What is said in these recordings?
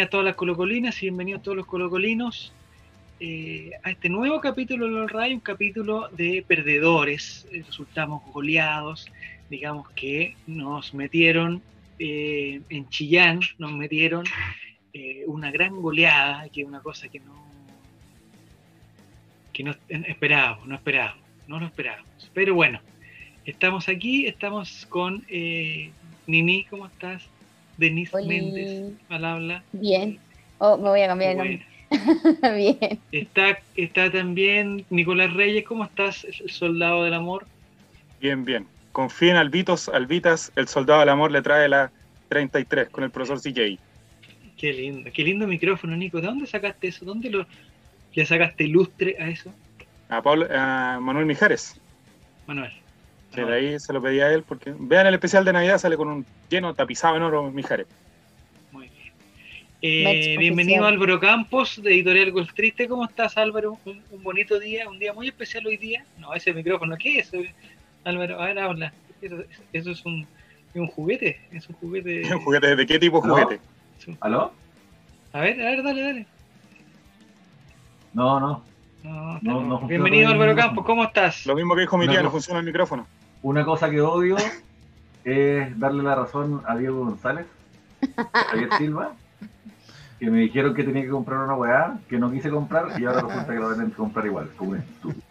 a todas las colocolinas y bienvenidos a todos los colocolinos eh, a este nuevo capítulo de los Ray, un capítulo de perdedores. Eh, resultamos goleados, digamos que nos metieron eh, en Chillán, nos metieron una gran goleada, que es una cosa que no que no esperábamos, no esperábamos, no lo esperábamos. Pero bueno, estamos aquí, estamos con Nini, ¿cómo estás? Denise Méndez al habla. Bien. Oh, me voy a cambiar el nombre. Bien. Está, está también Nicolás Reyes, ¿cómo estás, el soldado del amor? Bien, bien. Confíen Albitos, Albitas, el soldado del amor le trae la 33 con el profesor CJ. Qué lindo, qué lindo micrófono, Nico. ¿De dónde sacaste eso? ¿Dónde lo, le sacaste lustre a eso? A, Pablo, a Manuel Mijares. Manuel. Sí, de ahí se lo pedí a él porque vean el especial de Navidad, sale con un lleno tapizado en oro Mijares. Muy bien. Eh, bienvenido Álvaro Campos de Editorial Gol Triste. ¿Cómo estás Álvaro? Un, bonito día, un día muy especial hoy día. No, ese micrófono, ¿qué es? Álvaro, a ver, habla. Eso, es, un, un, juguete, es un juguete. ¿Un juguete? ¿De qué tipo de juguete? ¿Aló? A ver, a ver, dale, dale. No, no. No, no, Bienvenido Álvaro Campos, ¿cómo estás? Lo mismo que dijo mi tía, no funciona el micrófono. Una cosa que odio es darle la razón a Diego González, a Javier Silva, que me dijeron que tenía que comprar una weá que no quise comprar y ahora resulta que lo deben comprar igual, como un estúpido.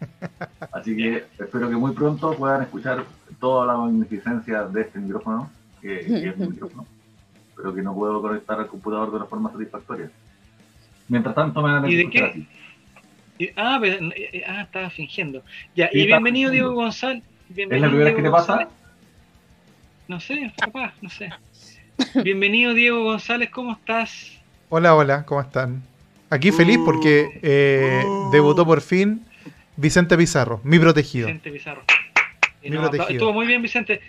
Así que espero que muy pronto puedan escuchar toda la magnificencia de este micrófono, que, es mi micrófono, pero que no puedo conectar al computador de una forma satisfactoria. Mientras tanto me van a ¿Y de qué? Ah, pero, eh, ah, estaba fingiendo. Ya, y bienvenido Diego González. ¿Es la primera vez que te pasa? No sé, papá, no sé. Bienvenido Diego González, ¿cómo estás? Hola, hola, ¿cómo están? Aquí feliz porque eh, debutó por fin Vicente Pizarro, mi protegido. Vicente Pizarro. Mi protegido. Estuvo muy bien, Vicente.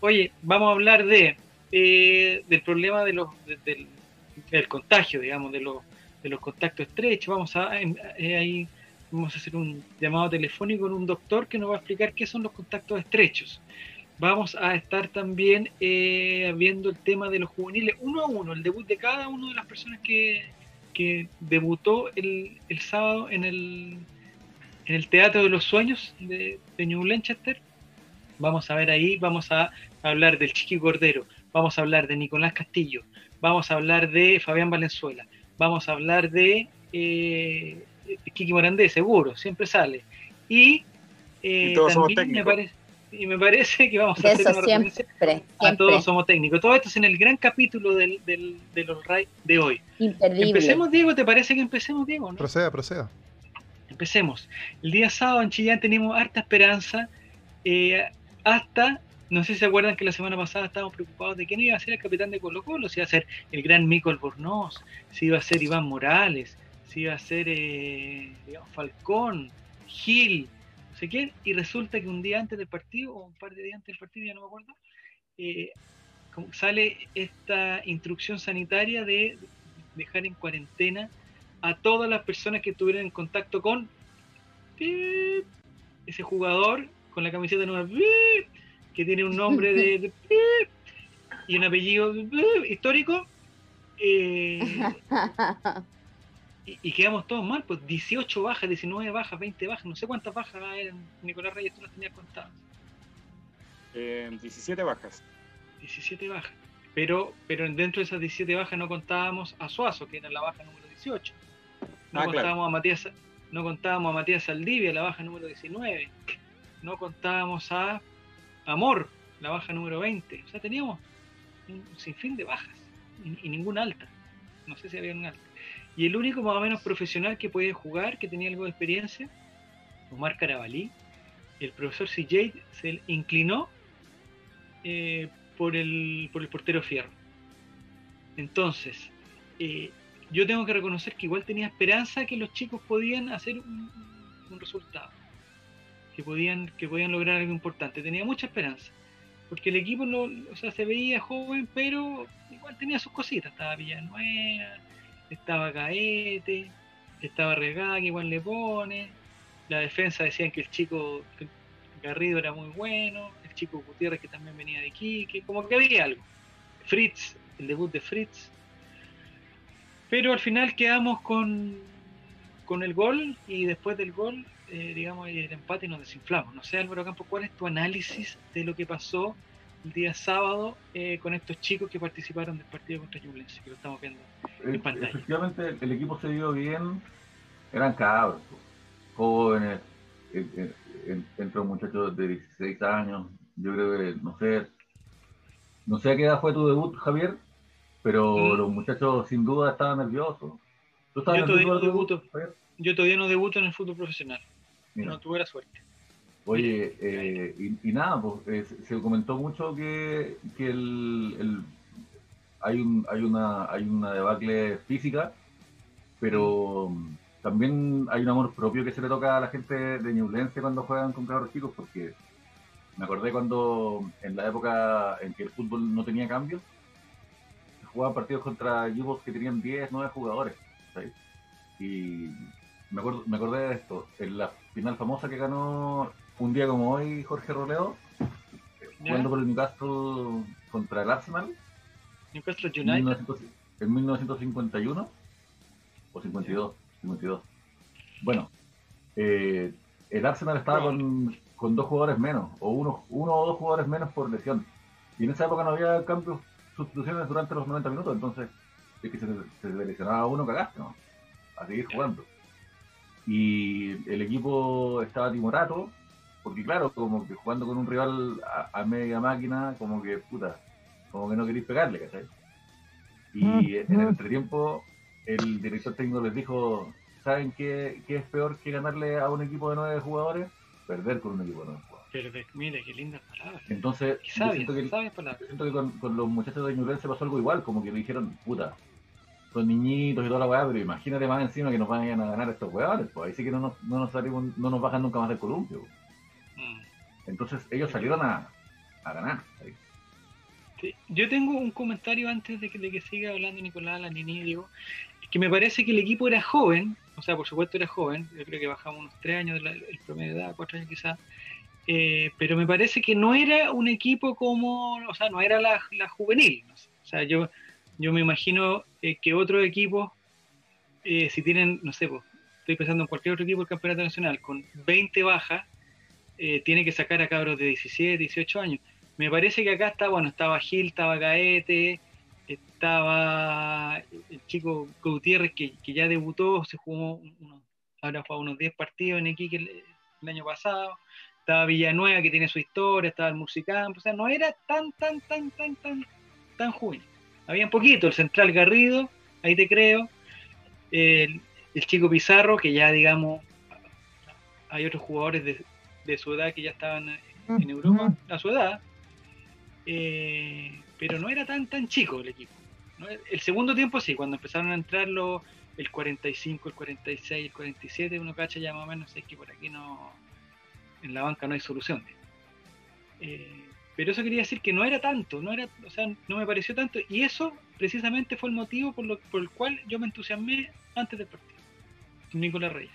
Oye, vamos a hablar de eh, del problema de los del, del, contagio, digamos, de los de los contactos estrechos. Vamos a eh, ahí vamos a hacer un llamado telefónico con un doctor que nos va a explicar qué son los contactos estrechos. Vamos a estar también eh, viendo el tema de los juveniles uno a uno, el debut de cada una de las personas que, debutó el, sábado en el, en el Teatro de los Sueños de, New Lancaster. Vamos a ver ahí, vamos a hablar del Chiqui Cordero, vamos a hablar de Nicolás Castillo, vamos a hablar de Fabián Valenzuela, vamos a hablar de eh, Kiki Morandé, seguro, siempre sale. Y, eh, también me parece, y me parece que vamos a hacer una siempre, a todos somos técnicos. Todo esto es en el gran capítulo del, del, de los RAI de hoy. Empecemos, Diego, ¿te parece que empecemos, Diego? ¿no? Proceda, proceda. Empecemos. El día sábado en Chillán tenemos harta esperanza. Eh, hasta, no sé si se acuerdan que la semana pasada estábamos preocupados de quién iba a ser el capitán de Colo Colo, si iba a ser el gran Mico Albornoz, si iba a ser Iván Morales, si iba a ser eh, Falcón, Gil, no sé quién, y resulta que un día antes del partido, o un par de días antes del partido, ya no me acuerdo, eh, sale esta instrucción sanitaria de dejar en cuarentena a todas las personas que estuvieran en contacto con ese jugador con la camiseta nueva que tiene un nombre de, y un apellido histórico eh, y, quedamos todos mal, pues 18 bajas, 19 bajas, 20 bajas, no sé cuántas bajas eran, Nicolás Reyes, tú las tenías contadas. Eh, 17 bajas. 17 bajas. Pero, pero dentro de esas 17 bajas no contábamos a Suazo, que era la baja número 18. No, ah, contábamos, a Matías, no contábamos a Matías Saldivia, la baja número 19. No contábamos a Amor, la baja número 20. O sea, teníamos un sinfín de bajas y, y ninguna alta. No sé si había una alta. Y el único más o menos profesional que podía jugar, que tenía algo de experiencia, Omar Carabalí, el profesor CJ se inclinó eh, por, el, por el portero Fierro. Entonces, eh, yo tengo que reconocer que igual tenía esperanza que los chicos podían hacer un, resultado, que podían, que podían lograr algo importante. Tenía mucha esperanza, porque el equipo no, o sea, se veía joven, pero igual tenía sus cositas. Estaba Villanueva, estaba Gaete, estaba Regá, que igual le pone, la defensa decían que el chico Garrido era muy bueno, el chico Gutiérrez que también venía de Quique, como que había algo. Fritz, el debut de Fritz. Pero al final quedamos con, con el gol y después del gol, eh, digamos, el empate y nos desinflamos. No sé, Álvaro Campos, ¿cuál es tu análisis de lo que pasó día sábado eh, con estos chicos que participaron del partido contra Ñublense, que lo estamos viendo en Eh, pantalla? Efectivamente, el equipo se dio bien. Eran cabros, jóvenes, eh, eh, en- entre muchachos de 16 años. Yo creo que, no sé, no sé a qué edad fue tu debut, Javier, pero Mm. los muchachos sin duda estaban nerviosos. ¿Tú Yo todavía no debut, debuto. Javier? Yo todavía no debuto en el fútbol profesional, Mira. no tuve la suerte. Oye, eh, y, y nada, pues eh, se- comentó mucho que, que el, el- hay, un, hay, una, hay una debacle física, pero también hay un amor propio que se le toca a la gente de Ñublense cuando juegan con cabros chicos, porque me acordé cuando en la época en que el fútbol no tenía cambios, jugaban partidos contra equipos que tenían 10, 9 jugadores. Y me, acuerdo, me acordé de esto, en la final famosa que ganó un día como hoy Jorge Roleo, jugando por el Newcastle contra el Arsenal, Newcastle en, United, 1900 en 1951 o 52, 52. Bueno, eh, el Arsenal estaba con, con dos jugadores menos, o uno, uno o dos jugadores menos por lesión. Y en esa época no había cambios, sustituciones durante los 90 minutos, entonces es que se, se lesionaba uno, cagaste, ¿no? A seguir jugando. Y el equipo estaba timorato, porque claro, como que jugando con un rival a, a media máquina, como que, puta, como que no queréis pegarle, ¿cachai? Y en el entretiempo, el director técnico les dijo, ¿saben qué, qué es peor que ganarle a un equipo de nueve jugadores? Perder con un equipo de nueve jugadores. pero mira qué lindas palabras. Entonces, siento que, sabias palabras. yo siento que con, con los muchachos de Ñublense pasó algo igual, como que le dijeron, puta, son niñitos y toda la weá, pero imagínate más encima que nos vayan a ganar estos weones, pues ahí sí que no nos, no nos, salimos, no nos bajan nunca más del columpio. pues. Entonces ellos salieron a, a ganar. Yo tengo un comentario antes de que, de que siga hablando Nicolás Lanini, digo, que me parece que el equipo era joven, o sea, por supuesto era joven, yo creo que bajamos unos tres años, la- el promedio de edad, cuatro años quizás, eh, pero me parece que no era un equipo como, o sea, no era la, la juvenil, no sé. o sea, yo, yo me imagino eh, que otros equipos, eh, si tienen, no sé, pues, estoy pensando en cualquier otro equipo del campeonato nacional, con 20 bajas, eh, tiene que sacar a cabros de 17, 18 años. Me parece que acá está, bueno, estaba Gil, estaba Gaete, estaba el chico Gutiérrez que, que ya debutó, se jugó unos, ahora jugado unos 10 partidos en Iquique el, año pasado, estaba Villanueva que tiene su historia, estaba el Musicampo, o sea, no era tan, tan, tan, tan, tan, tan juvenil. Había un poquito, el central Garrido, ahí te creo, el chico Pizarro, que ya digamos, hay otros jugadores de, de su edad que ya estaban en Europa a su edad, eh, pero no era tan tan chico el equipo. ¿no? El segundo tiempo sí, cuando empezaron a entrar los, el 45, el 46, el 47, uno cacha ya más o menos, es que por aquí no, en la banca no hay solución. Eh, pero eso quería decir que no era tanto, no era, o sea, no me pareció tanto, y eso precisamente fue el motivo por, lo, por el cual yo me entusiasmé antes del partido. Nicolás Reyes.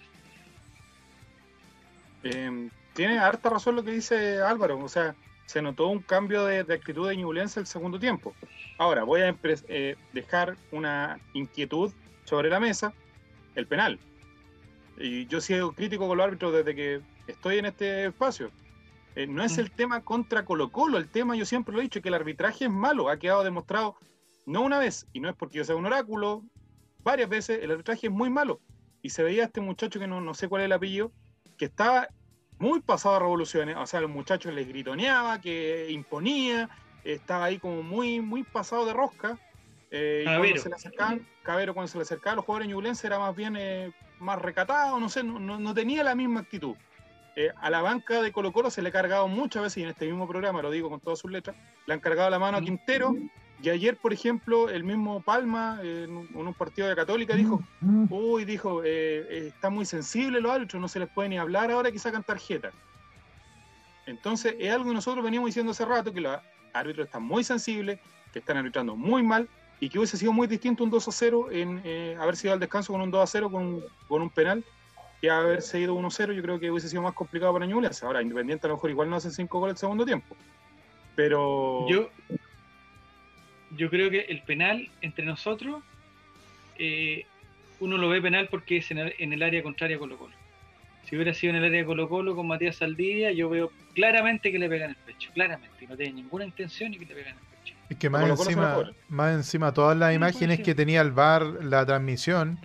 Eh, tiene harta razón lo que dice Álvaro, o sea, se notó un cambio de, de actitud de Ñublense el segundo tiempo. Ahora, voy a eh, dejar una inquietud sobre la mesa, el penal. Y yo he sido crítico con los árbitros desde que estoy en este espacio. Eh, no es Mm. el tema contra Colo Colo, el tema yo siempre lo he dicho, que el arbitraje es malo, ha quedado demostrado no una vez, y no es porque yo sea un oráculo, varias veces el arbitraje es muy malo. Y se veía a este muchacho que no, no sé cuál es el apellido, que estaba muy pasado a revoluciones, o sea, a los muchachos les gritoneaba, que imponía, estaba ahí como muy, muy pasado de rosca. eh, y cuando se le acercaban, Cabero cuando se le acercaba a los jugadores ñublenses era más bien eh, más recatado, no sé, no, no- no tenía la misma actitud. Eh, a la banca de Colo Colo se le ha cargado muchas veces, y en este mismo programa, lo digo con todas sus letras, le han cargado la mano a Quintero, y ayer, por ejemplo, el mismo Palma, en, un, partido de Católica, dijo, uy, dijo, eh, eh, está muy sensible los árbitros, no se les puede ni hablar ahora que sacan tarjeta. Entonces, es algo que nosotros veníamos diciendo hace rato, que los árbitros están muy sensibles, que están arbitrando muy mal, y que hubiese sido muy distinto un 2 a 0 en eh, haber sido al descanso con un 2 a 0 con, un- con un penal, que haberse ido 1 a 0, yo creo que hubiese sido más complicado para Ñublense. Ahora, Independiente a lo mejor igual no hace 5 goles el segundo tiempo. Pero... Yo, yo creo que el penal entre nosotros eh, uno lo ve penal porque es en el, en el área contraria a Colo Colo. Si hubiera sido en el área de Colo Colo con Matías Saldivia, yo veo claramente que le pegan el pecho, claramente, no tiene ninguna intención y que le pegan el pecho. Es que más encima, más encima, todas las imágenes que tenía el bar, la transmisión,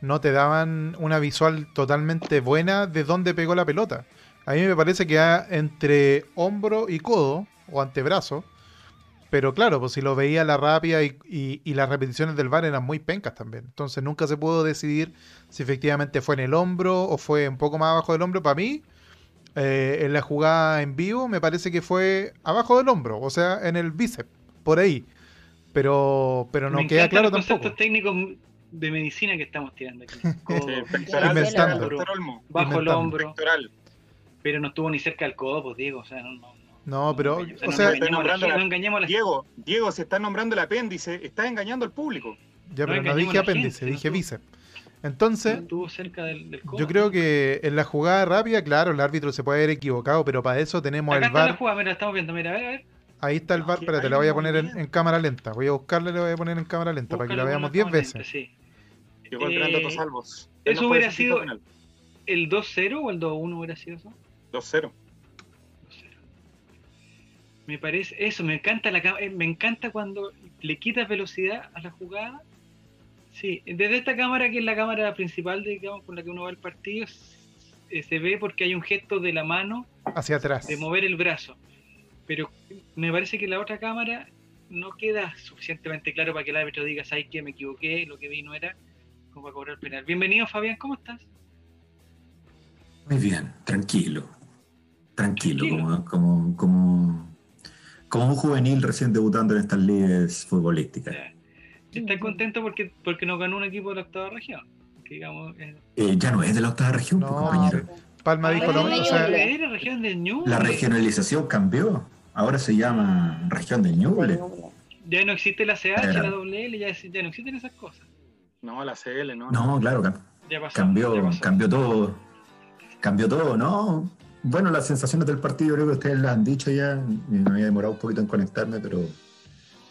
no te daban una visual totalmente buena de dónde pegó la pelota. A mí me parece que entre hombro y codo, o antebrazo, pero claro, pues si lo veía la rápida y, las repeticiones del VAR eran muy pencas también. Entonces nunca se pudo decidir si efectivamente fue en el hombro o fue un poco más abajo del hombro. Para mí, eh, en la jugada en vivo, me parece que fue abajo del hombro, o sea, en el bíceps, por ahí. Pero, pero no queda claro los tampoco. técnicos de medicina que estamos tirando aquí. bajo el hombro. Pero no estuvo ni cerca del codo, pues Diego, o sea, no, no no, pero. O sea, no engañemos, Diego, Diego, si está nombrando el apéndice, está engañando al público. Ya, pero no, dije apéndice, dije bíceps. Entonces, yo creo que en la jugada rápida, claro, el árbitro se puede haber equivocado, pero para eso tenemos el VAR. estamos viendo, mira, a ver, a ver. Ahí está el VAR, espérate, la voy a poner en, cámara lenta. Voy a buscarle, le voy a poner en cámara lenta para que la veamos 10 veces. Sí. Llegó eh, salvos. ¿Eso hubiera sido el 2-0 o el 2-1 hubiera sido eso? 2-0 me parece eso, me encanta la eh, me encanta cuando le quitas velocidad a la jugada. Sí, desde esta cámara que es la cámara principal, digamos, con la que uno va al partido, eh, se ve porque hay un gesto de la mano hacia atrás de mover el brazo. Pero me parece que la otra cámara no queda suficientemente claro para que el árbitro diga, ¿sabes que Me equivoqué, lo que vi no era como para cobrar penal. Bienvenido, Fabián, ¿cómo estás? Muy bien, tranquilo. Tranquilo, como, como, como como un juvenil recién debutando en estas ligas futbolísticas. ¿Estás contento porque, porque nos ganó un equipo de la octava región? digamos, eh, ya no es de la octava región, pues, compañero. Palma dijo lo mismo. La regionalización cambió. Ahora se llama región del Ñuble. Ya no existe la CH, la WL, ya, ya no existen esas cosas. No, la CL, no. No, claro, cambió, cambió todo. Cambió todo, ¿no? Bueno, las sensaciones del partido creo que ustedes las han dicho ya, me había demorado un poquito en conectarme, pero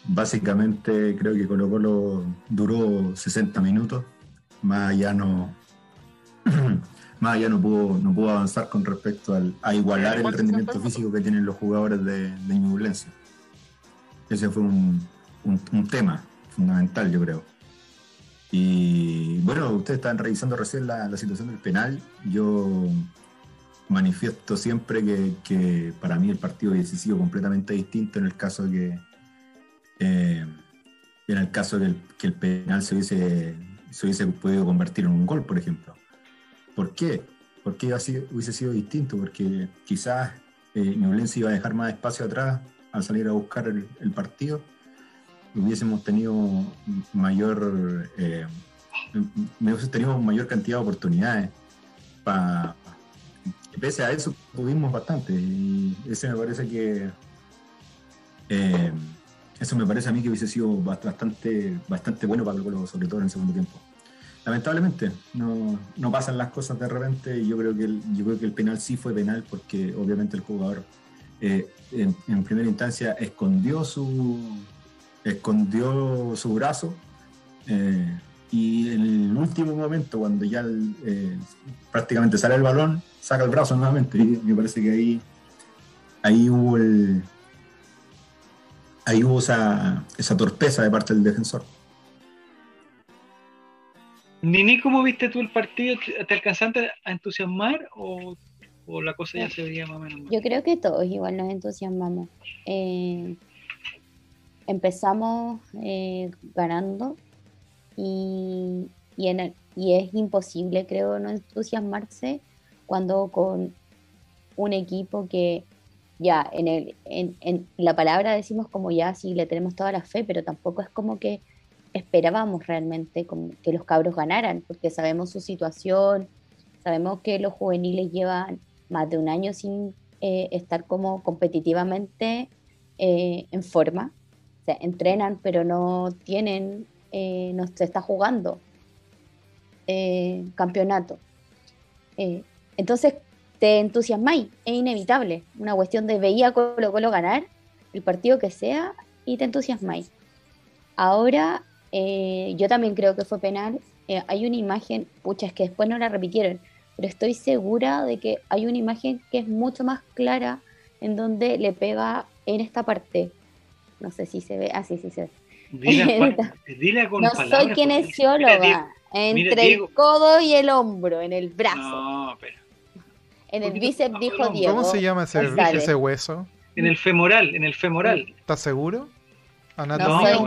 básicamente creo que Colo Colo duró 60 minutos, más allá no, más allá no pudo, no pudo avanzar con respecto al, a igualar el rendimiento físico que tienen los jugadores de, de Ñublense. Ese fue un, un, tema fundamental, yo creo. Y bueno, ustedes están revisando recién la, la situación del penal. Yo manifiesto siempre que, para mí el partido hubiese sido completamente distinto en el caso que eh, en el caso que el, penal se hubiese, se hubiese podido convertir en un gol, por ejemplo. ¿Por qué? ¿Por qué hubiese sido distinto? Porque quizás eh, iba a dejar más espacio atrás al salir a buscar el, partido. Hubiésemos tenido mayor, eh, tenido mayor cantidad de oportunidades para pese a eso tuvimos bastante y ese me parece que eh, eso me parece a mí que hubiese sido bastante, bastante bueno para Colo sobre todo en el segundo tiempo. Lamentablemente no, no, pasan las cosas de repente y yo creo que el, yo creo que el penal sí fue penal porque obviamente el jugador eh, en, primera instancia escondió su escondió su brazo eh, y en el último momento cuando ya prácticamente sale el balón saca el brazo nuevamente. Y me parece que ahí, ahí hubo el, ahí hubo esa, esa torpeza de parte del defensor. Nini, ¿cómo viste tú el partido? ¿Te alcanzaste a entusiasmar o, la cosa ya se veía más o menos? Yo creo que todos igual nos entusiasmamos. Eh, empezamos eh, ganando y, y, en y es imposible, creo, no entusiasmarse cuando con un equipo que ya en, el, en, la palabra decimos como ya sí le tenemos toda la fe, pero tampoco es como que esperábamos realmente que los cabros ganaran, porque sabemos su situación, sabemos que los juveniles llevan más de un año sin eh, estar como competitivamente eh, en forma, o entrenan pero no tienen, eh, no se está jugando campeonato. Entonces te entusiasmáis, es inevitable, una cuestión de veía Colo Colo ganar, el partido que sea, y te entusiasmáis. Ahora eh, yo también creo que fue penal. Eh, hay una imagen, pucha, es que después no la repitieron, pero estoy segura de que hay una imagen que es mucho más clara en donde le pega en esta parte. No sé si se ve, ah, sí, sí se ve. Dile, con no soy kinesióloga. Entre el codo y el hombro, en el brazo. No, pero. En el bíceps dijo Diego. ¿Cómo se llama ese, ese hueso? En el femoral, en el femoral. ¿Estás seguro? no soy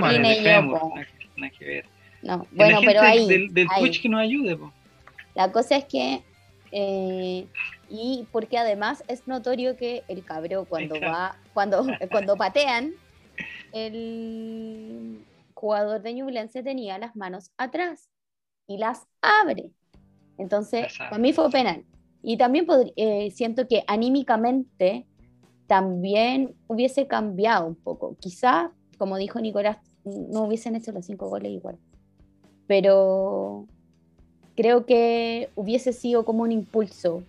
Nada que ver. No, bueno, pero ahí. Del, del Twitch que nos ayude, po. La cosa es que. Eh, y porque además es notorio que el cabrón cuando va, cuando, cuando patean, el jugador de Ñublense tenía las manos atrás y las abre. Entonces, para mí fue penal. Y también eh, siento que anímicamente también hubiese cambiado un poco. Quizá, como dijo Nicolás, no hubiesen hecho los cinco goles igual. Pero creo que hubiese sido como un impulso.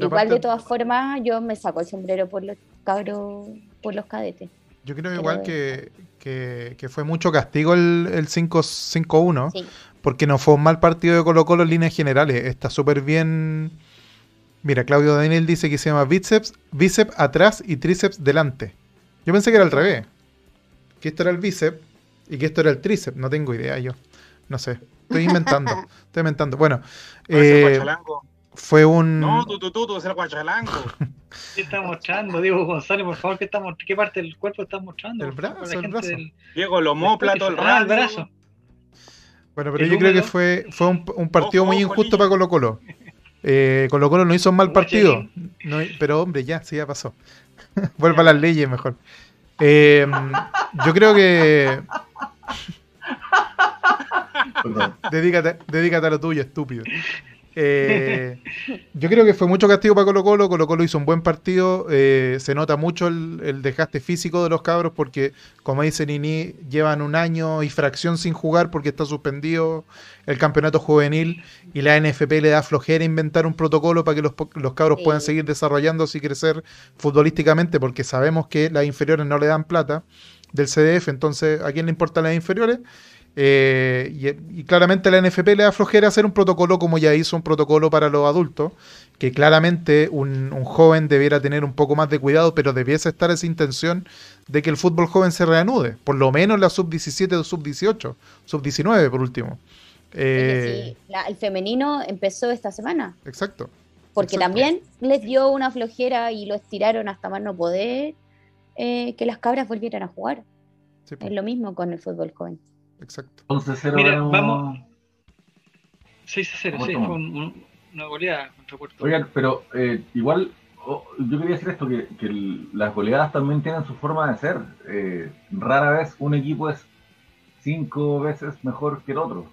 igual de todas formas, yo me saco el sombrero por los cabros, por los cadetes. Yo creo igual que, que, fue mucho castigo el, el 5-1, porque no fue un mal partido de Colo Colo en líneas generales. Está súper bien. Mira, Claudio Daniel dice que se llama bíceps, bíceps atrás y tríceps delante. Yo pensé que era al revés. Que esto era el bíceps y que esto era el tríceps. No tengo idea yo. No sé. Estoy inventando. estoy inventando. Bueno. Eh, fue un. No, tú, tú, tú, tú, el guachalango. ¿Qué está mostrando, Diego González? Por favor, ¿qué, está, qué parte del cuerpo está mostrando? El brazo, el brazo. Diego, lo todo el ah, brazo. Bueno, pero yo creo que fue, fue un, un partido muy injusto para Colo Colo. Eh, Colo Colo no hizo un mal partido. No, pero hombre, ya, sí, ya pasó. Vuelva a las leyes mejor. Eh, yo creo que. dedícate, dedícate a lo tuyo, estúpido. Eh, yo creo que fue mucho castigo para Colo Colo. Colo Colo hizo un buen partido. Eh, se nota mucho el, desgaste físico de los cabros porque, como dice Nini, llevan un año y fracción sin jugar porque está suspendido el campeonato juvenil y la NFP le da flojera inventar un protocolo para que los, cabros puedan seguir desarrollándose y crecer futbolísticamente porque sabemos que las inferiores no le dan plata del CDF. Entonces, ¿a quién le importan las inferiores? Eh, y, claramente la NFP le da flojera hacer un protocolo como ya hizo un protocolo para los adultos, que claramente un, joven debiera tener un poco más de cuidado, pero debiese estar esa intención de que el fútbol joven se reanude, por lo menos la sub-17 o sub-18, sub-19 por último. Eh, el femenino empezó esta semana. Exacto. Porque también les dio una flojera y lo estiraron hasta más no poder eh, que las cabras volvieran a jugar. es lo mismo con el fútbol joven exacto. 11-0. Mira, vamos. 6 0, sí, fue una goleada contra Puerto Oigan, pero eh, igual, oh, yo quería decir esto: que, que, las goleadas también tienen su forma de ser. Eh, rara vez un equipo es cinco veces mejor que el otro.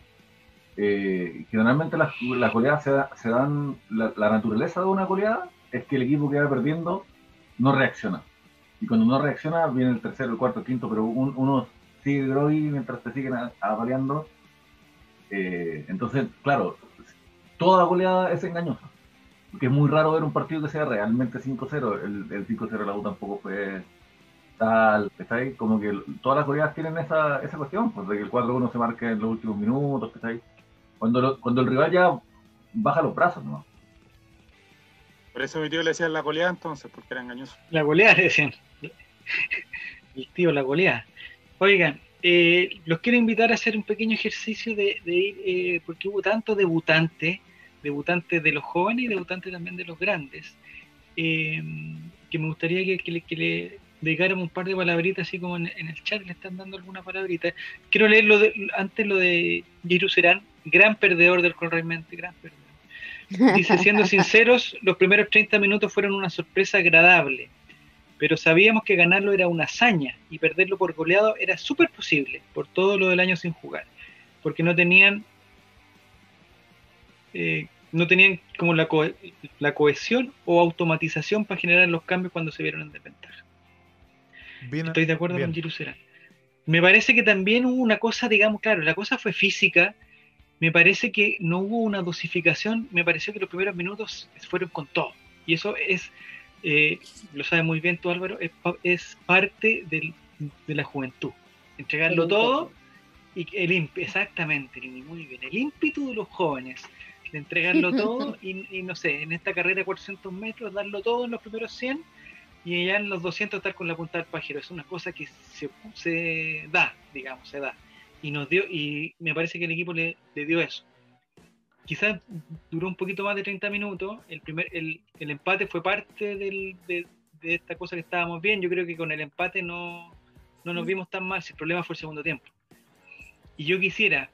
Eh, generalmente las, las goleadas se, dan. La, naturaleza de una goleada es que el equipo que va perdiendo no reacciona. Y cuando no reacciona, viene el tercero, el cuarto, el quinto, pero un, uno sigue groggy mientras te siguen avaliando. Eh, entonces, claro, toda goleada es engañosa. Porque es muy raro ver un partido que sea realmente 5-0. El, el 5-0 de la U tampoco fue tal. ¿está ahí? Como que todas las goleadas tienen esa, esa cuestión, pues de que el 4-1 se marque en los últimos minutos. ¿está ahí? Cuando, cuando el rival ya baja los brazos, ¿no? Por eso mi tío le decía la goleada entonces, porque era engañoso. La goleada le decían. El tío, la goleada. Oigan, eh, los quiero invitar a hacer un pequeño ejercicio de, ir, eh, porque hubo tantos debutantes, debutantes de los jóvenes y debutantes también de los grandes, eh, que me gustaría que, le, dedicáramos un par de palabritas, así como en, el chat le están dando alguna palabrita. Quiero leer de, antes lo de Giru Serán, gran perdedor del Corremente, gran perdedor. Dice, siendo sinceros, los primeros 30 minutos fueron una sorpresa agradable pero sabíamos que ganarlo era una hazaña y perderlo por goleado era súper posible por todo lo del año sin jugar, porque no tenían eh, no tenían como la, la cohesión o automatización para generar los cambios cuando se vieron en desventaja. Estoy de acuerdo con Jerusalén. Me parece que también hubo una cosa, digamos, claro, la cosa fue física, me parece que no hubo una dosificación, me pareció que los primeros minutos fueron con todo. Y eso es eh, lo sabe muy bien tú Álvaro, es, parte de la juventud. Entregarlo todo Y el exactamente, muy bien, el ímpetu de los jóvenes, de entregarlo todo y, no sé, en esta carrera de 400 metros, darlo todo en los primeros 100 y ya en los 200 estar con la punta del pájaro. Es una cosa que se, se da, digamos, se da. Y nos dio, y me parece que el equipo le, le dio eso. Quizás duró un poquito más de 30 minutos. El, primer, el, el empate fue parte del, de, de, esta cosa que estábamos bien. Yo creo que con el empate no, no nos mm. vimos tan mal. Si el problema fue el segundo tiempo. Y yo quisiera,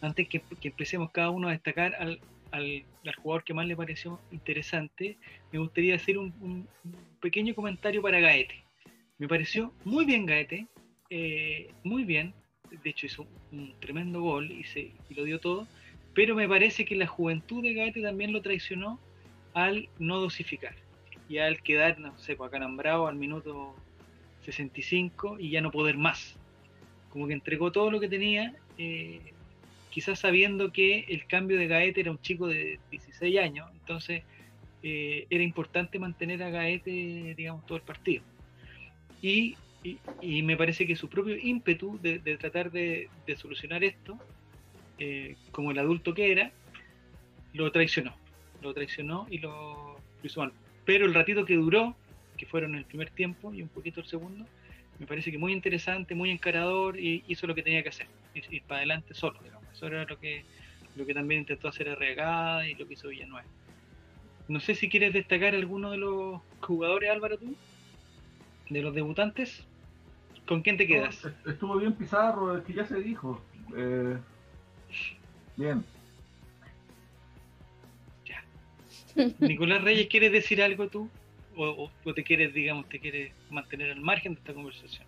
antes que, empecemos cada uno a destacar al, al, jugador que más le pareció interesante, me gustaría hacer un, pequeño comentario para Gaete. Me pareció muy bien Gaete, eh, muy bien, de hecho hizo un tremendo gol y, se, y lo dio todo, pero me parece que la juventud de Gaete también lo traicionó al no dosificar y al quedar, no sé, pues, acalambrado al minuto 65 y ya no poder más. Como que entregó todo lo que tenía eh, quizás sabiendo que el cambio de Gaete era un chico de 16 años, entonces eh, era importante mantener a Gaete, digamos, todo el partido. Y, me parece que su propio ímpetu de, tratar de, solucionar esto, eh, como el adulto que era, lo traicionó. Lo traicionó y lo, hizo mal. Pero el ratito que duró, que fueron el primer tiempo y un poquito el segundo, me parece que muy interesante, muy encarador y hizo lo que tenía que hacer, ir para adelante solo, digamos. Eso era lo que, lo que también intentó hacer Arregada y lo que hizo Villanueva. No sé si quieres destacar alguno de los jugadores, Álvaro, tú, de los debutantes. ¿Con quién te quedas? estuvo bien Pizarro, es que ya se dijo. Eh, bien. Ya. Nicolás Reyes, ¿quieres decir algo tú? o, te quieres, digamos, te quieres mantener al margen de esta conversación?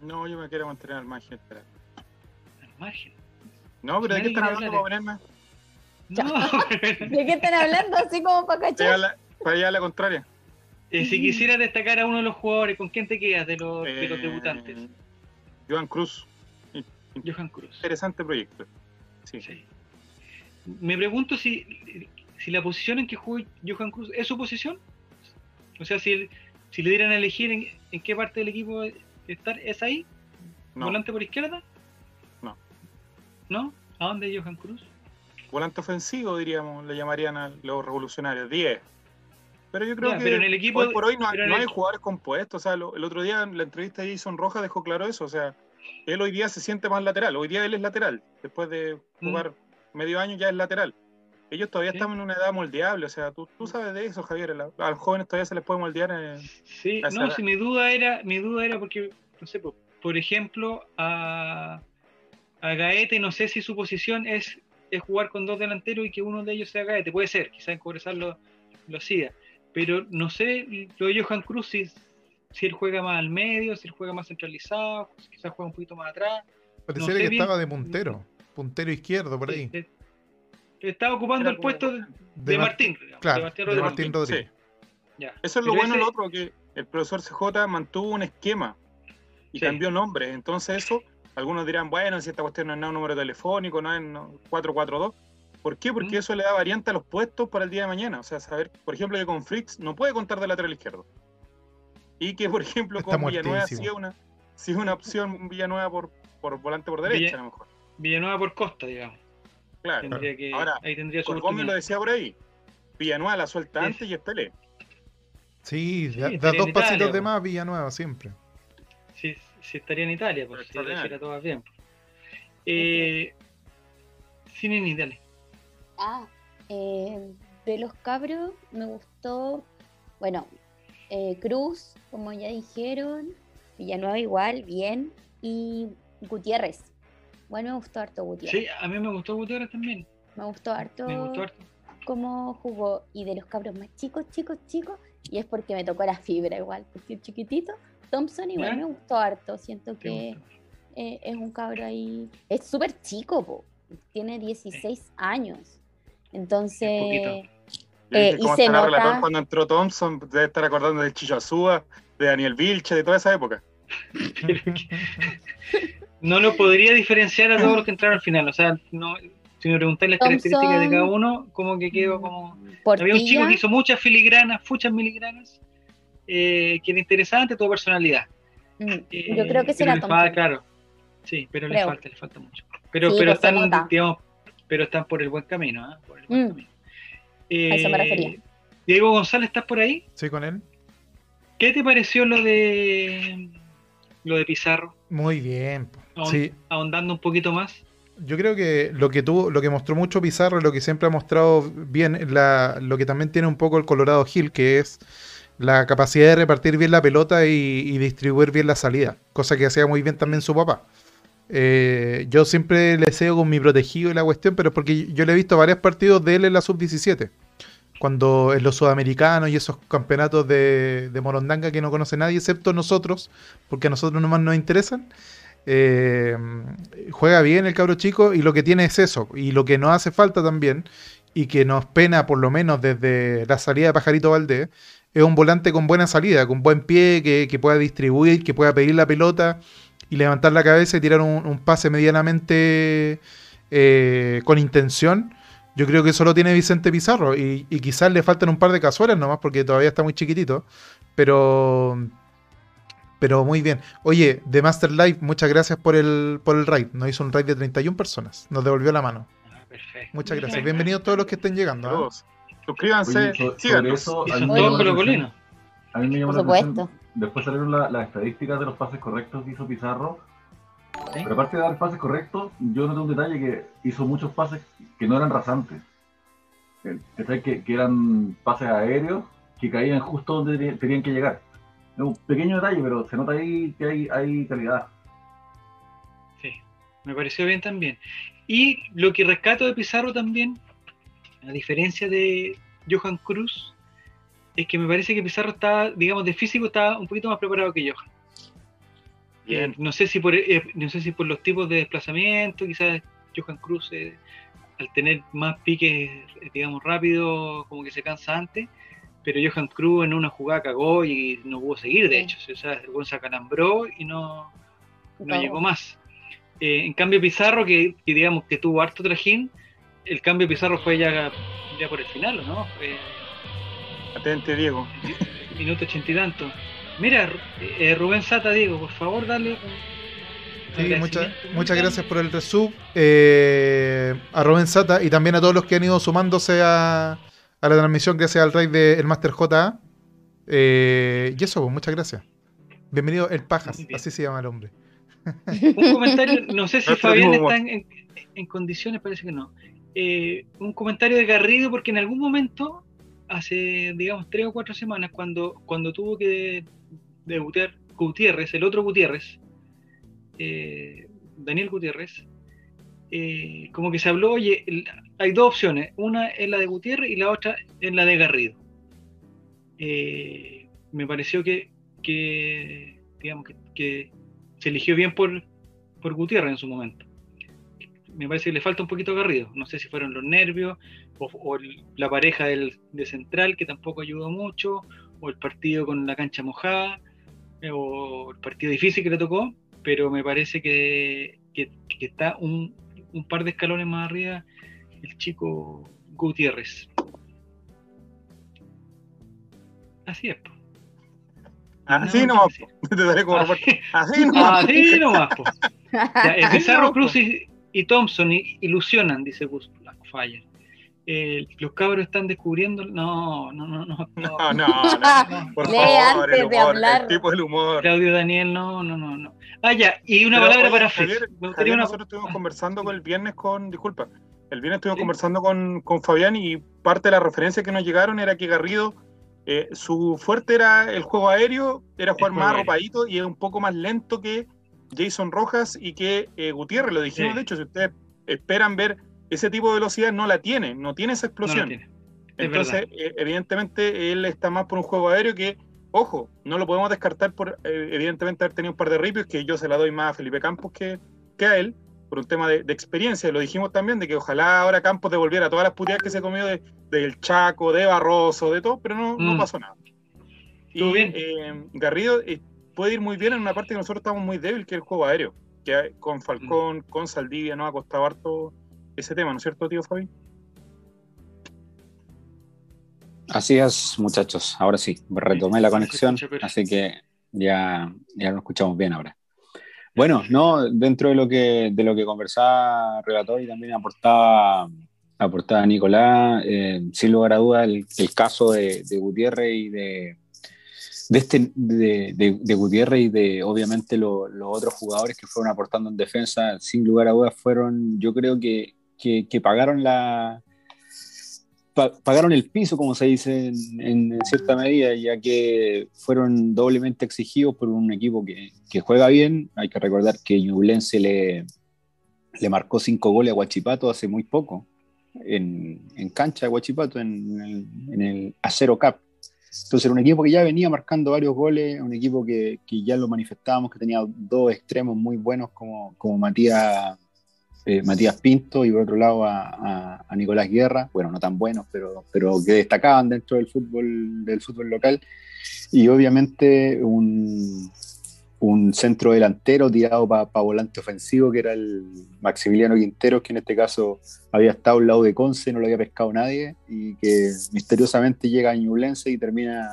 No, yo me quiero mantener al margen. ¿Al margen? No, pero ¿de qué están hablando para ponerme? No, ¿De qué están hablando? Así como para cachar. Para allá a la contraria. Eh, si quisieras destacar a uno de los jugadores, ¿con quién te quedas de los, de los eh, debutantes? Johan Cruz. Johan Cruz. Interesante proyecto. Sí. sí. Me pregunto si, si la posición en que juega Johan Cruz es su posición o sea, si, si le dieran a elegir en, qué parte del equipo estar, ¿es ahí? ¿Volante por izquierda? No. ¿No? ¿A dónde Johan Cruz? Volante ofensivo, diríamos, le llamarían a los revolucionarios, 10. Pero yo creo que en el equipo, hoy por hoy no, hay jugadores compuestos. O sea, el otro día en la entrevista de Jason Rojas dejó claro eso. O sea, él hoy día se siente más lateral. Hoy día él es lateral. Después de mm. jugar medio año ya es lateral. Ellos todavía están en una edad moldeable, o sea, tú, tú sabes de eso, Javier, a, los jóvenes todavía se les puede moldear. En, sí, no, si mi duda era, mi duda era porque, no sé, por, ejemplo, a, a Gaete, no sé si su posición es, es, jugar con dos delanteros y que uno de ellos sea Gaete, puede ser, quizás en Cobresal lo, lo hacía, pero no sé, lo de Johan Cruz, si, si él juega más al medio, si él juega más centralizado, quizás juega un poquito más atrás. Parecía que estaba de puntero, puntero izquierdo por ahí estaba ocupando el puesto de, Martín. Claro, de Martín, Rodríguez. Eso es lo bueno, lo otro, que el profesor CJ mantuvo un esquema y cambió nombre. Entonces eso, algunos dirán, bueno, si esta cuestión no es un número telefónico, no es 442. ¿Por qué? Porque eso le da variante a los puestos para el día de mañana. O sea, saber, por ejemplo, que con Fritz no puede contar de lateral izquierdo. Y que, por ejemplo, con Villanueva sí es una, una opción Villanueva por, por volante por derecha, a lo mejor. Villanueva por costa, digamos. Claro. Ahora, ahí tendría su lo decía por ahí. Villanueva la suelta antes y es Pelé. Sí, da, dos pasitos de más Villanueva siempre. Sí, sí estaría en Italia, pues si lo todo bien. Eh, Cinini, dale. Ah, eh, de los cabros me gustó, bueno, eh, Cruz, como ya dijeron, Villanueva igual, bien, y Gutiérrez. Bueno, me gustó harto Gutiérrez. Sí, a mí me gustó Gutiérrez también. Me gustó harto. Me gustó harto. Cómo jugó. Y de los cabros más chicos, chicos, chicos. Y es porque me tocó la fibra igual. Porque chiquitito. Thompson igual me gustó harto. Siento que eh, es un cabro ahí. Es súper chico, po. Tiene 16 años. Entonces. Eh, y se nota... cuando entró Thompson, debe estar acordando del Chicho Azúa, de Daniel Vilche, de toda esa época. no lo podría diferenciar a todos los que entraron al final. O sea, no, si me preguntáis las características de cada uno, como que quedo como. Había un chico que hizo muchas filigranas, muchas miligranas, eh, que era interesante, tuvo personalidad. Mm, yo creo que será Thompson. Claro. Sí, pero le falta, le falta mucho. Pero, pero pues, están, digamos, pero están por el buen camino, ¿eh? Por el buen mm. camino. Eso me refería. Eh, Diego González, ¿estás por ahí? Sí, con él. ¿Qué te pareció lo de lo de Pizarro? Muy bien. sí. Ahondando un poquito más. Yo creo que lo que tuvo, lo que mostró mucho Pizarro, lo que siempre ha mostrado bien, la, lo que también tiene un poco el Colorado Hill, que es la capacidad de repartir bien la pelota y, distribuir bien la salida, cosa que hacía muy bien también su papá. Eh, yo siempre le cedo con mi protegido y la cuestión, pero es porque yo le he visto varios partidos de él en la sub-17 cuando en los sudamericanos y esos campeonatos de, Morondanga que no conoce nadie excepto nosotros, porque a nosotros nomás nos interesan, eh, juega bien el cabro chico y lo que tiene es eso, y lo que nos hace falta también, y que nos pena por lo menos desde la salida de Pajarito Valdés, es un volante con buena salida, con buen pie, que, pueda distribuir, que pueda pedir la pelota y levantar la cabeza y tirar un, pase medianamente eh, con intención yo creo que solo tiene Vicente Pizarro y, quizás le faltan un par de cazuelas nomás porque todavía está muy chiquitito. Pero pero muy bien. Oye, The Master Life, muchas gracias por el, por el raid. Nos hizo un raid de 31 personas. Nos devolvió la mano. Ah, perfecto. Muchas gracias. Bienvenidos todos los que estén llegando. ¿eh? Suscríbanse. síganos. a mí, a mí me llamó la atención. Después salieron las estadísticas de los pases correctos que hizo Pizarro pero aparte de dar pases correctos, yo noté un detalle que hizo muchos pases que no eran rasantes. Que, que, eran pases aéreos que caían justo donde tenían que llegar. Es un pequeño detalle, pero se nota ahí que hay, hay calidad. Sí, me pareció bien también. Y lo que rescato de Pizarro también, a diferencia de Johan Cruz, es que me parece que Pizarro está, digamos, de físico está un poquito más preparado que Johan. Eh, no, sé si por, eh, no sé si por los tipos de desplazamiento, quizás Johan Cruz, eh, al tener más piques, digamos, rápido, como que se cansa antes, pero Johan Cruz en una jugada cagó y no pudo seguir, de hecho. O sea, el se acalambró y no, no, llegó más. en cambio, Pizarro, que, digamos que tuvo harto trajín, el cambio Pizarro fue ya, ya por el final, ¿no? Atente, Diego. Minuto ochenta y tanto. Mira, eh, Rubén Sata, Diego, por favor, dale. Sí, muchas gracias por el resub eh, a Rubén Sata y también a todos los que han ido sumándose a, a la transmisión gracias al rey del Master JA. Eh, y eso, pues, muchas gracias. Bienvenido el Pajas, así se llama el hombre. Un comentario, no sé si Fabián está en, condiciones, parece que no. Eh, un comentario de Garrido, porque en algún momento, hace, digamos, tres o cuatro semanas, cuando, cuando tuvo que de Gutiérrez, el otro Gutiérrez, eh, Daniel Gutiérrez, eh, como que se habló, oye, hay dos opciones, una es la de Gutiérrez y la otra es la de Garrido. Eh, me pareció que, digamos, que, se eligió bien por, por Gutiérrez en su momento. Me parece que le falta un poquito a Garrido. No sé si fueron los nervios o, la pareja del, de central que tampoco ayudó mucho, o el partido con la cancha mojada o el partido difícil que le tocó, pero me parece que, está un, par de escalones más arriba el chico Gutiérrez. Así es. Así nomás. Te daré como así, nomás. Así nomás. Pizarro Cruz y, Thompson ilusionan, dice Gus Fire. Eh, los cabros están descubriendo. No, no, no, no. No, no, no. Por favor, el humor, el tipo del humor. Claudio Daniel, no, no, no. no. Ah, ya, y una palabra para Javier, Javier Nosotros estuvimos conversando con el viernes con. Disculpa. El viernes estuvimos conversando con, con, Fabián y parte de la referencia que nos llegaron era que Garrido, eh, su fuerte era el juego aéreo, era jugar más arropadito y es un poco más lento que Jason Rojas y que eh, Gutiérrez. Lo dijimos, de hecho, si ustedes esperan ver ese tipo de velocidad no la tiene, no tiene esa explosión. Entonces, eh, evidentemente, él está más por un juego aéreo que, ojo, no lo podemos descartar por, eh, evidentemente, haber tenido un par de ripios, que yo se la doy más a Felipe Campos que, que a él, por un tema de, experiencia. Lo dijimos también, de que ojalá ahora Campos devolviera todas las puteadas que se comió del de, Chaco, de Barroso, de todo, pero no, no mm. pasó nada. Y bien? Eh, Garrido puede ir muy bien en una parte que nosotros estamos muy débil, que es el juego aéreo, que con Falcón, mm. con Saldivia, nos ha costado harto ese tema, ¿no es cierto, tío Fabi? Así es, muchachos. Ahora sí, retomé la conexión, así que ya, ya lo escuchamos bien ahora. Bueno, no, dentro de lo que, de lo que conversaba Relator y también aportaba, aportaba Nicolás, eh, sin lugar a dudas, el, caso de, Gutiérrez y de, de, este, de, Gutiérrez y de obviamente los otros jugadores que fueron aportando en defensa, sin lugar a dudas, fueron, yo creo que, que pagaron la, pagaron el piso, como se dice en, cierta medida, ya que fueron doblemente exigidos por un equipo que, que juega bien. Hay que recordar que Ñublense le, le marcó cinco goles a Huachipato hace muy poco, en, en cancha de Huachipato, en, el, en el Acero Cup. Entonces era un equipo que ya venía marcando varios goles, un equipo que, que ya lo manifestábamos, que tenía dos extremos muy buenos como, como Matías eh, Matías Pinto y por otro lado a, Nicolás Guerra, bueno, no tan buenos, pero, pero que destacaban dentro del fútbol, del fútbol local. Y obviamente un, un centro delantero tirado para volante ofensivo, que era el Maximiliano Quintero, que en este caso había estado al lado de Conce, no lo había pescado nadie, y que misteriosamente llega a Ñublense y termina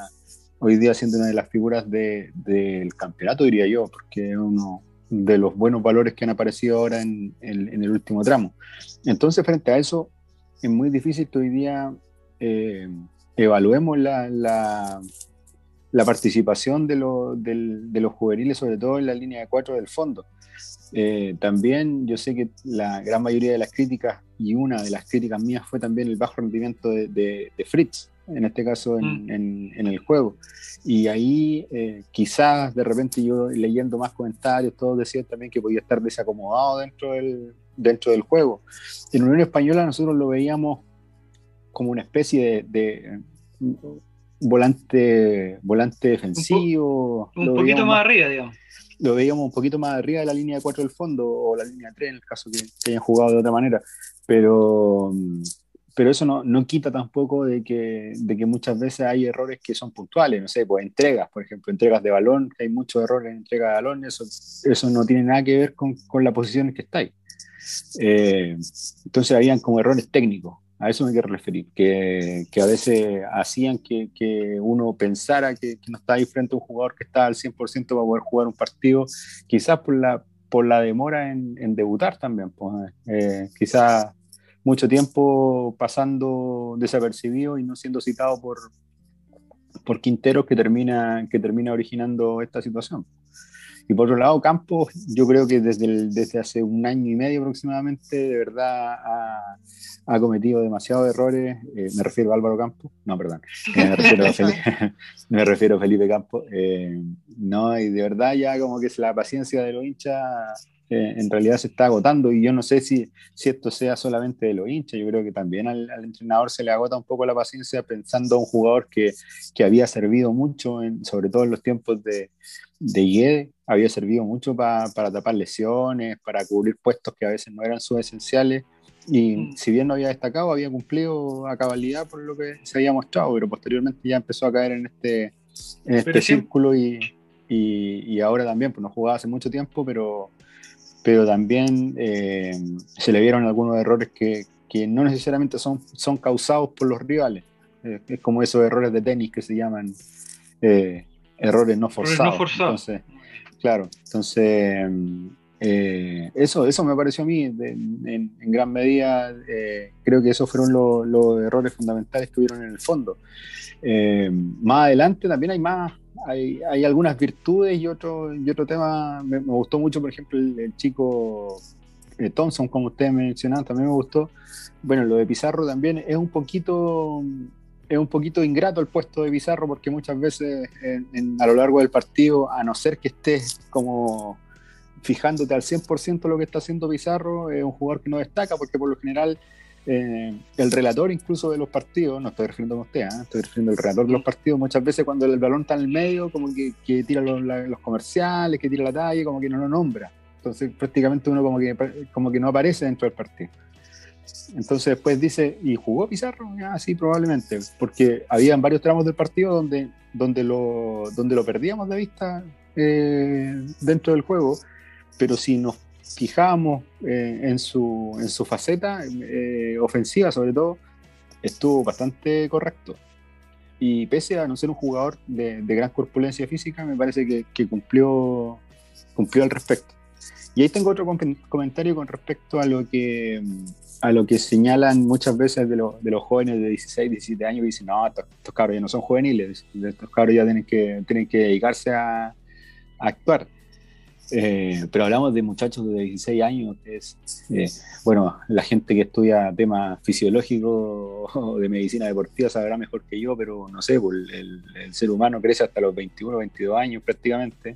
hoy día siendo una de las figuras del campeonato, diría yo, porque uno, de los buenos valores que han aparecido ahora en, el último tramo. Entonces, frente a eso, es muy difícil que hoy día eh, evaluemos la, participación de, los juveniles, sobre todo en la línea de cuatro del fondo. Eh, también yo sé que la gran mayoría de las críticas, y una de las críticas mías fue también el bajo rendimiento de Fritz, en este caso en, mm. en, el juego. Y ahí eh, quizás de repente yo leyendo más comentarios, todos decían también que podía estar desacomodado dentro del, dentro del juego. En Unión Española nosotros lo veíamos como una especie de, volante, volante defensivo. Un, poquito más, arriba, digamos. Lo veíamos un poquito más arriba de la línea de 4 del fondo o la línea 3 en el caso que, que hayan jugado de otra manera. Pero pero eso no, no, quita tampoco de que, de que muchas veces hay errores que son puntuales, no sé, pues entregas, por ejemplo, entregas de balón, hay muchos errores en entrega de balón, eso, eso no tiene nada que ver con, con la posición en que estáis. Eh, entonces habían como errores técnicos, a eso me quiero referir, que, que a veces hacían que, que uno pensara que, no estaba ahí frente a un jugador que está al 100% para poder jugar un partido, quizás por la, por la demora en, en debutar también, pues, eh, quizás mucho tiempo pasando desapercibido y no siendo citado por, por Quinteros que termina, que termina originando esta situación. Y por otro lado, Campos, yo creo que desde, desde hace un año y medio aproximadamente, de verdad ha, ha cometido demasiados errores. Eh, me refiero a Álvaro Campos, no, perdón, eh, me, refiero a Felipe, me refiero a Felipe Campos. Eh, no, y de verdad ya como que es la paciencia de los hinchas en realidad se está agotando y yo no sé si, si esto sea solamente de los hinchas, yo creo que también al, entrenador se le agota un poco la paciencia pensando a un jugador que, que había servido mucho, en, sobre todo en los tiempos de, de IED, había servido mucho para tapar lesiones, para cubrir puestos que a veces no eran sus esenciales y mm. si bien no había destacado, había cumplido a cabalidad por lo que se había mostrado, pero posteriormente ya empezó a caer en este, en este círculo y, y, y, ahora también, pues no jugaba hace mucho tiempo, pero pero también eh, se le vieron algunos errores que, que, no necesariamente son, son causados por los rivales. Eh, es como esos errores de tenis que se llaman eh, errores no forzados. Entonces, claro, entonces eso, eso me pareció a mí en, gran medida, creo que esos fueron los errores fundamentales que hubieron en el fondo. más adelante también hay más, hay, hay, algunas virtudes y otro, y otro tema. Me, gustó mucho, por ejemplo, el, chico eh, Thompson, como ustedes mencionaban, también me gustó. Bueno, lo de Pizarro también es un poquito es un poquito ingrato el puesto de Pizarro porque muchas veces a lo largo del partido, a no ser que estés como fijándote al 100% lo que está haciendo Pizarro, es un jugador que no destaca porque por lo general eh, el relator incluso de los partidos, no estoy refiriendo a usted, ¿eh? estoy refiriendo al relator de los partidos, muchas veces cuando el balón está en el medio, como que, que tira los, comerciales, que tira la talla, como que no lo nombra. Entonces prácticamente uno como que, como que no aparece dentro del partido. Entonces después dice, ¿y jugó Pizarro? Ah, sí, probablemente, porque había varios tramos del partido donde, donde, lo, donde lo perdíamos de vista eh, dentro del juego, pero si nos fijamos eh, en, su, en su faceta eh, ofensiva, sobre todo, estuvo bastante correcto. Y pese a no ser un jugador de, gran corpulencia física, me parece que, cumplió, cumplió al respecto. Y ahí tengo otro comentario con respecto a lo que a lo que señalan muchas veces de, de los jóvenes de 16, 17 años y dicen, no, estos, cabros ya no son juveniles, estos cabros ya tienen que, tienen que dedicarse a, actuar. Eh, pero hablamos de muchachos de 16 años, es, eh, bueno, la gente que estudia temas fisiológicos o de medicina deportiva sabrá mejor que yo, pero no sé, pues, el, el ser humano crece hasta los 21, 22 años prácticamente.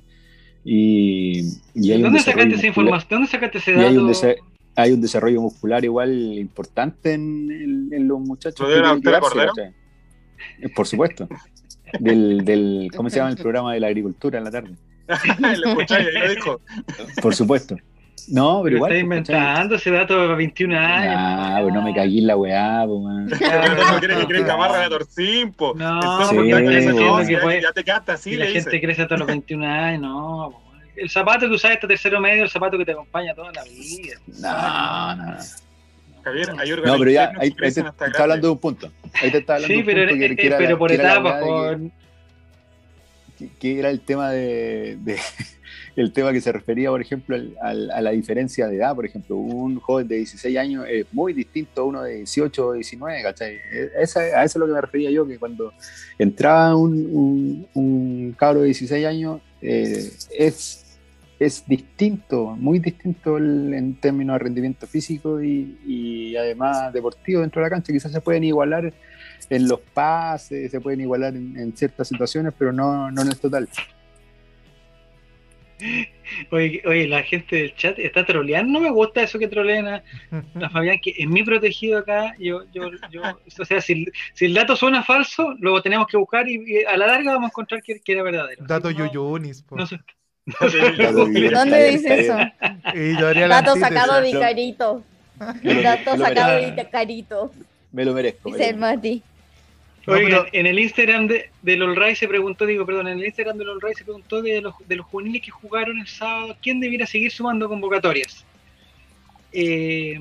Y, ¿Dónde sacaste esa información? ¿Dónde sacaste ese dato? hay un desarrollo muscular igual importante en, los muchachos. Por supuesto. Del, del, ¿Cómo se llama el programa de la agricultura en la tarde? lo dijo. Por supuesto. No, pero, igual. Está inventando ese dato de 21 años. Ah, pues no me cagué en la weá, pues, man. No quiere que amarra la torcín, po. No, porque ya, te quedaste así, La gente crece hasta los 21 años, no, el zapato que usas este tercero medio, el zapato que te acompaña toda la vida. No, no. Javier, hay No, pero ya, ahí, te está hablando de un punto. Ahí te está hablando sí, de un pero, eh, era, pero por etapas, Que, era el tema de, el tema que se refería, por ejemplo, al, a la diferencia de edad, por ejemplo, un joven de 16 años es muy distinto a uno de 18 o 19, ¿cachai? E, a eso es lo que me refería yo, que cuando entraba un, cabro de 16 años, eh, es es distinto, muy distinto en términos de rendimiento físico y, además deportivo dentro de la cancha. Quizás se pueden igualar en los pases, se pueden igualar en, ciertas situaciones, pero no, no en el total. Oye, oye, la gente del chat está troleando. No me gusta eso que troleen a, Fabián, que es mi protegido acá. Yo, yo, yo, o sea, si, el dato suena falso, lo tenemos que buscar y, a la larga vamos a encontrar que, era verdadero. Dato Yuyunis. No sé, ¿Dónde dice eso? Dato sacado de Carito. Dato sacado de Carito. Me lo merezco. Dice el Mati. Oigan, en el Instagram de, del All se preguntó, digo, perdón, en el Instagram del All se preguntó de los, de los juveniles que jugaron el sábado, ¿quién debiera seguir sumando convocatorias? Eh,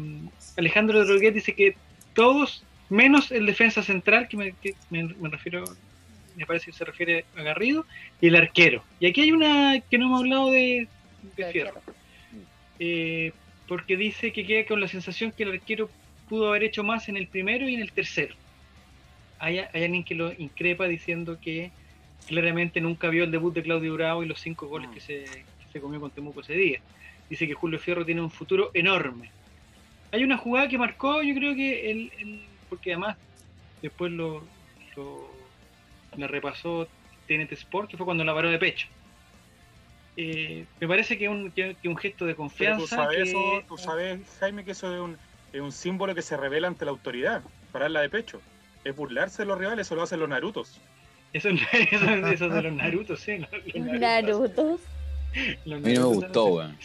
Alejandro Rodríguez dice que todos, menos el defensa central, que me, que me, me refiero me parece que se refiere a Garrido, y el arquero. Y aquí hay una que no hemos hablado de, Fierro. Eh, porque dice que queda con la sensación que el arquero pudo haber hecho más en el primero y en el tercero. Hay, alguien que lo increpa diciendo que claramente nunca vio el debut de Claudio Bravo y los cinco goles que se, comió con Temuco ese día. Dice que Julio Fierro tiene un futuro enorme. Hay una jugada que marcó, yo creo que él, porque además después lo me repasó TNT Sport, que fue cuando la paró de pecho. Eh, me parece que un, que, un gesto de confianza. tú, sabes tú sabes, Jaime, que eso es un, es un símbolo que se revela ante la autoridad, pararla de pecho. Es burlarse de los rivales, eso lo hacen los Narutos. Eso, eso, de los Narutos, sí. Los Narutos. a mí no me gustó, weón.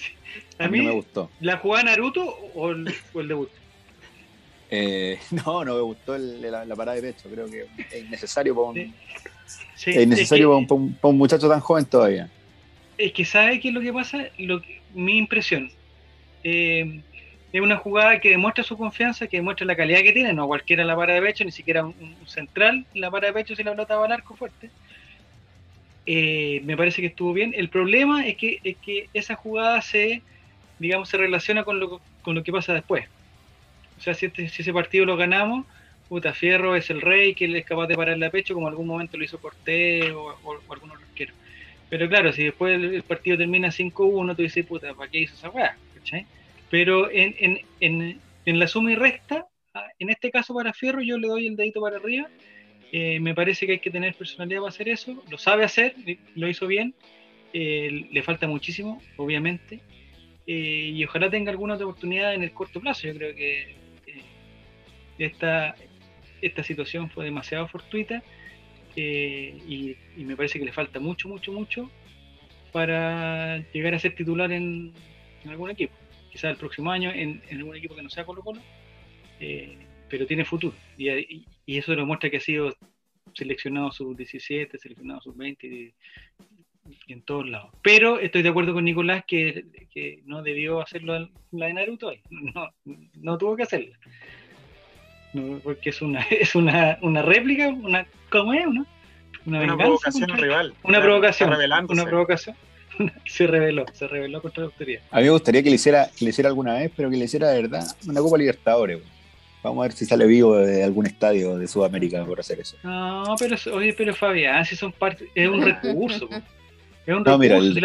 A, mí no me gustó. ¿La jugada Naruto o el, o el debut? Eh, no, no me gustó la, parada de pecho. Creo que es innecesario para un, es necesario un, muchacho tan joven todavía. Es que sabe qué es lo que pasa, lo mi impresión. Eh, es una jugada que demuestra su confianza, que demuestra la calidad que tiene, no cualquiera la para de pecho, ni siquiera un, central la para de pecho si la pelota va arco fuerte. Eh, me parece que estuvo bien. El problema es que, es que esa jugada se, digamos, se relaciona con lo, con lo que pasa después. O sea, este, si, ese partido lo ganamos, puta, Fierro es el rey que él es capaz de pararle a pecho, como algún momento lo hizo Cortés o, o, o algunos arqueros. Pero claro, si después el, partido termina 5-1, tú dices, puta, ¿para qué hizo esa weá? Pero en, en, en, la suma y resta, ah, en este caso para Fierro, yo le doy el dedito para arriba. Eh, me parece que hay que tener personalidad para hacer eso. Lo sabe hacer, lo hizo bien. Eh, le falta muchísimo, obviamente. Eh, y ojalá tenga alguna otra oportunidad en el corto plazo. Yo creo que esta, esta situación fue demasiado fortuita eh, y, me parece que le falta mucho, mucho, mucho para llegar a ser titular en, algún equipo. Quizás el próximo año en, algún equipo que no sea Colo Colo, eh, pero tiene futuro. Y, eso demuestra que ha sido seleccionado sub-17, seleccionado sub-20 y, en todos lados. Pero estoy de acuerdo con Nicolás que, no debió hacerlo la de Naruto hoy. No, no tuvo que hacerlo porque es una, es una, una réplica, una, ¿cómo es? Una, una, provocación rival. Una provocación. Una provocación. se reveló, se reveló contra la autoridad. A mí me gustaría que le hiciera, que le hiciera alguna vez, pero que le hiciera de verdad una Copa Libertadores. Vamos a ver si sale vivo de algún estadio de Sudamérica por hacer eso. No, pero oye, pero Fabián, si son parte, es un recurso. Es un recurso.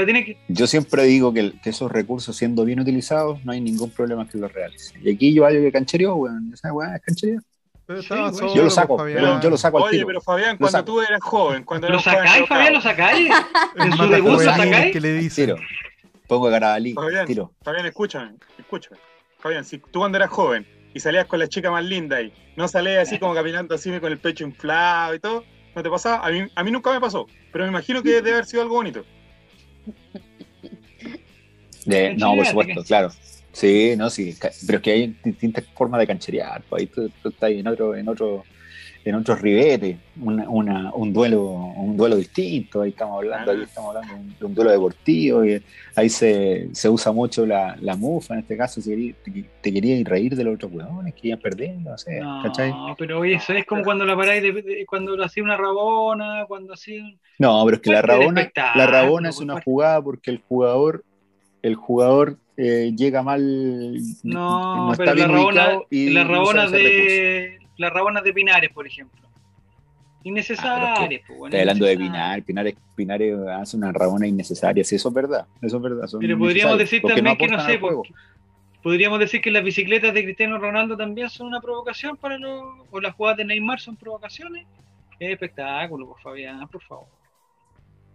Yo siempre digo que, esos recursos siendo bien utilizados, no hay ningún problema que los realice. Y aquí yo algo que canchereó, weón, esa weá es canchería. Yo lo saco, yo, lo saco al Oye, pero Fabián, cuando tú eras joven, cuando ¿Lo sacáis, Fabián? ¿Lo sacáis? ¿En su debut lo sacáis? ¿Qué le dice? Tiro. Pongo Carabalí, Fabián, tiro. Fabián, escúchame, escúchame. Fabián, si tú cuando eras joven y salías con la chica más linda y no salías así como caminando así con el pecho inflado y todo, ¿no te pasaba? A mí, a mí nunca me pasó, pero me imagino que debe haber sido algo bonito. no, por supuesto, claro. Sí, no, sí, pero es que hay distintas formas de cancherear, pues ahí tú, estás en otro, en otro, en otros ribetes, un duelo, un duelo distinto, ahí estamos hablando, ahí estamos hablando de un, duelo deportivo, y ahí se, usa mucho la, mufa, en este caso, si te, quería ir reír de los otros huevones que iban perdiendo, no sé, no, pero oye, eso es como cuando la paráis, de, cuando lo hacía una rabona, cuando hacía... No, pero es que la rabona, la rabona es una jugada porque el jugador el jugador eh, llega mal. No, pero la rabona, y la rabona de las rabonas de Pinares, por ejemplo. Innecesarias. Ah, pues, hablando de Pinares, Pinares, Pinares hace una rabona innecesaria, sí, eso es verdad, eso es verdad. pero podríamos decir también que no sé, podríamos decir que las bicicletas de Cristiano Ronaldo también son una provocación para los, o las jugadas de Neymar son provocaciones. Es espectáculo, por Fabián, por favor.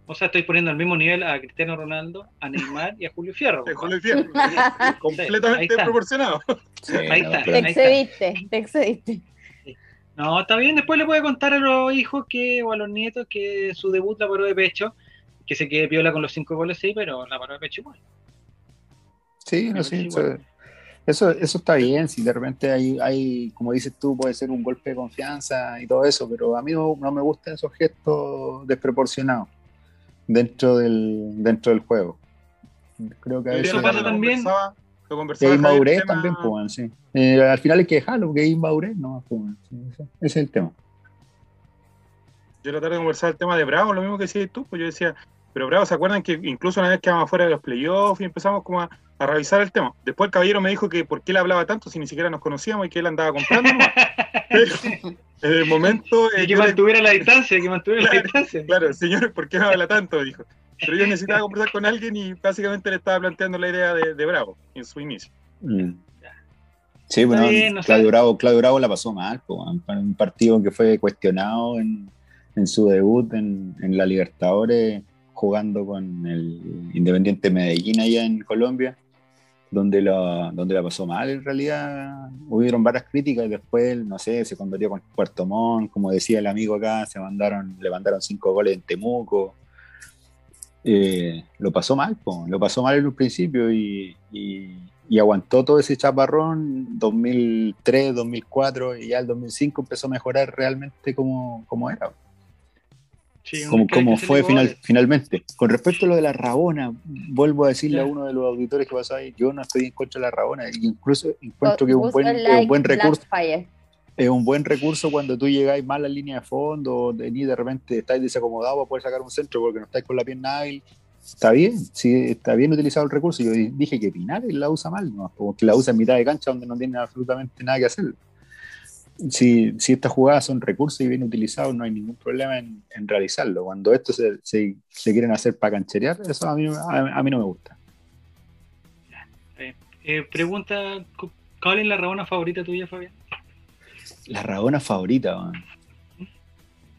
O sea, estoy poniendo al mismo nivel a Cristiano Ronaldo, a Neymar y a Julio Fierro. Julio Fierro, completamente proporcionado. ahí está. Te excediste, te excediste. No, está bien, después le puede contar a los hijos que, o a los nietos que su debut la paró de pecho, que se quede piola con los cinco goles, sí, pero la paró de pecho igual. Sí, no, sí, eso, eso está bien, si de repente hay, hay, como dices tú, puede ser un golpe de confianza y todo eso, pero a mí no, no me gustan esos gestos desproporcionados dentro del, dentro del juego. Creo que eso pasa también. Que hay inmadurez también, pues, sí. Eh, al final hay que dejarlo, porque inmadurez, no, pues, ese es el tema. Yo traté de conversar el tema de Bravo, lo mismo que decías tú, pues yo decía, pero Bravo, ¿se acuerdan que incluso una vez quedamos fuera de los playoffs y empezamos como a, revisar el tema? Después el caballero me dijo que por qué él hablaba tanto si ni siquiera nos conocíamos y que él andaba comprando. pero en el momento... Y que mantuviera la distancia, que mantuviera la distancia. Claro, señor, ¿por qué me habla tanto? Dijo. Pero yo necesitaba conversar con alguien y básicamente le estaba planteando la idea de, Bravo en su inicio. Mm. Sí, bueno, Claudio, Bravo, Claudio Bravo la pasó mal, un partido que fue cuestionado en, su debut en, la Libertadores, jugando con el Independiente Medellín allá en Colombia, donde la, donde la pasó mal en realidad. Hubieron varias críticas y después, no sé, se convirtió con Puerto Montt, como decía el amigo acá, se mandaron, le mandaron cinco goles en Temuco eh, lo pasó mal, lo pasó mal en un principio y, aguantó todo ese chaparrón 2003, 2004 y ya el 2005 empezó a mejorar realmente como, como era. Como, fue final, finalmente. Con respecto a lo de la Rabona, vuelvo a decirle a uno de los auditores que pasó ahí, yo no estoy en contra de la Rabona, incluso encuentro que es un buen, un buen recurso es un buen recurso cuando tú llegáis mal a la línea de fondo, ni de repente estáis desacomodados para poder sacar un centro porque no estáis con la pierna hábil. Está bien, sí, está bien utilizado el recurso. Yo dije que Pinares la usa mal, ¿no? como que la usa en mitad de cancha donde no tiene absolutamente nada que hacer. Si, si estas jugadas son recursos y bien utilizados, no hay ningún problema en, realizarlo. Cuando esto se, se, quieren hacer para cancherear, eso a mí, a, mí no me gusta. Eh, eh, pregunta, ¿cuál es la rabona favorita tuya, Fabián? La Rabona favorita,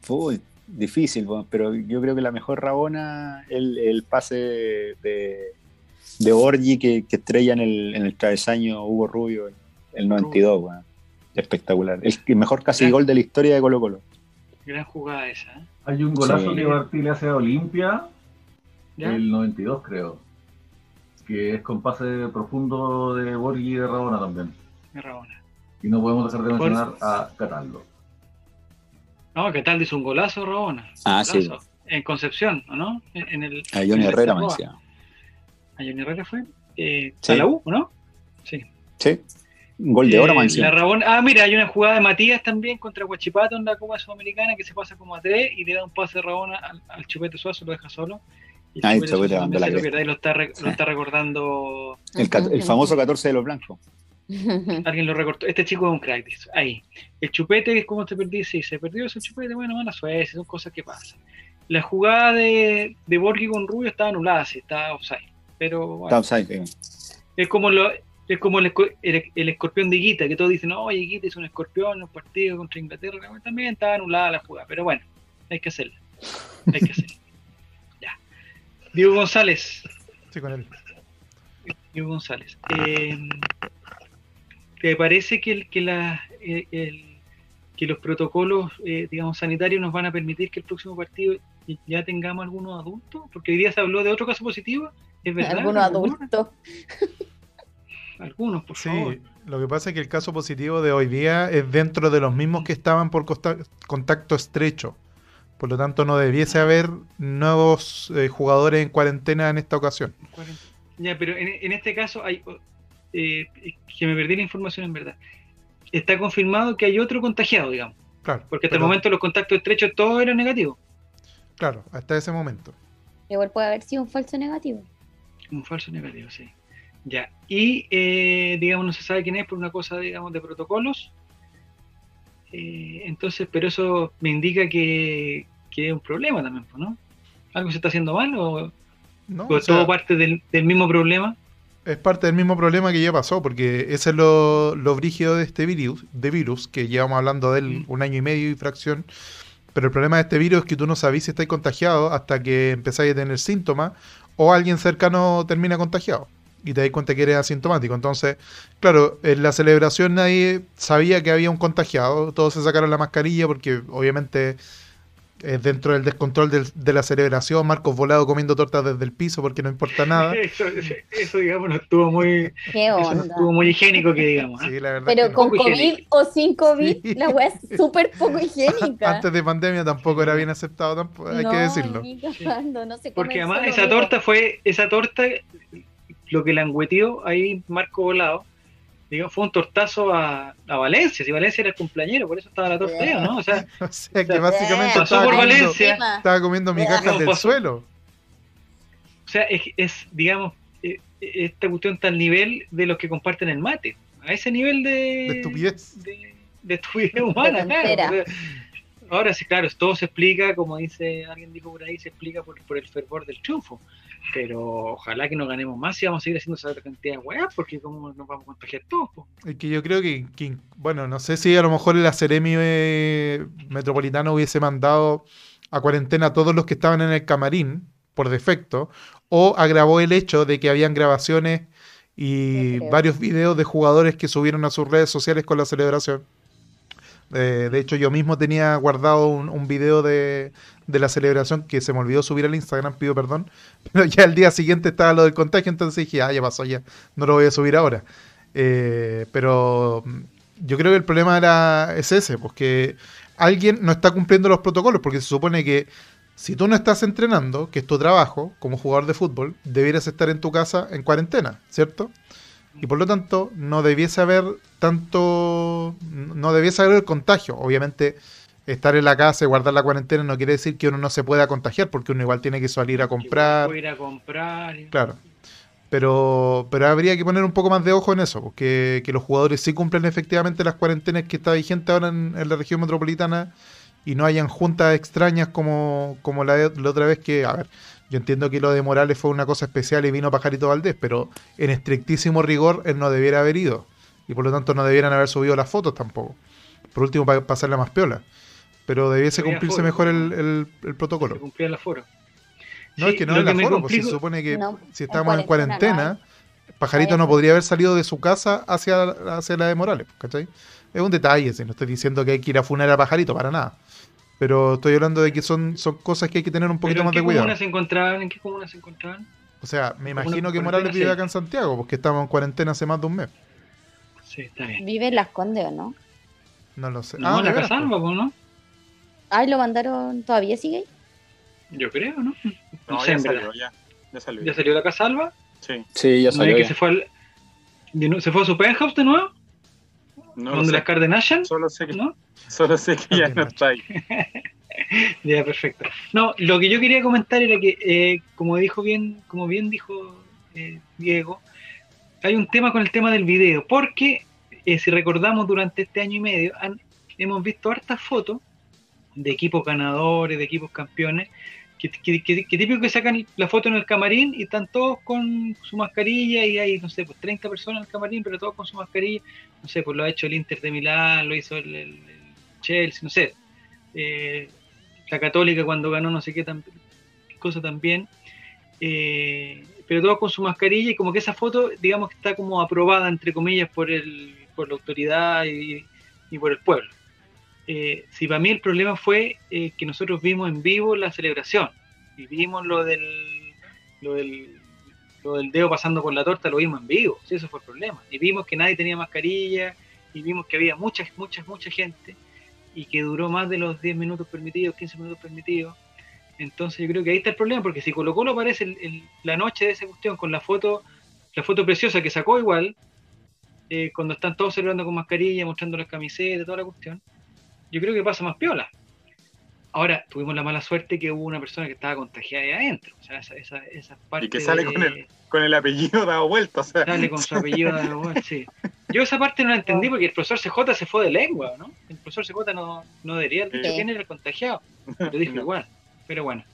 Fue difícil, pero yo creo que la mejor Rabona el, el pase de, de Orgi que, estrella en el, en el travesaño Hugo Rubio, el 92, espectacular. El mejor casi gol de la historia de Colo Colo. Gran jugada esa. ¿eh? Hay un golazo que Martí le hace a Olimpia, el 92 creo, que es con pase profundo de Borgi y de Rabona también. De Rabona. Y no podemos dejar de mencionar a Cataldo. No, Cataldo hizo un golazo, Rabona. Ah, sí. En Concepción, ¿o no? En el, a Johnny Herrera me decía. ¿A Johnny Herrera fue? Eh, sí. ¿A la U, no? Sí. Sí. Un gol de oro, eh, la Ah, mira, hay una jugada de Matías también contra Guachipato en la Copa Sudamericana que se pasa como a tres y le da un pase de Rabona al, Chupete Suazo, lo deja solo Ah, el Chupete mandó la lo, está, lo está recordando. El, el famoso 14 de los blancos. Alguien lo recortó. Este chico es un crack, ahí. El chupete, ¿cómo te perdí? Sí, se perdió ese chupete. Bueno, mala suerte, son cosas que pasan. La jugada de, de Borghi con Rubio está anulada, sí, está offside. Pero bueno, está offside, Es como lo, es como el, el, escorpión de Guita, que todos dicen, no, oye, Guita es un escorpión en un partido contra Inglaterra. También está anulada la jugada, pero bueno, hay que hacerla. Hay que hacerla. ya. Diego González. Sí, con él. Diego González. Eh, ¿Te parece que, que, la, eh, que los protocolos, eh, digamos, sanitarios nos van a permitir que el próximo partido ya tengamos algunos adultos? Porque hoy día se habló de otro caso positivo, ¿es verdad? Algunos adultos. Algunos, por favor. Sí, lo que pasa es que el caso positivo de hoy día es dentro de los mismos que estaban por contacto estrecho. Por lo tanto, no debiese haber nuevos eh, jugadores en cuarentena en esta ocasión. Ya, pero en, en este caso hay eh, que me perdí la información en verdad. Está confirmado que hay otro contagiado, digamos. Claro. Porque hasta el momento los contactos estrechos todos eran negativos. Claro, hasta ese momento. Igual puede haber sido un falso negativo. Un falso negativo, sí. Ya. Y, eh, digamos, no se sabe quién es por una cosa, digamos, de protocolos. Eh, entonces, pero eso me indica que, que, es un problema también, ¿no? ¿Algo se está haciendo mal o, no, o, todo parte del, del mismo problema? es parte del mismo problema que ya pasó, porque ese es lo, lo brígido de este virus, de virus, que llevamos hablando de él mm. un año y medio y fracción. Pero el problema de este virus es que tú no sabes si estás contagiado hasta que empezáis a tener síntomas o alguien cercano termina contagiado y te das cuenta que eres asintomático. Entonces, claro, en la celebración nadie sabía que había un contagiado, todos se sacaron la mascarilla porque obviamente eh, dentro del descontrol de la celebración, Marcos Volado comiendo tortas desde el piso porque no importa nada. eso, digamos, no estuvo muy, estuvo muy higiénico, que digamos. ¿ah? Pero con COVID o sin COVID, la weá es súper poco higiénica. Antes de pandemia tampoco era bien aceptado, tampoco, hay que decirlo. porque además esa torta fue, esa torta, lo que langueteó ahí Marco Volado, fue un tortazo a, a, Valencia, si Valencia era el cumpleañero, por eso estaba la torta, ¿no? O sea, o sea que básicamente estaba, por comiendo, Valencia. estaba comiendo migajas del suelo. O sea, es, es digamos, eh, esta cuestión está al nivel de los que comparten el mate, a ese nivel de, de estupidez. De, de estupidez humana, claro. ahora sí, claro, todo se explica, como dice alguien dijo por ahí, se explica por, por el fervor del triunfo pero ojalá que no ganemos más y vamos a seguir haciendo esa cantidad de weas, porque como nos vamos a contagiar todos. Es que yo creo que, bueno, no sé si a lo mejor el Aceremi eh, Metropolitano hubiese mandado a cuarentena a todos los que estaban en el camarín, por defecto, o agravó el hecho de que habían grabaciones y varios videos de jugadores que subieron a sus redes sociales con la celebración. Eh, de hecho, yo mismo tenía guardado un, un video de, la celebración que se me olvidó subir al Instagram, pido perdón, pero ya el día siguiente estaba lo del contagio, entonces dije, ah, ya pasó, ya, no lo voy a subir ahora. Eh, pero mm, yo creo que el problema era, es ese, porque alguien no está cumpliendo los protocolos, porque se supone que si tú no estás entrenando, que es tu trabajo como jugador de fútbol, debieras estar en tu casa en cuarentena, ¿cierto? Y por lo tanto, no debiese haber tanto, no debiese haber el contagio. Obviamente, estar en la casa y guardar la cuarentena no quiere decir que uno no se pueda contagiar, porque uno igual tiene que salir a comprar. Ir a comprar. Claro. Pero, pero habría que poner un poco más de ojo en eso, porque que los jugadores sí cumplen efectivamente las cuarentenas que está vigente ahora en, la región metropolitana y no hayan juntas extrañas como, como la, la, otra vez que, a ver, yo entiendo que lo de Morales fue una cosa especial y vino Pajarito Valdés, pero en estrictísimo rigor él no debiera haber ido y por lo tanto no debieran haber subido las fotos tampoco. Por último, para pasarla más piola pero debiese cumplirse mejor el, el, protocolo. Se el aforo. No, es que no es el aforo, porque se supone que si estamos en cuarentena, Pajarito no podría haber salido de su casa hacia, hacia la de Morales, ¿cachai? Es un detalle, si no estoy diciendo que hay que ir a funar a Pajarito, para nada. Pero estoy hablando de que son, son cosas que hay que tener un poquito más de cuidado. Se encontraban, ¿En qué comunas se encontraban? O sea, me imagino que Morales vive acá en Santiago, porque estamos en cuarentena hace más de un mes. Sí, está bien. ¿Vive en Las Condes o no? No lo sé. No, ah, la Casalva, ¿no? Ay, lo mandaron, ¿todavía sigue Yo creo, ¿no? No, ya salió, ya. Ya salió. ¿Ya salió la Casalva? Sí. Sí, ya salió. que se fue, al, se fue a su penthouse de nuevo? No ¿Donde las Kardashian? Solo sé que, ¿no? Solo sé que ya no está ahí. ya, perfecto. No, lo que yo quería comentar era que, eh, como dijo bien, como bien dijo eh, Diego, hay un tema con el tema del video, porque eh, si recordamos durante este año y medio, hemos visto hartas fotos de equipos ganadores, de equipos campeones, que, típico que sacan la foto en el camarín y están todos con su mascarilla y hay, no sé, pues 30 personas en el camarín, pero todos con su mascarilla, no sé, pues lo ha hecho el Inter de Milán, lo hizo el, Chelsea, no sé, eh, la Católica cuando ganó no sé qué, cosa también, eh, pero todos con su mascarilla y como que esa foto, digamos que está como aprobada, entre comillas, por, el, por la autoridad y, por el pueblo. Eh, si para mí el problema fue eh, que nosotros vimos en vivo la celebración y vimos lo del, lo del, dedo pasando por la torta, lo vimos en vivo, sí, eso fue el problema. Y vimos que nadie tenía mascarilla y vimos que había mucha, mucha, mucha gente y que duró más de los 10 minutos permitidos, 15 minutos permitidos. Entonces yo creo que ahí está el problema, porque si Colo Colo aparece la noche de esa cuestión con la foto, la foto preciosa que sacó igual, eh, cuando están todos celebrando con mascarilla, mostrando las camisetas, toda la cuestión, yo creo que pasa más piola. Ahora, tuvimos la mala suerte que hubo una persona que estaba contagiada ahí adentro. O sea, esa, esa, esa parte y que sale con, el, con el apellido dado vuelta. O sea. Sale con su apellido dado vuelta, sí. Yo esa parte no la entendí porque el profesor CJ se fue de lengua, ¿no? El profesor CJ no, no debería haber dicho quién era el contagiado. Lo dijo igual, pero bueno.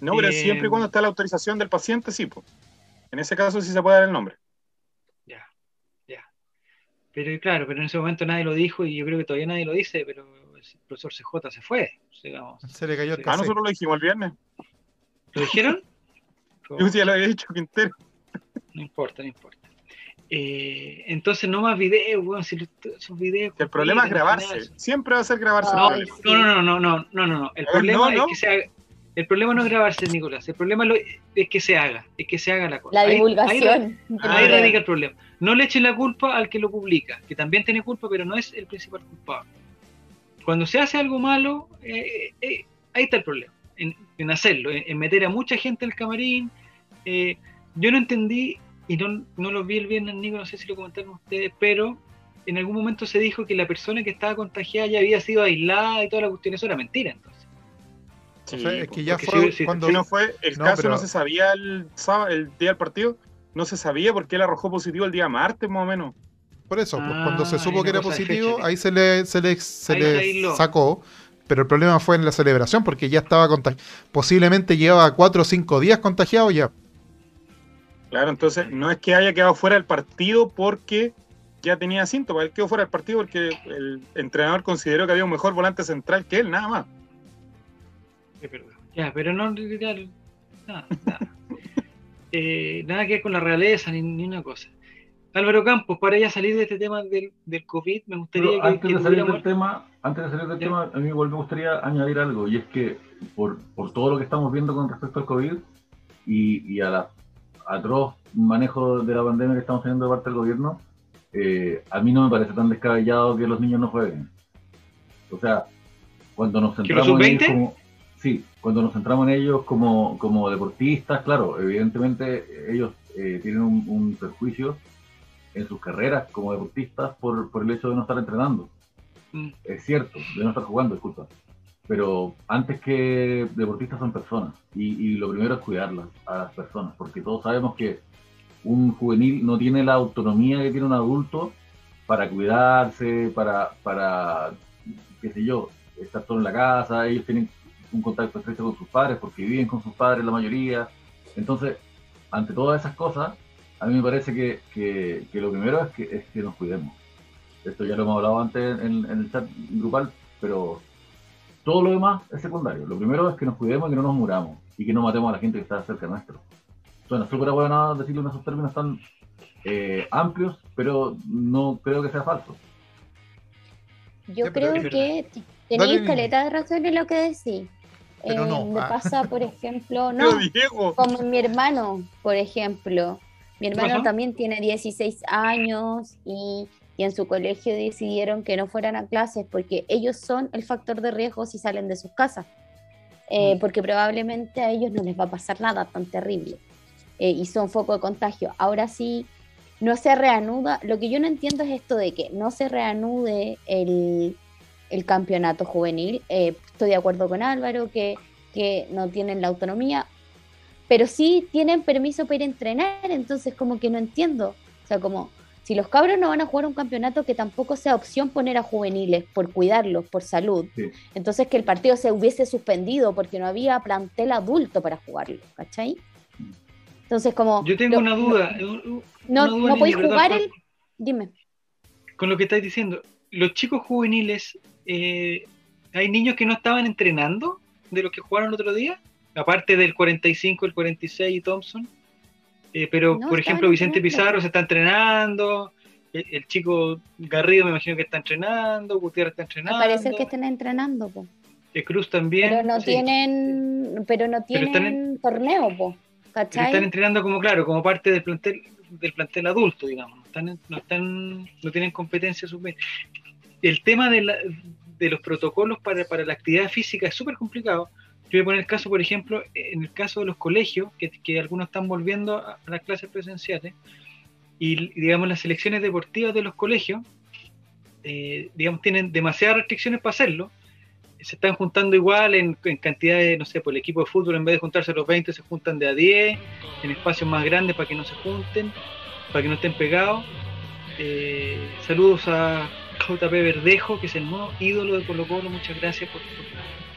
No, pero siempre y eh, cuando está la autorización del paciente, sí. Pues. En ese caso sí se puede dar el nombre. Ya, ya. Pero claro, pero en ese momento nadie lo dijo y yo creo que todavía nadie lo dice, pero el profesor CJ se fue. Digamos. Se le cayó el Ah, nosotros lo dijimos el viernes. ¿Lo dijeron? Yo ya lo había dicho Quintero. No importa, no importa. Eh, entonces no más videos, bueno, si esos videos. El problema es grabarse. Siempre va a ser grabarse. No, no, no, no, no, no, no, El problema es que se haga. El problema no es grabarse, Nicolás. El problema es que se haga, es que se haga la cosa. La divulgación. Ahí, radica el problema. No le echen la culpa al que lo publica, que también tiene culpa, pero no es el principal culpable. Cuando se hace algo malo, eh, eh, ahí está el problema, en, hacerlo, en, meter a mucha gente en el camarín. yo no entendí y no, no lo vi el viernes, Nico, no sé si lo comentaron ustedes, pero en algún momento se dijo que la persona que estaba contagiada ya había sido aislada y toda la cuestión, eso era mentira entonces. es que ya fue si, cuando... no fue el caso, no se sabía el, sábado, el día del partido, no se sabía porque él arrojó positivo el día martes más o menos. Por eso, pues, cuando se ah, supo que era positivo, ahí se le, se le, se le sacó, pero el problema fue en la celebración porque ya estaba contagiado, posiblemente llevaba cuatro o cinco días contagiado ya. Claro, entonces no es que haya quedado fuera del partido porque ya tenía síntomas, él quedó fuera del partido porque el entrenador consideró que había un mejor volante central que él, nada más. Ya, pero no, nada, nada. Eh, nada que ver con la realeza ni, una cosa. Álvaro Campos, para ya salir de este tema del, del COVID, me gustaría que, antes de salir del tema, antes de salir del tema, a mí igual me gustaría añadir algo, y es que por, por todo lo que estamos viendo con respecto al COVID y, y a la atroz manejo de la pandemia que estamos teniendo de parte del gobierno, eh, a mí no me parece tan descabellado que los niños no jueguen. O sea, cuando nos centramos en ellos como, sí, cuando nos centramos en ellos como, como deportistas, claro, evidentemente ellos eh, tienen un, perjuicio en sus carreras como deportistas por, por el hecho de no estar entrenando. Mm. Es cierto, de no estar jugando, disculpa pero antes que deportistas son personas y, lo primero es cuidarlas a las personas, porque todos sabemos que un juvenil no tiene la autonomía que tiene un adulto para cuidarse, para, para qué sé yo, estar todo en la casa, ellos tienen un contacto estrecho con sus padres porque viven con sus padres la mayoría. Entonces, ante todas esas cosas, a mí me parece que, lo primero es que, es que nos cuidemos. Esto ya lo hemos hablado antes en el chat grupal, pero todo lo demás es secundario. Lo primero es que nos cuidemos y que no nos muramos y que no matemos a la gente que está cerca nuestro. Suena súper bueno decirlo en esos términos tan eh, amplios, pero no creo que sea falso. Yo creo que tenéis caleta de razón en lo que decís. Eh, me ah. pasa, por ejemplo, no, como mi hermano, por ejemplo. Mi hermano también tiene 16 años y y en su colegio decidieron que no fueran a clases porque ellos son el factor de riesgo si salen de sus casas, eh, mm. porque probablemente a ellos no les va a pasar nada tan terrible eh, y son foco de contagio. Ahora sí, no se reanuda, lo que yo no entiendo es esto de que no se reanude el, el campeonato juvenil. Eh, estoy de acuerdo con Álvaro que, que no tienen la autonomía, pero sí tienen permiso para ir a entrenar, entonces como que no entiendo. O sea, como si los cabros no van a jugar un campeonato que tampoco sea opción poner a juveniles por cuidarlos, por salud, entonces que el partido se hubiese suspendido porque no había plantel adulto para jugarlo, ¿cachai? Entonces como... Yo tengo una duda. no, no podéis jugar el... Dime. Con lo que estáis diciendo, los chicos juveniles, eh, ¿hay niños que no estaban entrenando de los que jugaron el otro día? Aparte del 45, el 46 y Thompson. Eh, pero, por ejemplo, Vicente Pizarro se está entrenando, el, chico Garrido me imagino que está entrenando, Gutiérrez está entrenando. Parece que están entrenando, po. El Cruz también. Pero no tienen, pero no tienen torneo, po. están entrenando como, claro, como parte del plantel, del plantel adulto, digamos. No, están, no, están, no tienen competencia sub El tema de, de los protocolos para, para la actividad física es súper complicado yo voy a poner el caso, por ejemplo, en el caso de los colegios, que, algunos están volviendo a, las clases presenciales, y digamos las selecciones deportivas de los colegios, eh, digamos, tienen demasiadas restricciones para hacerlo. Se están juntando igual en, cantidad de, no sé, por el equipo de fútbol, en vez de juntarse a los 20, se juntan de a 10, en espacios más grandes para que no se junten, para que no estén pegados. Eh, saludos a JP Verdejo, que es el nuevo ídolo de Colo Colo, muchas gracias por, por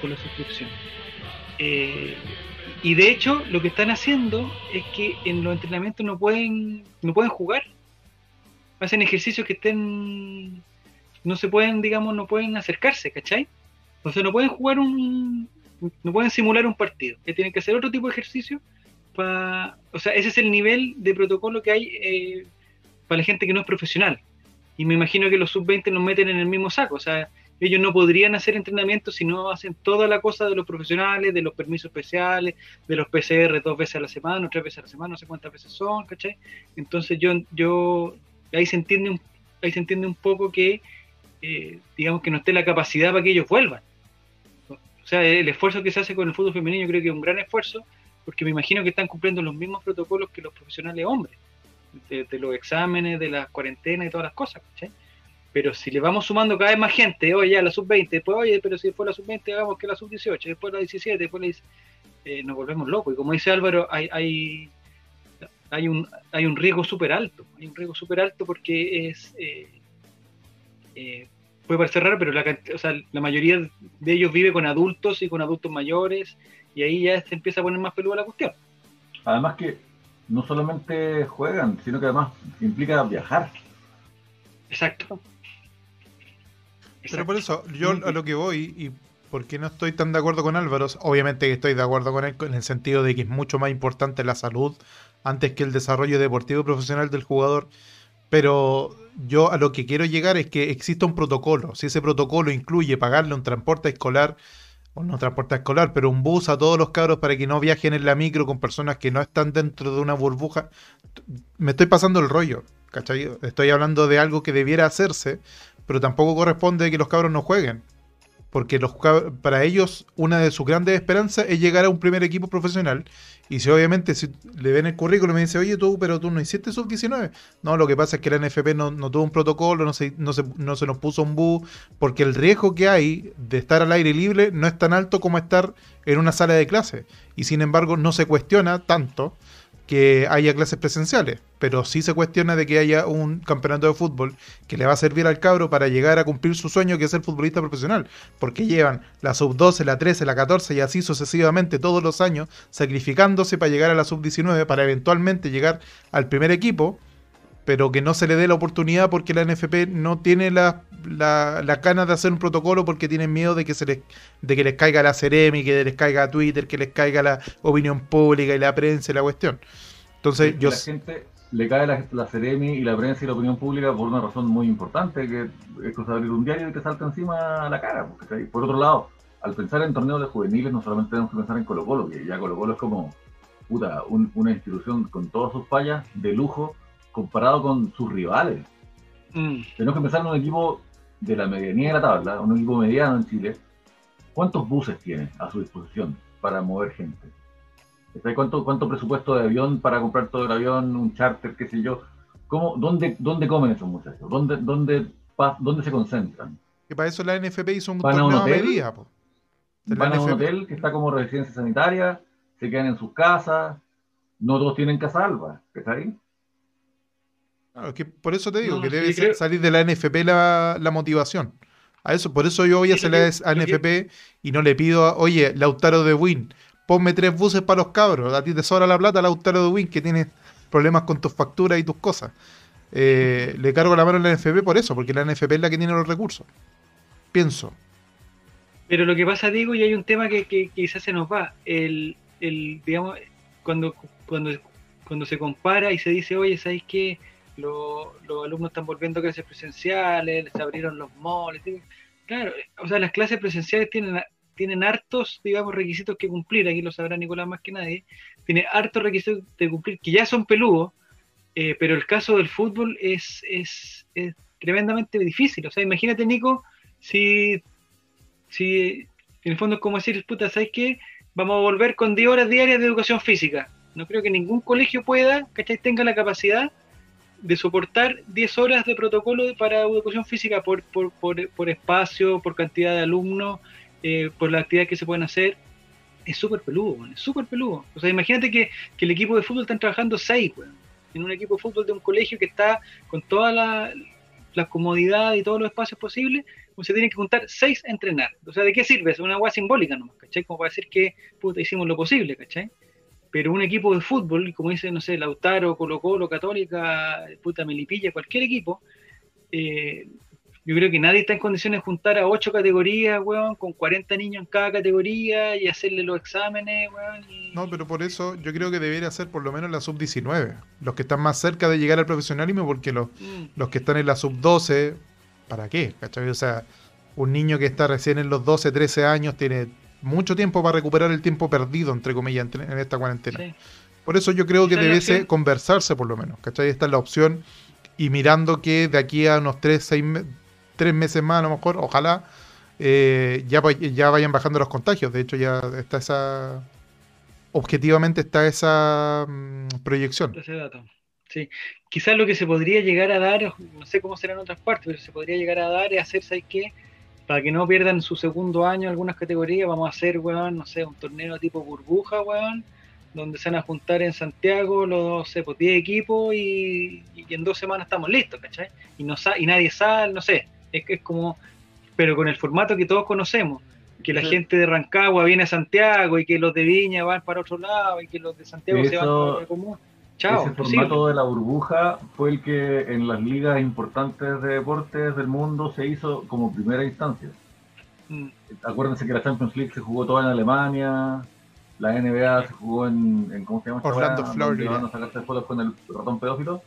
por la suscripción. Eh, y de hecho, lo que están haciendo es que en los entrenamientos no pueden, no pueden jugar. Hacen ejercicios que estén, no se pueden, digamos, no pueden acercarse, ¿cachai? Entonces no pueden jugar un, no pueden simular un partido, que tienen que hacer otro tipo de ejercicio para, o sea, ese es el nivel de protocolo que hay eh, para la gente que no es profesional. Y me imagino que los sub-20 nos meten en el mismo saco, o sea, ellos no podrían hacer entrenamiento si no hacen toda la cosa de los profesionales, de los permisos especiales, de los PCR dos veces a la semana, tres veces a la semana, no sé cuántas veces son, ¿cachai? Entonces yo, yo ahí se entiende un, ahí se entiende un poco que, eh, digamos que no esté la capacidad para que ellos vuelvan. O sea, el esfuerzo que se hace con el fútbol femenino yo creo que es un gran esfuerzo, porque me imagino que están cumpliendo los mismos protocolos que los profesionales hombres, de, de los exámenes, de las cuarentenas y todas las cosas, ¿cachai? Pero si le vamos sumando cada vez más gente, oye, ya la sub-20, después, oye, pero si después la sub-20 hagamos que la sub-18, después la 17, después la eh, nos volvemos locos. Y como dice Álvaro, hay, hay, hay, un, hay un riesgo súper alto, hay un riesgo súper alto porque es... Eh, eh, puede parecer raro, pero la, o sea, la mayoría de ellos vive con adultos y con adultos mayores, y ahí ya se empieza a poner más peluda la cuestión. Además que no solamente juegan, sino que además implica viajar. Exacto. Pero por eso, yo a lo que voy y por qué no estoy tan de acuerdo con Álvaro, obviamente que estoy de acuerdo con él en el sentido de que es mucho más importante la salud antes que el desarrollo deportivo y profesional del jugador, pero yo a lo que quiero llegar es que exista un protocolo. Si ese protocolo incluye pagarle un transporte escolar, o no transporte escolar, pero un bus a todos los cabros para que no viajen en la micro con personas que no están dentro de una burbuja, me estoy pasando el rollo. ¿cachai? Estoy hablando de algo que debiera hacerse, pero tampoco corresponde que los cabros no jueguen. Porque los para ellos una de sus grandes esperanzas es llegar a un primer equipo profesional. Y si obviamente si le ven el currículum y me dice, oye tú, pero tú no hiciste sub-19. No, lo que pasa es que la NFP no, no tuvo un protocolo, no se, no, se, no se nos puso un bus, porque el riesgo que hay de estar al aire libre no es tan alto como estar en una sala de clase. Y sin embargo no se cuestiona tanto que haya clases presenciales, pero sí se cuestiona de que haya un campeonato de fútbol que le va a servir al cabro para llegar a cumplir su sueño que es ser futbolista profesional, porque llevan la sub 12, la 13, la 14 y así sucesivamente todos los años sacrificándose para llegar a la sub 19 para eventualmente llegar al primer equipo pero que no se le dé la oportunidad porque la NFP no tiene las la, ganas de hacer un protocolo porque tienen miedo de que se les, de que les caiga la Ceremi, que les caiga Twitter, que les caiga la opinión pública y la prensa y la cuestión. Entonces, yo... La gente le cae la, la Ceremi y la prensa y la opinión pública por una razón muy importante, que es cosa de abrir un diario y te salta encima la cara. Porque, por otro lado, al pensar en torneos de juveniles, no solamente tenemos que pensar en Colo Colo, que ya Colo Colo es como puta, una institución con todas sus fallas de lujo, comparado con sus rivales. Mm. Tenemos que empezar en un equipo de la medianía de la tabla, un equipo mediano en Chile. ¿Cuántos buses tiene a su disposición para mover gente? ¿Cuánto, ¿Cuánto presupuesto de avión para comprar todo el avión, un charter, qué sé yo? ¿Cómo, dónde, ¿Dónde comen esos muchachos? ¿Dónde, dónde, ¿Dónde se concentran? Que para eso la NFP hizo un torneo a, medida. Van a un hotel que está como residencia sanitaria, se quedan en sus casas, no todos tienen casa alba, ¿está ahí? Que por eso te digo que debe salir de la NFP la, la, motivación. A eso, por eso yo voy a hacer la NFP y no le pido, oye, Lautaro de Win, ponme tres buses para los cabros, a ti te sobra la plata, Lautaro de Win, que tienes problemas con tus facturas y tus cosas. Eh, le cargo la mano a la NFP por eso, porque la NFP es la que tiene los recursos. Pienso. Pero lo que pasa, digo, y hay un tema que, quizás se nos va. El, el, digamos, cuando, cuando, cuando se compara y se dice, oye, ¿sabéis qué? Los, alumnos están volviendo a clases presenciales, les abrieron los moles. Claro, o sea, las clases presenciales tienen, tienen hartos, digamos, requisitos que cumplir, aquí lo sabrá Nicolás más que nadie, tiene hartos requisitos de cumplir que ya son peludos, eh, pero el caso del fútbol es, es, es, tremendamente difícil. O sea, imagínate, Nico, si, si en el fondo es como decir, puta, ¿sabes qué? Vamos a volver con 10 horas diarias de educación física. No creo que ningún colegio pueda, ¿cachai? Tenga la capacidad de soportar 10 horas de protocolo para educación física por, por, por, espacio, por cantidad de alumnos, eh, por las actividades que se pueden hacer. Es súper peludo, es súper peludo. O sea, imagínate que, que, el equipo de fútbol están trabajando 6, en un equipo de fútbol de un colegio que está con toda la, la comodidad y todos los espacios posibles, pues se tienen que juntar 6 a entrenar. O sea, ¿de qué sirve? Es una agua simbólica nomás, ¿cachai? Como para decir que puta, hicimos lo posible, ¿cachai? Pero un equipo de fútbol, como dice, no sé, Lautaro, Colo Colo, Católica, puta Melipilla, cualquier equipo, eh, yo creo que nadie está en condiciones de juntar a ocho categorías, weón, con 40 niños en cada categoría y hacerle los exámenes, weón. No, pero por eso yo creo que debería ser por lo menos la sub-19, los que están más cerca de llegar al profesionalismo, porque los, mm. los que están en la sub-12, ¿para qué? ¿Cachai? O sea, un niño que está recién en los 12, 13 años tiene mucho tiempo para recuperar el tiempo perdido, entre comillas, en esta cuarentena. Por eso yo creo que debe conversarse por lo menos, ¿cachai? Esta es la opción y mirando que de aquí a unos tres, seis, tres meses más a lo mejor, ojalá, eh, ya, ya vayan bajando los contagios. De hecho, ya está esa... Objetivamente está esa mm, proyección. Ese dato. Sí, quizás lo que se podría llegar a dar, no sé cómo será en otras partes, pero se podría llegar a dar es hacer, ¿sabes qué? Para que no pierdan su segundo año algunas categorías, vamos a hacer, weón, no sé, un torneo tipo burbuja, weón, donde se van a juntar en Santiago los, sé, pues 10 equipos y, en dos semanas estamos listos, ¿cachai? Y, no y nadie sale, no sé, es que es como, pero con el formato que todos conocemos, que la gente de Rancagua viene a Santiago y que los de Viña van para otro lado y que los de Santiago se van para otro común. Ese formato de la burbuja fue el que en las ligas importantes de deportes del mundo se hizo como primera instancia. Mm. Acuérdense que la Champions League se jugó toda en Alemania, la NBA se jugó en, ¿cómo se llama? Orlando, Florida. Van a sacarse fotos con el ratón pedófilo.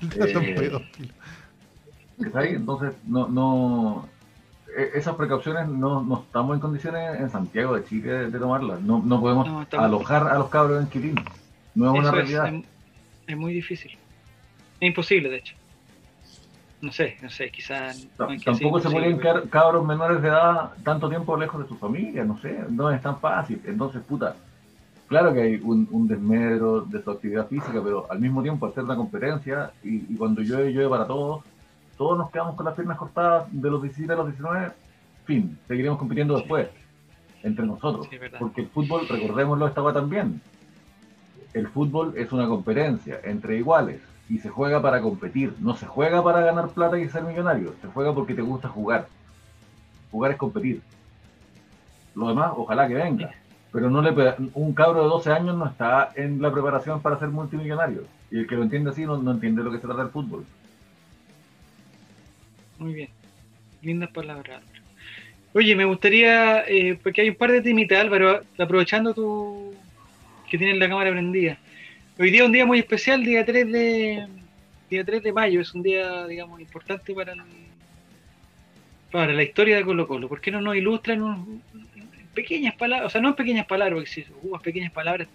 ratón eh, pedófilo. Entonces, no, no, e, esas precauciones no, no, estamos en condiciones en Santiago de Chile de, tomarlas. No, no podemos alojar a los cabros en Quilín. No es una realidad. Es, muy difícil. Es imposible, de hecho. No sé, no sé, quizás. tampoco se pueden quedar cabros menores de edad tanto tiempo lejos de su familia, no sé, no es tan fácil. Entonces, puta, claro que hay un, desmedro de su actividad física, pero al mismo tiempo hacer una competencia y, cuando llueve, llueve para todos, todos nos quedamos con las piernas cortadas de los 17 a los 19, fin, seguiremos compitiendo después, entre nosotros. porque el fútbol, recordémoslo, estaba también el fútbol es una competencia entre iguales y se juega para competir, no se juega para ganar plata y ser millonario, se juega porque te gusta jugar. Jugar es competir. Lo demás, ojalá que venga. Pero no le un cabro de 12 años no está en la preparación para ser multimillonario. Y el que lo entiende así no, entiende lo que se trata del fútbol. Muy bien. Lindas palabras. Oye, me gustaría, eh, porque hay un par de temitas, Álvaro, aprovechando tu, que tienen la cámara prendida. Hoy día es un día muy especial, día 3 de día 3 de mayo, es un día, digamos, importante para para la historia de Colo Colo. ¿Por qué no nos ilustran en pequeñas palabras? O sea, no en pequeñas palabras, porque si ocupas pequeñas palabras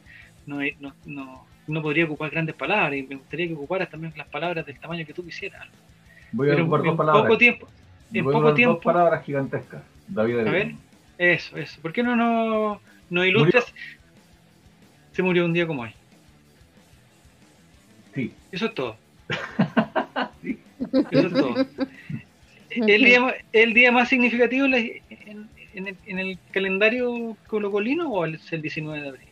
no, no, no, podría ocupar grandes palabras y me gustaría que ocuparas también las palabras del tamaño que tú quisieras. Voy a ocupar dos palabras. Poco tiempo, en poco tiempo. Dos palabras gigantescas. David a ver, eso, eso. ¿Por qué no nos no ilustras? Se murió un día como hoy. Sí. Eso es todo. sí. Eso es todo. el, día, el día más significativo en, en, el, calendario colocolino o es el 19 de abril?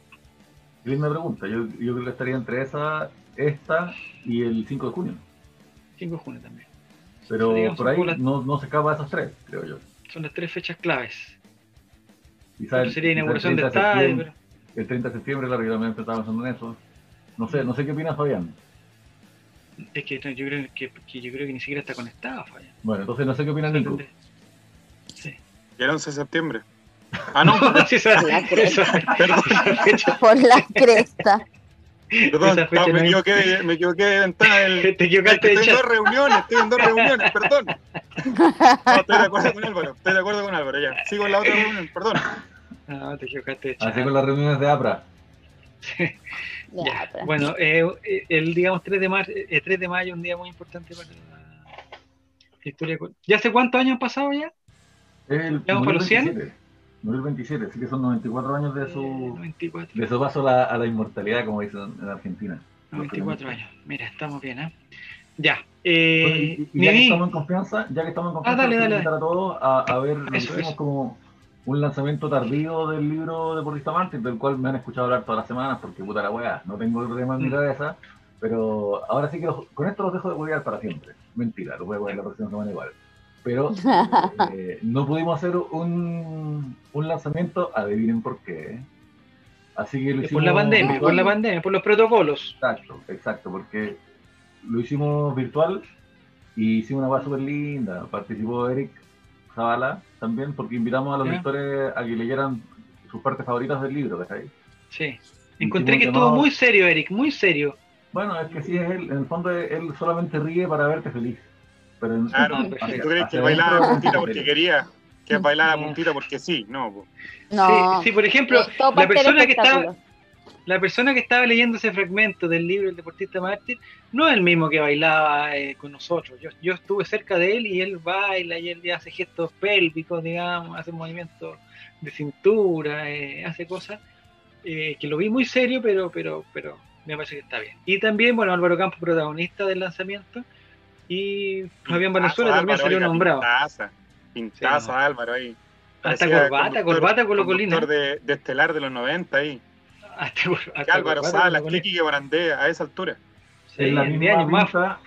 Linda pregunta. Yo, yo creo que estaría entre esa, esta y el 5 de junio. 5 de junio también. Pero por ahí no, no se acaba esas tres, creo yo. Son las tres fechas claves. Quizás sería inauguración de estadio. El 30 de septiembre, claro, yo también estaba pensando en eso. No sé, no sé qué opinas, Fabián. Es que yo creo que, yo creo que ni siquiera está conectado, Fabián. Bueno, entonces no sé qué opinas, Nico. Sí. Y el 11 de septiembre. Ah, no. sí, esa, Por la cresta. Por la cresta. Perdón, no, me, equivoqué, me equivoqué de ventana. El, Te equivocaste de Estoy en dos reuniones, estoy en dos reuniones, perdón. No, estoy de acuerdo con Álvaro, estoy de acuerdo con Álvaro, ya. Sigo en la otra reunión, perdón. No, te equivocaste Así con las reuniones de APRA. ya. Bueno, eh, el digamos 3 de, mar, eh, 3 de mayo, un día muy importante para la historia. ¿Ya hace cuántos años han pasado ya? El, ¿Vamos para los 100? 2027, así que son 94 años de su, de su paso a la, inmortalidad, como dicen en Argentina. 94 años, mira, estamos bien, ¿eh? Ya. Eh, y, ya que estamos en confianza, ya que estamos en confianza, ah, dale, dale. invitar a todos a, a ver, hicimos como un lanzamiento tardío del libro de Portista Martin, del cual me han escuchado hablar todas las semanas, porque puta la weá, no tengo el tema en mi mm. cabeza, pero ahora sí que con esto los dejo de huevear para siempre. Mentira, lo voy a huevear la próxima semana igual pero eh, no pudimos hacer un, un, lanzamiento, adivinen por qué. Así que lo hicimos por la pandemia, por la pandemia, por los protocolos. Exacto, exacto, porque lo hicimos virtual y hicimos una cosa súper linda. Participó Eric Zavala también, porque invitamos a los lectores a que leyeran sus partes favoritas del libro, ¿ves Sí. Encontré que estuvo muy serio, Eric, muy serio. Bueno, es que sí, es él, en el fondo él solamente ríe para verte feliz claro, ¿tú crees que bailaba la puntita porque quería? Que bailara la puntita porque sí, no. no. Sí, por ejemplo, la persona que estaba la persona que estaba leyendo ese fragmento del libro El deportista mártir no es el mismo que bailaba eh, con nosotros. Yo, yo, estuve cerca de él y él baila y él hace gestos pélvicos, digamos, hace movimientos de cintura, eh, hace cosas eh, que lo vi muy serio, pero, pero, pero me parece que está bien. Y también, bueno, Álvaro Campos, protagonista del lanzamiento, y Fabián Venezuela también salió nombrado. Pintaza, pintaza Álvaro ahí. Hasta corbata, corbata con los colinas. De, de Estelar de los 90 ahí. Hasta, hasta Álvaro Salas, Kiki que Barandea, a esa altura. Sí, es la misma pinta,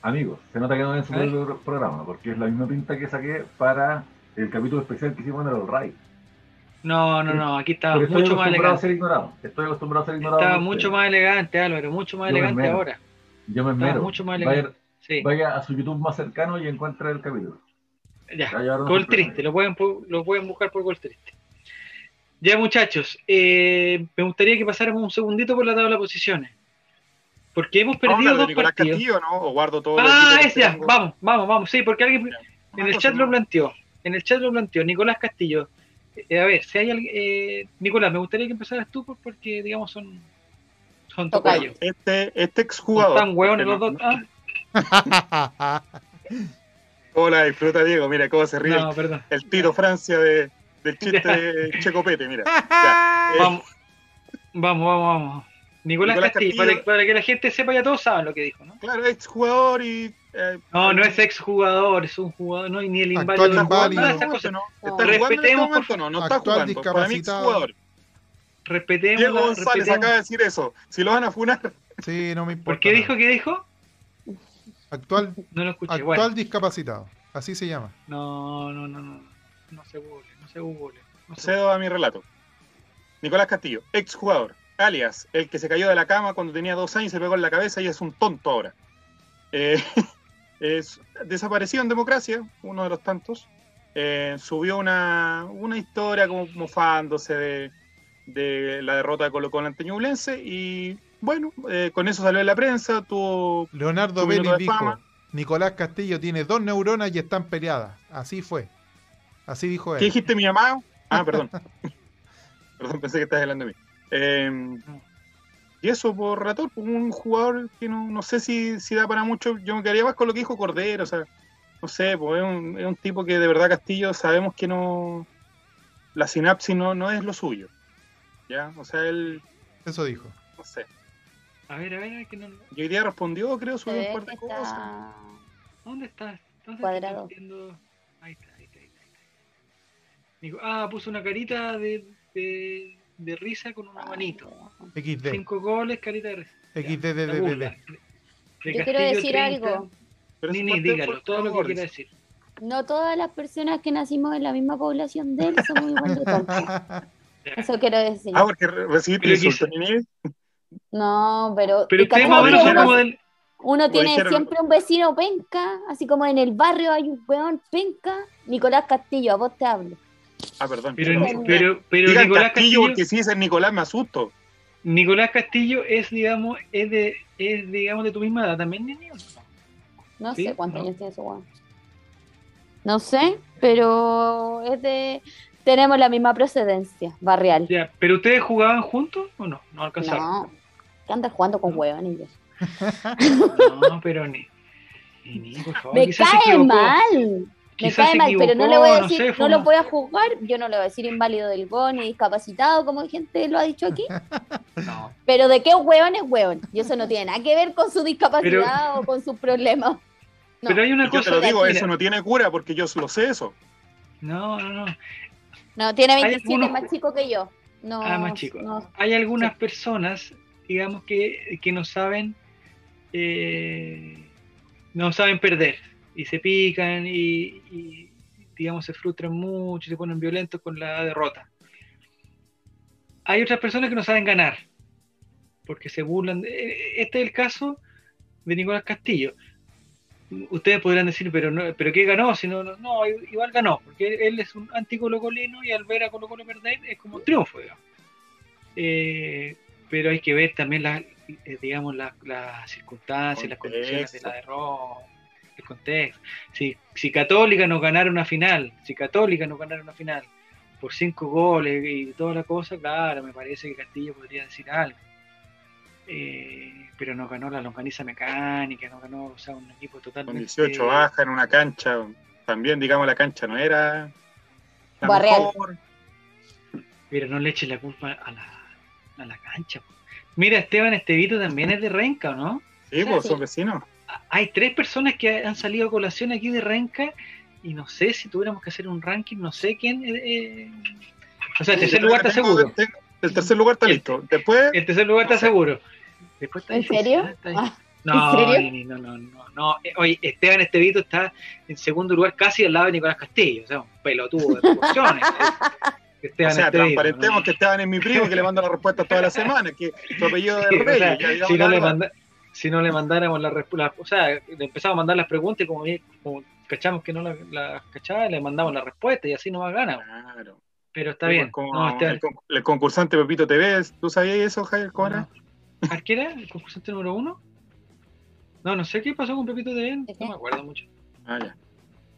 amigos, se nota que no es un programa, porque es la misma pinta que saqué para el capítulo especial que hicimos en el Ray. No, no, no, aquí estaba mucho más elegante. A ser ignorado. Estoy acostumbrado a ser ignorado. Estaba mucho más elegante, Álvaro, mucho más elegante ahora. Yo me esmero. Mucho más elegante. Vaya a su YouTube más cercano y encuentre el capítulo. Ya, Gol Triste, lo pueden, lo pueden buscar por Gol Triste. Ya, muchachos, eh, me gustaría que pasáramos un segundito por la tabla de posiciones. Porque hemos perdido dos partidos. Castillo, ¿no? O guardo todo ah, es ya, vamos, vamos, vamos. Sí, porque alguien en el chat lo planteó. En el chat lo planteó Nicolás Castillo. Eh, a ver, si hay alguien. Eh, Nicolás, me gustaría que empezaras tú porque, digamos, son. Son tocayos. Este, este exjugador. Están hueones los dos. Ah, Hola, disfruta Diego, mira cómo se ríe el, tiro Francia de, del chiste de Checopete, mira. Eh. vamos, vamos, vamos, Nicolás, Castillo, Para, que la gente sepa, ya todos saben lo que dijo, ¿no? Claro, ex jugador y. Eh, no, no es ex jugador, es un jugador, no, ni el inválido. No, no, está Respetemos, este no, no está jugando. Para mí. Respetemos. Diego González acaba de decir eso. Si lo van a funar. Sí, no me importa. ¿Por qué dijo? ¿Qué dijo? Actual, actual discapacitado, así se llama. No, no, no, no, no se no se google. No Cedo a mi relato. Nicolás Castillo, ex jugador, alias, el que se cayó de la cama cuando tenía dos años y se pegó en la cabeza y es un tonto ahora. Eh, es, desapareció en democracia, uno de los tantos. Eh, subió una, una historia como mofándose de, de la derrota de Colo Colo ante Ñublense y bueno, eh, con eso salió en la prensa, tuvo... Leonardo Vélez dijo, Nicolás Castillo tiene dos neuronas y están peleadas. Así fue. Así dijo él. ¿Qué dijiste mi mamá? Ah, perdón. perdón, pensé que estabas hablando de mí. Em, y eso por relator, un jugador que no, sé si, si, da para mucho. Yo me quedaría más con lo que dijo Cordero, o sea, no sé, pues es un, es un tipo que de verdad Castillo sabemos que no. La sinapsis no, no es lo suyo. ¿Ya? O sea, él. Eso dijo. No sé. A ver, a ver, que no. Y hoy día respondió, creo, sobre un par de cosas. ¿Dónde está? cuadrado. Está, ahí está, ah, puso una carita de, de, de risa con una manito. XD. Cinco goles, carita de risa. XD, Yo quiero decir algo. Ni, dígalo, todo lo que quiera decir. No todas las personas que nacimos en la misma población de él somos igual de. Eso quiero decir. Ah, porque recibiste insultos, No, pero. Pero ustedes más o menos son como del uno tiene siempre un vecino penca, así como en el barrio hay un weón penca. Nicolás Castillo, a vos te hablo. Ah, perdón. Pero, pero, pero Nicolás Castillo, porque si es el Nicolás me asusto. Nicolás Castillo es, digamos, es de, es, digamos, de tu misma edad también, niño. No sé cuántos años tiene ese weón. No sé, pero es de. Tenemos la misma procedencia, barrial. Ya, ¿pero ustedes jugaban juntos o no? No alcanzaron. No, ¿qué andas jugando con huevones? No, pero ni. ni, por favor. Me cae mal. Me cae mal, pero no le voy a decir, no, lo voy a jugar, yo no le voy a decir inválido del gol ni discapacitado, como gente lo ha dicho aquí. No. Pero de qué hueón es hueón. Y eso no tiene nada que ver con su discapacidad o con sus problemas. Pero hay una cosa. Yo te lo digo, eso no tiene cura porque yo lo sé eso. No, no, no. No, tiene 27, más chico que yo. No, ah, más chico. Hay algunas personas, digamos, que, que no saben eh, no saben perder y se pican y, digamos se frustran mucho, se ponen violentos con la derrota. Hay otras personas que no saben ganar porque se burlan. Este es el caso de Nicolás Castillo. Ustedes podrán decir, pero no, pero ¿qué ganó? Si no, no, igual ganó, porque él es un anticolocolino y al ver a Colo Colo perder es como un triunfo, eh, pero hay que ver también la, eh, digamos, las circunstancias, las condiciones de la derrota, el contexto. Si, si Católica no ganara una final, si Católica no ganara una final por cinco goles y toda la cosa, claro, me parece que Castillo podría decir algo. Eh, pero no ganó la longaniza mecánica, no ganó, o sea, un equipo totalmente... Con 18 bajas en una cancha, también, digamos, la cancha no era la mejor. Pero no le eche la culpa a la, a la cancha. Mira, Esteban Estevito también es de Renca, ¿no? Sí, pues son vecinos. Hay tres personas que han salido a colación aquí de Renca y no sé si tuviéramos que hacer un ranking, no sé quién. Eh, eh o sea, el tercer lugar está seguro. El tercer lugar está listo. Después. El tercer lugar está seguro. Después está ¿En serio? Ah, no, no, no, no, no. Eh, oye, Esteban Estevito está en segundo lugar casi al lado de Nicolás Castillo. O sea, un pelotudo de proporciones. o sea, transparentemos que Esteban es mi primo que le manda la respuesta toda la semana, que su apellido de Reyes. si, no le manda, si no le mandáramos la respuesta, o sea, le empezamos a mandar las preguntas y como, como cachamos que no las la cachaba, le mandamos la respuesta y así no más gana. Claro. Pero está bien. no, el, concursante Pepito TV, ¿tú sabías eso, Javier? ¿Qué era? ¿El concursante número uno? No, no sé qué pasó con Pepito TV, no me acuerdo mucho. Ah, ya.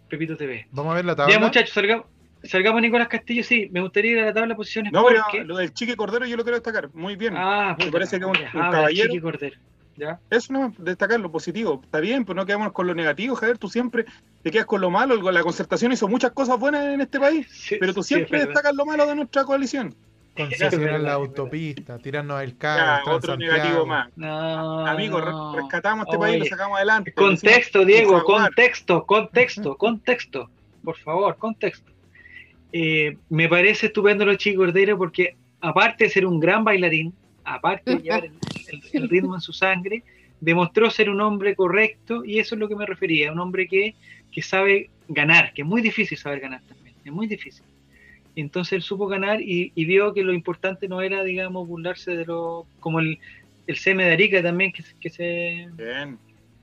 Pepito TV. Vamos a ver la tabla. Ya, muchachos, salgamos. Salgamos Nicolás Castillo, sí, me gustaría ir a la tabla de posiciones. No, pero lo del Chique Cordero yo lo quiero destacar. Muy bien. Ah, me parece que es un, ah, caballero. Chique Cordero. ¿Ya? Eso no, destacar lo positivo. Está bien, pero no quedamos con lo negativo, Javier. Tú siempre te quedas con lo malo. La concertación hizo muchas cosas buenas en este país, pero tú siempre destacas lo malo de nuestra coalición. Concesionar la autopista, tirarnos el carro. otro negativo más. No, Amigo, rescatamos este país y lo sacamos adelante. Contexto, Diego, contexto, contexto, contexto. Por favor, contexto. Eh, me parece estupendo los chicos Cordero porque aparte de ser un gran bailarín, aparte de llevar el, ritmo en su sangre, demostró ser un hombre correcto y eso es lo que me refería, un hombre que, que sabe ganar, que es muy difícil saber ganar también, es muy difícil. Entonces él supo ganar y, vio que lo importante no era, digamos, burlarse de lo... como el, el CM de Arica también, que, que se... Bien.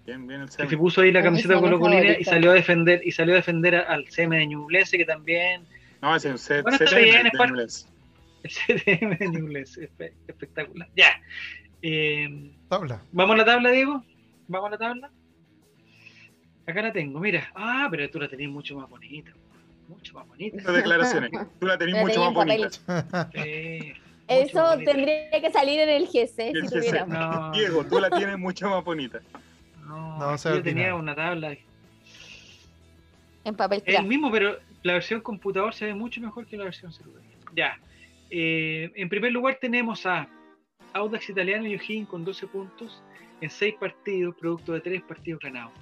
Bien, bien el que se puso ahí la camiseta con Colo y salió a defender y salió a defender al CM de Ñublense que también no, es un set, bueno. El CDM de inglés, espectacular. Ya. Eh, tabla. ¿Vamos a la tabla, Diego? ¿Vamos a la tabla? Acá la tengo, mira. Ah, pero tú la tenés mucho más bonita. Mucho más bonita. Estas declaraciones. Tú la tenés mucho más bonita. Eso tendría que salir en el GC si tuviéramos. Diego, tú la tienes mucho más bonita. No, no yo tenía una tabla. En papel El mismo, pero la versión computador se ve mucho mejor que la versión celular. Ya. Eh, en primer lugar tenemos a Audax Italiano y O'Higgins con 12 puntos en 6 partidos, producto de 3 partidos ganados.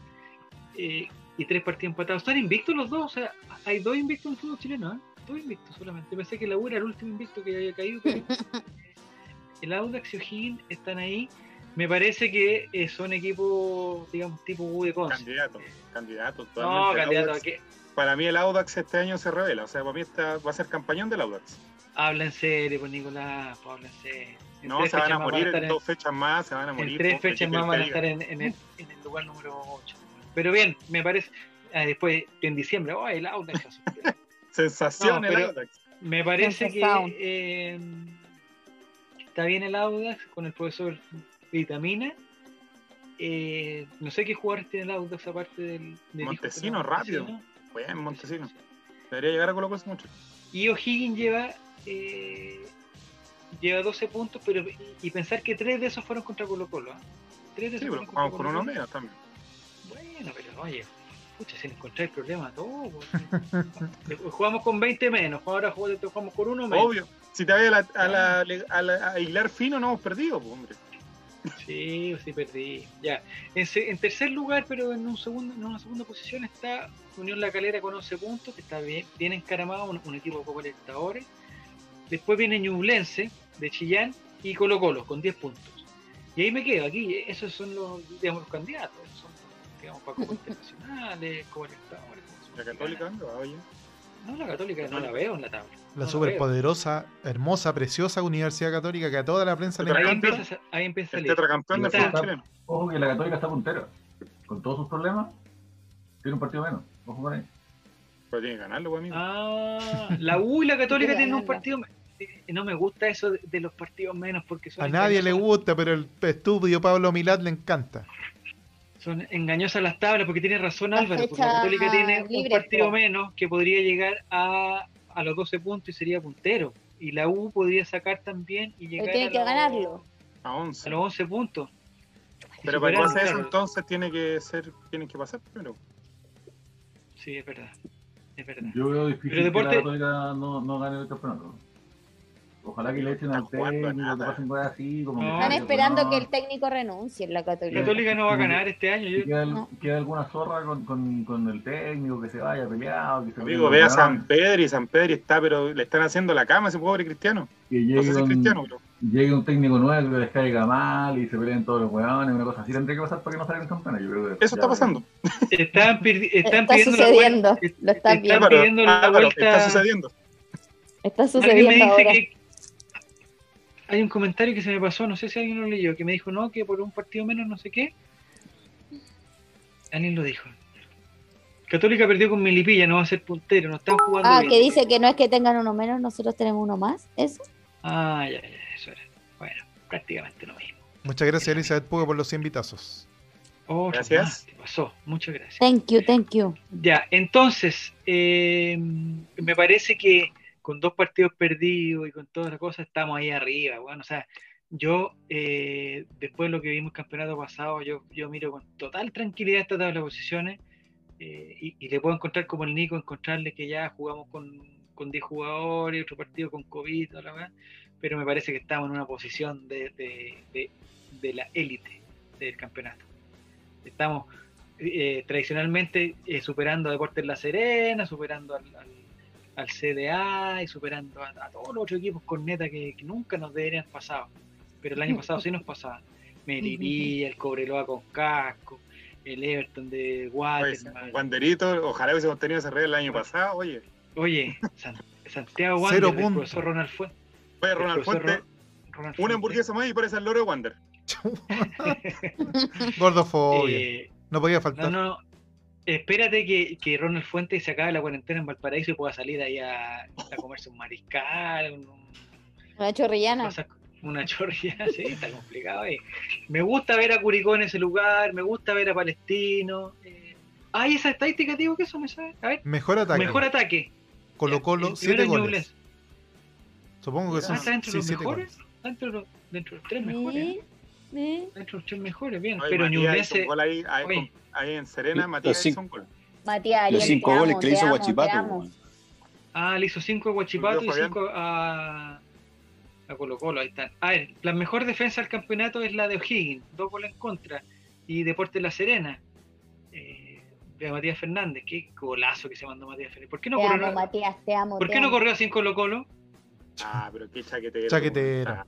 Eh, y tres partidos empatados. Están invictos los dos, o sea, hay dos invictos en el fútbol chileno, ¿eh? Dos invictos solamente. Pensé que la U era el último invicto que había caído, pero el Audax y O'Higgins están ahí. Me parece que eh, son equipos, digamos, tipo U de Conce. Candidato, candidato. No, candidato. ¿a qué? Para mí el Audax este año se revela, o sea, para mí está, va a ser campañón del Audax. Habla en serio, pues Nicolás, pues, habla en serio. No, se van a morir en dos fechas más, se van a morir. En tres fechas más van a estar en, en, el, en, el, lugar número 8. Pero bien, me parece, ah, después en diciembre, oh, el Audax. Sensación el Audax. Me parece que eh, está bien el Audax con el profesor Vitamina. Eh, no sé qué jugadores tiene el Audax aparte del. Montesino, rápido. Bien, Montesino. Debería llegar a Colo mucho. Y O'Higgins lleva. Eh, lleva 12 puntos, pero y pensar que 3 de esos fueron contra Colo Colo. ¿eh? 3 de esos sí, pero jugamos con uno menos también. Bueno, pero oye, pucha, sin encontrar el problema todo. jugamos con 20 menos, ahora jugamos con uno menos. Obvio, si te vayas a, la, a, la, a, la, a hilar fino, no hemos perdido, pues, hombre. Sí, sí perdí. Ya. En, tercer lugar, pero en un segundo, en una segunda posición está Unión La Calera con 11 puntos, que está bien, bien encaramado, un, equipo de Copa Libertadores. Después viene Ñublense de Chillán y Colo Colo con 10 puntos. Y ahí me quedo, aquí, esos son los, digamos, los candidatos, son, digamos, para Copa Internacionales, Copa Libertadores. ¿La Católica oye? No, la Católica no la veo en la tabla. La no superpoderosa, hermosa, preciosa Universidad Católica que a toda la prensa le encanta. Ahí empieza, ahí empieza el tetracampeón de fútbol chileno. Ojo que la Católica está puntera. Con todos sus problemas, tiene un partido menos. Ojo con ahí. Pero tiene que ganarlo, amigo. Ah, la U y la Católica tienen un partido menos. No me gusta eso de, los partidos menos porque son A nadie le gusta, pero el estúpido Pablo Milad le encanta son engañosas las tablas porque tiene razón Álvaro, porque la Católica tiene un partido menos que podría llegar a, a, los 12 puntos y sería puntero. Y la U podría sacar también y llegar tiene a, que los, ganarlo. a, 11. a los 11 puntos. Pero para hacer eso entonces tiene que ser, tienen que pasar primero. Sí, es verdad. Es verdad. Yo veo difícil Pero deporte... que la Católica no, no gane el campeonato. Ojalá que le echen al técnico, que pasen cosas así. Como no, están esperando que el técnico renuncie en la Católica. La Católica no va a ganar este año. Yo... Queda, no. queda, alguna zorra con, con, con, el técnico que se vaya peleado. Que se Amigo, ve a San Pedro y San Pedro está, pero le están haciendo la cama a ese pobre cristiano. Que llegue, no sé si un, cristiano, bro. llegue un técnico nuevo que les caiga mal y se peleen todos los hueones, una cosa así. Tendría que pasar para que no salgan campeones. Yo creo que Eso está pasando. Están, están está pidiendo sucediendo. La vuelta, lo están están pidiendo, pidiendo la vuelta. Está sucediendo. Está sucediendo ahora. Que hay un comentario que se me pasó, no sé si alguien lo leyó, que me dijo, no, que por un partido menos no sé qué. Alguien lo dijo. Católica perdió con Melipilla, no va a ser puntero, no están jugando Ah, bien. que dice que no es que tengan uno menos, nosotros tenemos uno más, ¿eso? Ah, ya, ya, eso era. Bueno, prácticamente lo mismo. Muchas gracias, Elizabeth Puga, por los 100 vitazos. Oh, gracias. ¿Qué pasó? Muchas gracias. Thank you, thank you. Ya, entonces, eh, me parece que con dos partidos perdidos y con todas las cosas, estamos ahí arriba. Bueno, o sea, yo, eh, después de lo que vimos el campeonato pasado, yo, yo miro con total tranquilidad esta tabla de posiciones eh, y, y, le puedo encontrar como el Nico, encontrarle que ya jugamos con, con 10 jugadores, otro partido con COVID, la verdad, pero me parece que estamos en una posición de, de, de, la élite del campeonato. Estamos eh, tradicionalmente eh, superando a Deportes La Serena, superando al al CDA y superando a, a, todos los otros equipos con neta que, que, nunca nos deberían pasado. Pero el año pasado sí nos pasaban. Melipilla, el Cobreloa con casco, el Everton de Waterman. Wanderito, ojalá hubiésemos tenido ese red el año pasado, oye. Oye, San, Santiago Wander, el profesor Ronald Fuente. Oye, Ronald Fuente, Ronald una hamburguesa más y parece el loro de Wander. Gordofobia. Eh, no podía faltar. No, no, espérate que, que, Ronald Fuentes se acabe la cuarentena en Valparaíso y pueda salir ahí a, a comerse un mariscal, un, una chorrillana. Una chorrillana, sí, está complicado ahí. Me gusta ver a Curicó en ese lugar, me gusta ver a Palestino. Eh, ah, esa estadística, digo que eso me sabe. A ver. Mejor ataque. Mejor ataque. Colo Colo, 7 goles. Supongo que son. Ah, ¿Está dentro sí, los mejores? ¿Dentro de, los, dentro de los tres mejores? ¿Sí? De los tres mejores, bien. Oye, pero Ñublense. Ahí, ahí, ahí, en Serena, Matías hizo un gol. Matías, los cinco goles que le hizo Guachipato. Ah, le hizo cinco a Guachipato y cinco a, a Colo Colo. Ahí están. A ver, la mejor defensa del campeonato es la de O'Higgins, dos goles en contra. Y Deportes La Serena, eh, de Matías Fernández. Qué golazo que se mandó Matías Fernández. ¿Por qué no Te corrió, amo, Matías, te amo. ¿por te qué no amo. corrió así en Colo Colo? Ah, pero qué chaquetero. Chaquetero. Ah.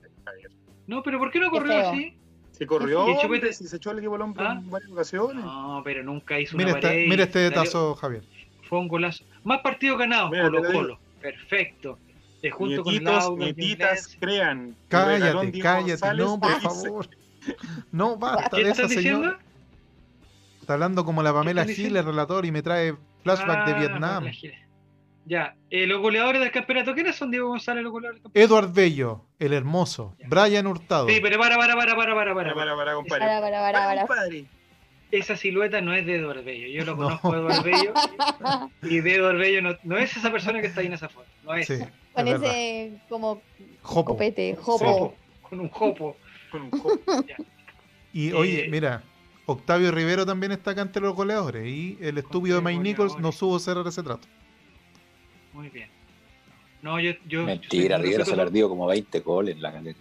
No, pero ¿por qué no corrió así? Se corrió, ¿Y Chupete? se echó al equipo al hombro ¿Ah? en varias ocasiones. No, pero nunca hizo Mira, una esta- pared. y mira este salió- tazo, Javier. Fue un golazo. Más partidos ganados, Colo. Colo. Perfecto. Eh, junto con nietitas, crean. Cállate, cállate, González no, por favor. No, basta ¿Qué de esa señora. Está hablando como la Pamela estás Gil, diciendo? el relator, y me trae flashback de Ah, Vietnam. Pamela Giles. Ya, eh, los goleadores del campeonato. ¿Quiénes son Diego González, los goleadores del campeonato? Edward Bello, el hermoso. Ya. Brian Hurtado. Sí, pero para, para, para, para, para, para. Para, para, compadre. Para, para, para, para. compadre. Esa silueta no es de Eduardo Bello. Yo lo No. conozco a Eduardo Bello. Y de Eduardo Bello no, no es esa persona que está ahí en esa foto. No es. Sí, es Con verdad. ese como Jopo. copete, Jopo. Con un jopo. Con un copo. Y Eh, oye, mira, Octavio Rivero también está acá entre los goleadores. Y el estúpido de Mike Nichols no supo cerrar ese trato. Muy bien. No, yo. yo Mentira, yo Rivero se perdió como 20 goles en la.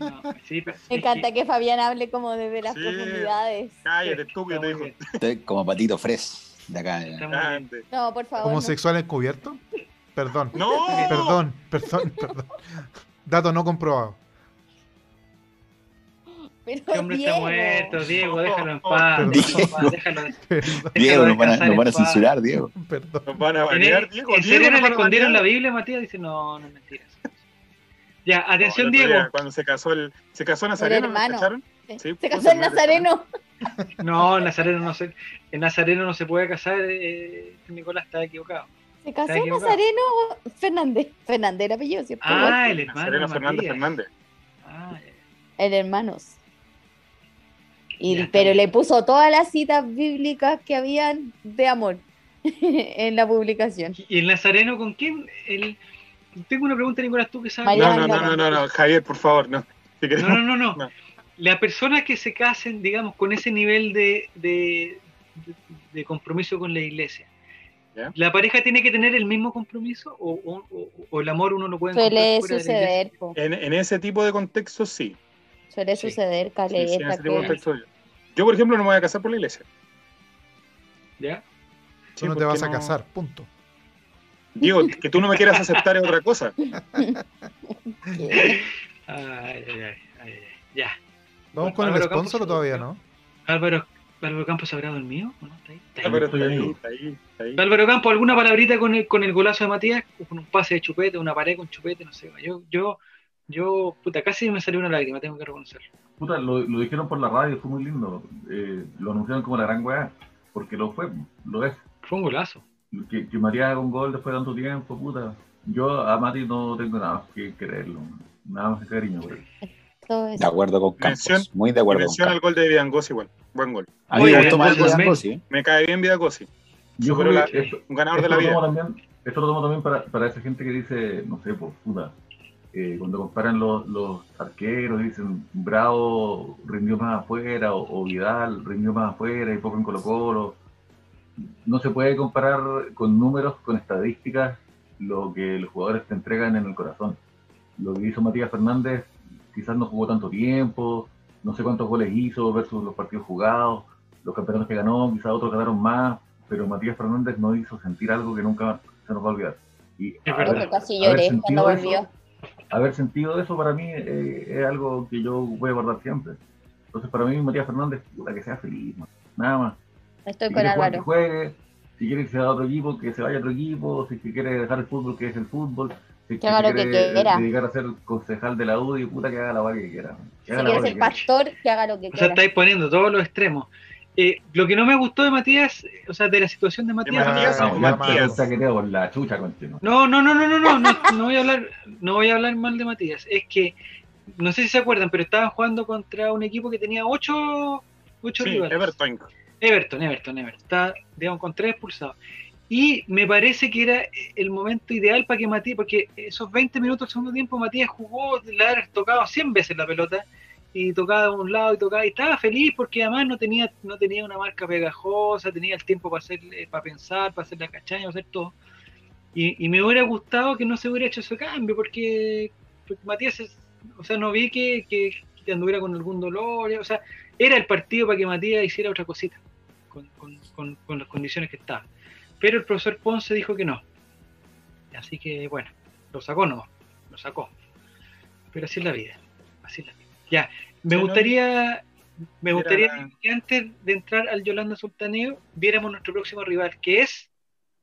No, sí, pero- Me es encanta que Fabián hable como desde las Sí. profundidades. Cállate, estúpido, te dijo. como patito fres de acá. Grande. No, por favor. no. ¿Homosexual encubierto? Perdón. No, Perdón, perdón, perdón. Dato no comprobado. Pero Este hombre está Diego. muerto, Diego, déjalo en paz. Perdón. déjalo déjalo, Diego, nos van a, nos van a censurar, Diego. perdón. nos van a ¿En, banear, el- Diego. ¿en Diego, serio nos le escondieron la. Biblia, Matías? Dice, no, no es mentira. Ya, No, atención, el día, Diego. Cuando se casó el, se casó Nazareno, Se casó mete, Nazareno. No, en Nazareno no se, en Nazareno no se puede casar. Eh, Nicolás está equivocado. Se casó equivocado. Nazareno Fernández. Fernández el apellido, ¿cierto? Ah, el hermano. Nazareno de Fernández. Fernández. Ah. El hermanos. Y, pero le puso todas las citas bíblicas que habían de amor en la publicación. ¿Y el Nazareno con quién? El... Tengo una pregunta, Nicolás, tú que sabes. No, no, no, no, no, no, Javier, por favor, no. Si querés- No, no, no, no. No. Las personas que se casen, digamos, con ese nivel de, de, compromiso con la iglesia, ¿Ya? ¿la pareja tiene que tener el mismo compromiso o, o- o- o el amor uno lo puede encontrar Suele suceder. En, en ese tipo de contexto, sí. Suele Sí. suceder, Sí, sí, caleta. que- contexto. yo. Por ejemplo, no me voy a casar por la iglesia. ¿Ya? Tú no te vas a casar, punto. Digo, que tú no me quieras aceptar es otra cosa. Ay, ay, ay, ay, ay. Ya. ¿Vamos con el Álvaro sponsor o Campos, todavía ¿no? Álvaro, Álvaro Campos habrá dormido no? ¿Está ahí? Está ahí. Ah, pero estoy está ahí, ahí. está ahí, está ahí. Álvaro Campos, ¿alguna palabrita con el, con el golazo de Matías? Con un pase de chupete, una pared con chupete, no sé. Yo, yo, yo, puta, casi me salió una lágrima, tengo que reconocerlo. Puta, lo, lo dijeron por la radio, fue muy lindo. Eh, lo anunciaron como la gran weá, porque lo fue, lo es. Fue un golazo. Que, que Matías haga un gol después de tanto tiempo, puta. Yo a Mati no tengo nada más que creerlo. Nada más que cariño, por él. De acuerdo con Campos. Mención- muy de acuerdo con Menciona el Campos. gol de Vidangosi igual. Buen gol. A mí me gustó más Vidangosi, ¿eh? Me cae bien Vidangosi. Yo creo la- que esto, Un ganador de la vida. también, esto lo tomo también para, para esa gente que dice, no sé, pues puta, eh, cuando comparan los, los arqueros, dicen Bravo rindió más afuera o, o Vidal rindió más afuera y poco en Colo Colo. No se puede comparar con números, con estadísticas, lo que los jugadores te entregan en el corazón. Lo que hizo Matías Fernández, quizás no jugó tanto tiempo, no sé cuántos goles hizo versus los partidos jugados, los campeonatos que ganó, quizás otros ganaron más, pero Matías Fernández no hizo sentir algo que nunca se nos va a olvidar. Y Es haber- verdad. Yo casi lloré cuando eso-. Haber sentido eso para mí eh, es algo que yo voy a guardar siempre. Entonces, para mí, Matías Fernández, puta, que sea feliz, man. nada más. Estoy Si con quiere jugar, que Álvaro. juegue. Si quiere que se vaya a otro equipo, que se vaya a otro equipo. Si quiere dejar el fútbol, que es el fútbol. Si Que haga lo que quiere quiera. dedicar a ser concejal de la UDI, puta, que haga la vaga que quiera. Que Si quiere ser que quiera. pastor, que haga lo que O sea, quiera. estáis poniendo todos los extremos. Eh, lo que no me gustó de Matías, o sea, de la situación de Matías. Matías, la chucha. No, no, no, no, no, no, no, no voy a hablar, no voy a hablar mal de Matías. Es que no sé si se acuerdan, pero estaban jugando contra un equipo que tenía ocho, ocho Sí, rivales. Everton. Everton, Everton, Everton. Está, digamos, con tres expulsados. Y me parece que era el momento ideal para que Matías, porque esos 20 minutos del segundo tiempo, Matías jugó, le haber tocado 100 veces la pelota, y tocaba de un lado y tocaba, y estaba feliz porque además no tenía, no tenía una marca pegajosa, tenía el tiempo para hacer, eh, para pensar, para hacer la cachaña, para hacer todo. Y, me hubiera gustado que no se hubiera hecho ese cambio, porque, Matías, o sea, no vi que, que, anduviera con algún dolor, o sea, era el partido para que Matías hiciera otra cosita. con, las condiciones que está. Pero el profesor Ponce dijo que no. Así que bueno, lo sacó no, lo sacó. Pero así es la vida. Así es la vida. Ya, me gustaría, me gustaría que antes de entrar al Yolanda Sultaneo viéramos nuestro próximo rival, que es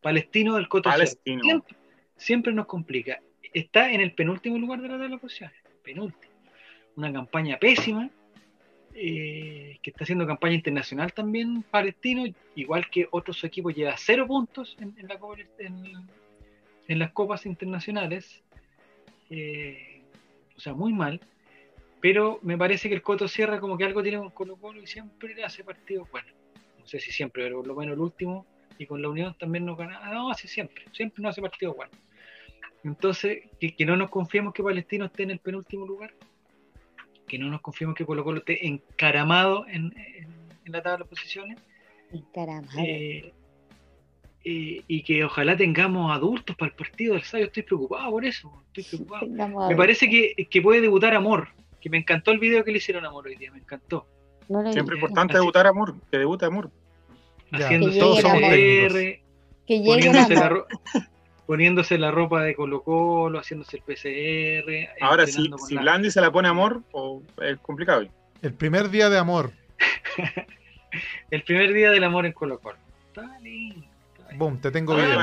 Palestino del Coto siempre, siempre, nos complica. Está en el penúltimo lugar de la tabla posiciones. Penúltimo. Una campaña pésima eh, que está haciendo campaña internacional también palestino, igual que otros equipos, lleva cero puntos en, las copas internacionales, eh, o sea, muy mal, pero me parece que el Coto cierra como que algo tiene con Colo Colo y siempre le hace partidos bueno, no sé si siempre, pero por lo menos el último, y con la Unión también no gana, no, así siempre, siempre no hace partidos buenos. Entonces, que, que no nos confiemos que Palestino esté en el penúltimo lugar, que no nos confiemos que Colo Colo esté encaramado en, la tabla de posiciones. Encaramado. Eh, eh, y que ojalá tengamos adultos para el partido del sábado. Estoy preocupado por eso. Estoy preocupado. me parece que, puede debutar Amor, que me encantó el video que le hicieron a Amor hoy día, me encantó. Siempre importante debutar Amor, que debute Amor. Haciendo todo Que llegue Amor poniéndose la ropa de Colo Colo, haciéndose el PCR. Ahora, si, si Blandi se la pone amor, o es complicado. El primer día de amor. el primer día del amor en Colo Colo. Está lindo. Boom, te tengo video.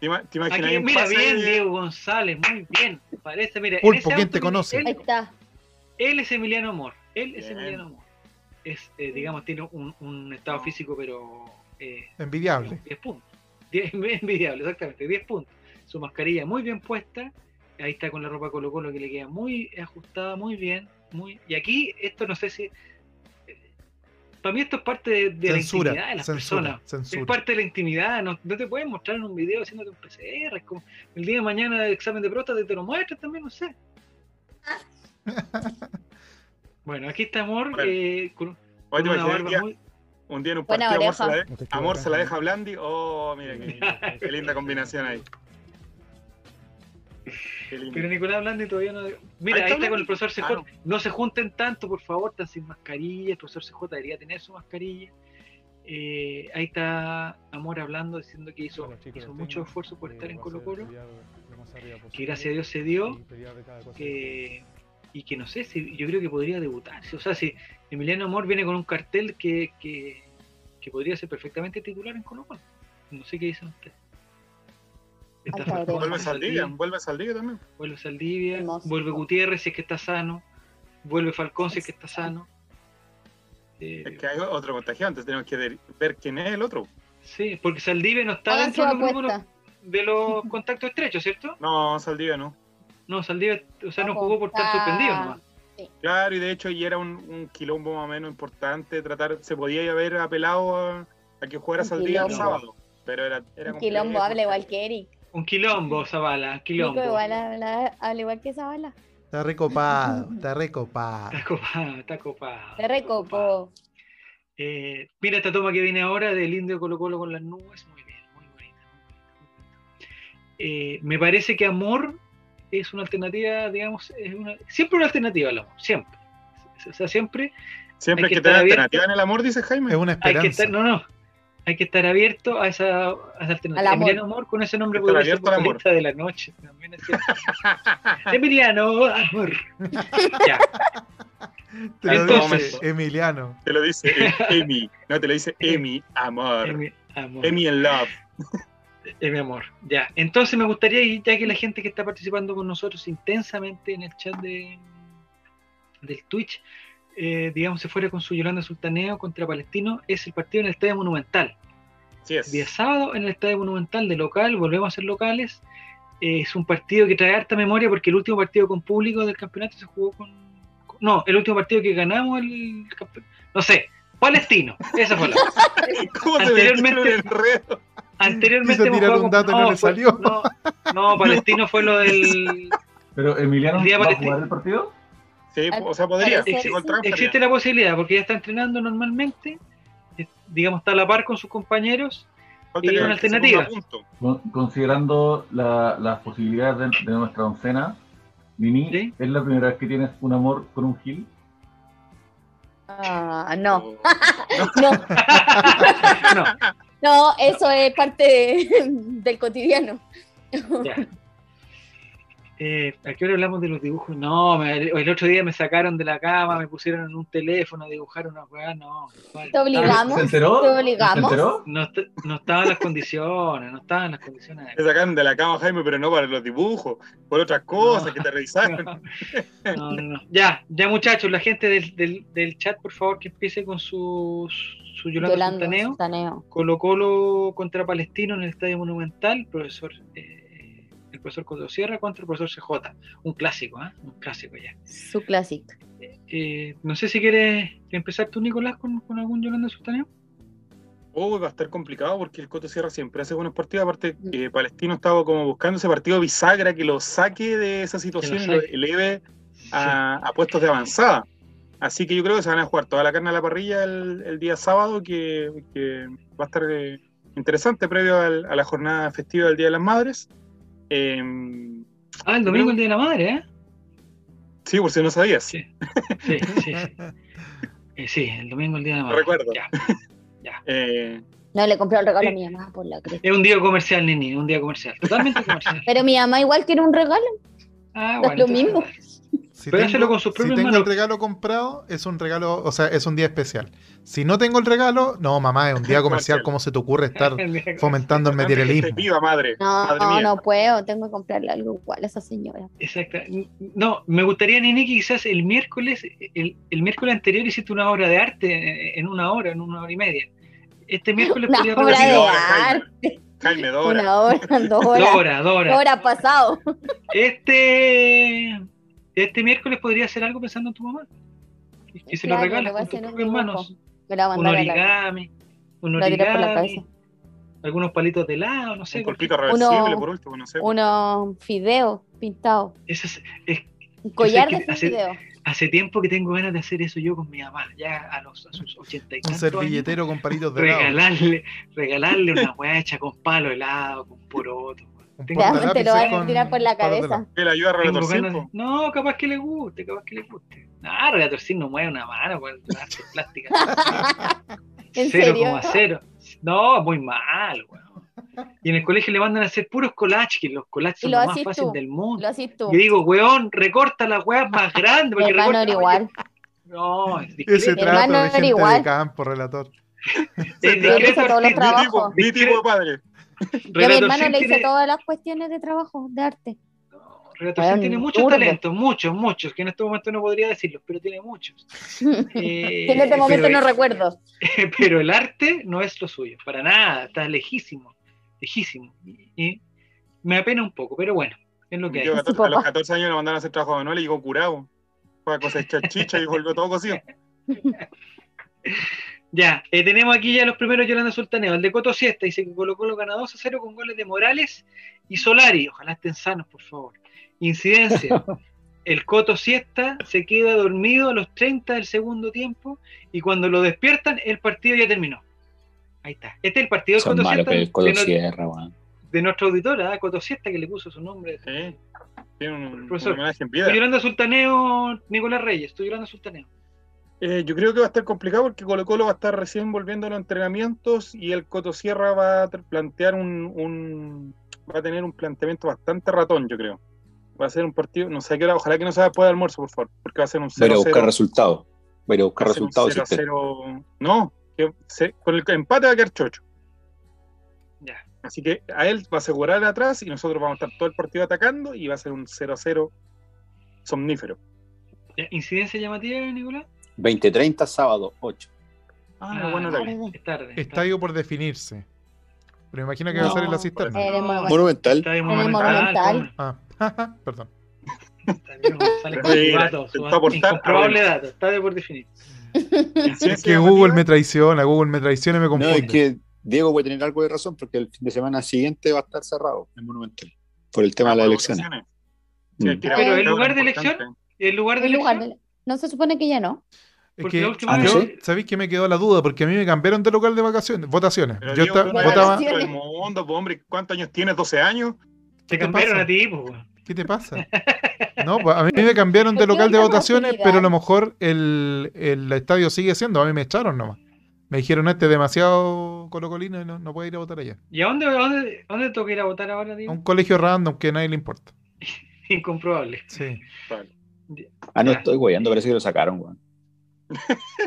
¿Te, imaginas mira bien, Diego González, muy bien. Parece, mira. Pulpo, ¿quién te conoce? Ahí está. Él es Emiliano Amor. Él es Emiliano Amor. Es, eh, digamos, tiene un, un estado físico, pero. Eh, Envidiable. 10 puntos. envidiable, exactamente, 10 puntos. Su mascarilla muy bien puesta, ahí está con la ropa Colo Colo que le queda muy ajustada, muy bien, muy y aquí esto no sé si eh, para mí esto es parte de, la intimidad de las personas. Es parte de la intimidad. No, te pueden mostrar en un video haciéndote un PCR. Es como el día de mañana del examen de próstata te lo muestras también, no sé. bueno, aquí está Amor eh, con, una barba muy, un día en un partido amor se, la amor se, la deja a Blandi. Oh, mira qué, linda combinación ahí. Pero Nicolás Blandi todavía no. Mira, ahí está, con el profesor CJ. Ah, no. se junten tanto, por favor, están sin mascarilla. El profesor CJ debería tener su mascarilla. Eh, ahí está Amor hablando, diciendo que hizo, hizo mucho esfuerzo por estar en Colo Colo. Que gracias a Dios se dio. Que, y que no sé, si yo creo que podría debutarse. O sea, si Emiliano Amor viene con un cartel que, que, podría ser perfectamente titular en Colo Colo. No sé qué dicen ustedes. Vuelve Saldivia, vuelve Saldivia también. Vuelve Saldivia, vuelve Gutiérrez si es que está sano, vuelve Falcón si es que está sano. Eh, es que hay otro contagiante, tenemos que ver quién es el otro. Sí, porque Saldivia no está dentro de de los contactos estrechos, ¿cierto? No, Saldivia no. No, Saldivia, o sea, no jugó por estar suspendido nomás. Claro, y de hecho y era un, quilombo más o menos importante tratar, se podía haber apelado a, que jugara Saldivia el sábado, pero era, era Un quilombo habla igual que Eric. Un quilombo, Zavala, quilombo. igual habla, igual que Zavala. Está recopado, está recopado. Está copado, está copado. Te recopó. Eh, mira esta toma que viene ahora del indio Colo Colo con las nubes, muy bien, muy bonita. Eh, me parece que Amor es una alternativa, digamos, es una, siempre una alternativa al amor, siempre. O sea, siempre. Siempre hay que, tener alternativa en el amor, dice Jaime. Es una esperanza. Hay que estar, no, no. Hay que estar abierto a esa, a esa alternativa. Emiliano Amor, con ese nombre puede ser amor. de la noche. También es Emiliano Amor. ya. Te lo dice Emiliano. Te lo dice Emi. No, te lo dice Emi Amor. Emi, amor. Emi en Love. Eh, mi amor, ya. Entonces me gustaría, ya que la gente que está participando con nosotros intensamente en el chat de, del Twitch, eh, digamos, se fuera con su Yolanda Sultaneo contra Palestino, es el partido en el Estadio Monumental. Sí es. Día sábado en el Estadio Monumental de local, volvemos a ser locales. Eh, es un partido que trae harta memoria porque el último partido con público del campeonato se jugó con. no, el último partido que ganamos el campeonato. No sé, Palestino. Esa fue la. ¿Cómo Anteriormente. Anteriormente un dato no, le salió. No, no, Palestino fue lo del. Pero Emiliano va a jugar el partido. Sí, o sea, podría. existe la posibilidad, porque ya está entrenando normalmente, digamos, está a la par con sus compañeros. Y una alternativa. Considerando las posibilidades de, nuestra oncena, Mini, ¿es la primera vez que tienes un amor con un Gil? Ah, no. no. no. no. Eso es parte del cotidiano. Eh, ¿A qué hora hablamos de los dibujos? No, el otro día me sacaron de la cama, me pusieron en un teléfono a dibujar una weá, no. ¿Te obligamos? ¿Se enteró? ¿Te obligamos? No, no estaban las condiciones, no estaban las condiciones. Te sacaron de la cama, Jaime, pero no para los dibujos, por otras cosas que te revisaron. No, no, no. Ya, ya muchachos, la gente del, del, del chat, por favor, que empiece con su, su Yolanda, Yolanda Colo Colo contra Palestino en el Estadio Monumental, profesor. Eh, el profesor Coto Sierra contra el profesor CJ. Un clásico, ¿eh? Un clásico ya. Su clásico. Eh, no sé si quieres empezar tú, Nicolás, con, algún Yolanda Sustaneo. Oh, va a estar complicado porque el Coto Sierra siempre hace buenos partidos. Aparte, mm. eh, Palestino estaba como buscando ese partido bisagra que lo saque de esa situación y lo eleve a, puestos de avanzada. Así que yo creo que se van a jugar toda la carne a la parrilla el, día sábado, que, va a estar eh, interesante previo a la jornada festiva del Día de las Madres. Em, ah, el domingo el Día de la Madre, ¿eh? Sí, por si no sabías. Sí, sí, sí. sí. Eh, el domingo el Día de la Madre. Recuerdo. Ya. ya. Eh, no, le compré el regalo a mi mamá por la cresta. Es un día comercial, Nini, un día comercial. Totalmente comercial. Pero mi mamá igual quiere un regalo. Ah, bueno. Es lo mismo. Si tengo, si tengo el regalo comprado, es un regalo, o sea, es un día especial. Si no tengo el regalo, no, mamá, es un día comercial. ¿Cómo se te ocurre estar fomentando el materialismo? Viva madre. No, no puedo, tengo que comprarle algo igual a esa señora. Exacto. No, me gustaría, Nini, que quizás el miércoles, el, el, miércoles anterior hiciste una obra de arte en una hora, en una hora y media. Este miércoles una obra de arte. Jaime, Dora. Una hora, dos horas. Dora, Dora. Hora pasado. Este este miércoles podría hacer algo pensando en tu mamá. Que se lo regales con tus propias manos. Un origami, un origami, algunos palitos de helado, no sé. Un polpito reversible, por último, no sé. Unos fideos pintados. es, un collar de hace, Hace tiempo que tengo ganas de hacer eso yo con mi mamá, ya a, los, a sus 80 y Un servilletero con palitos de regalarle, Regalarle una hueá hecha con palo helado, con poroto te lo van a tirar por la cabeza. ¿Que la ayuda a retorcer? No, capaz que le guste, capaz que le guste. No, retorcer no mueve una mano con la plástica. ¿En serio? cero. No, muy mal, weón. Y en el colegio le mandan a hacer puros collages, que los collages son los más fáciles del mundo. Lo haces tú. Y digo, weón, recorta las weas más grandes. Hermano era igual. No, es Ese trato de gente igual. de campo, relator. Es discreto, trabajos. Mi tipo de padre. Yo a mi hermano le hice todas las cuestiones de trabajo, de arte. No, tiene muchos talentos, muchos, muchos, que en este momento no podría decirlos, pero tiene muchos. eh, en este momento no recuerdo. pero el arte no es lo suyo, para nada, está lejísimo, lejísimo. Y me apena un poco, pero bueno, es lo que Yo, hay. A, los 14 años lo mandaron a hacer trabajo manual y llegó curado. Fue a cosechar chicha y volvió todo cocido. Ya, eh, tenemos aquí ya los primeros Yolanda Sultaneo. El de Coto Siesta dice que colocó los gana 2 a 0 con goles de Morales y Solari. Ojalá estén sanos, por favor. Incidencia. el Coto Siesta se queda dormido a los 30 del segundo tiempo y cuando lo despiertan, el partido ya terminó. Ahí está. Este es el partido del Coto Siesta. El Coto de, Sierra, de nuestra auditora, Coto Siesta, que le puso su nombre. Sí. Tiene un, profesor. en Yolanda Sultaneo, Nicolás Reyes. Estoy Yolanda Sultaneo. Eh, yo creo que va a estar complicado porque Colo Colo va a estar recién volviendo a los entrenamientos y el Cotosierra va a plantear un, va a tener un planteamiento bastante ratón, yo creo. Va a ser un partido, no sé qué hora, ojalá que no sea después de almuerzo, por favor, porque va a ser un 0 Voy a buscar resultados. Voy a buscar resultados. No, con el empate va a quedar chocho. Ya. Así que a él va a asegurar atrás y nosotros vamos a estar todo el partido atacando y va a ser un 0-0 somnífero. ¿Incidencia llamativa, Nicolás? 2030, sábado 8. Ah, ah bueno, es tarde. Estadio por definirse. Pero me imagino que va a ser en la cisterna. monumental. Estadio monumental. Ah, perdón. Incomprobable dato, estadio por definir. Es que Google me traiciona, Google me traiciona y me confunde. No, es que Diego puede tener algo de razón porque el fin de semana siguiente va a estar cerrado el Monumental por el tema de las elecciones. Mm. Pero el lugar de elección, el lugar de elección, no se supone que ya no. Es que, ah, yo, ¿sabéis que me quedó la duda? Porque a mí me cambiaron de local de vacaciones, votaciones. yo estaba, votaba. El mundo, hombre, ¿cuántos años tienes? ¿12 años? Te, cambiaron a ti, pues. ¿Qué te pasa? No, pues a mí me cambiaron de local de votaciones, pero a lo mejor el, el estadio sigue siendo. A mí me echaron nomás. Me dijeron este es demasiado colocolino y no, no puede ir a votar allá. ¿Y a dónde, dónde, dónde toca ir a votar ahora, A un colegio random que a nadie le importa. Incomprobable. Sí. Ah, no estoy guayando, parece que lo sacaron, weón.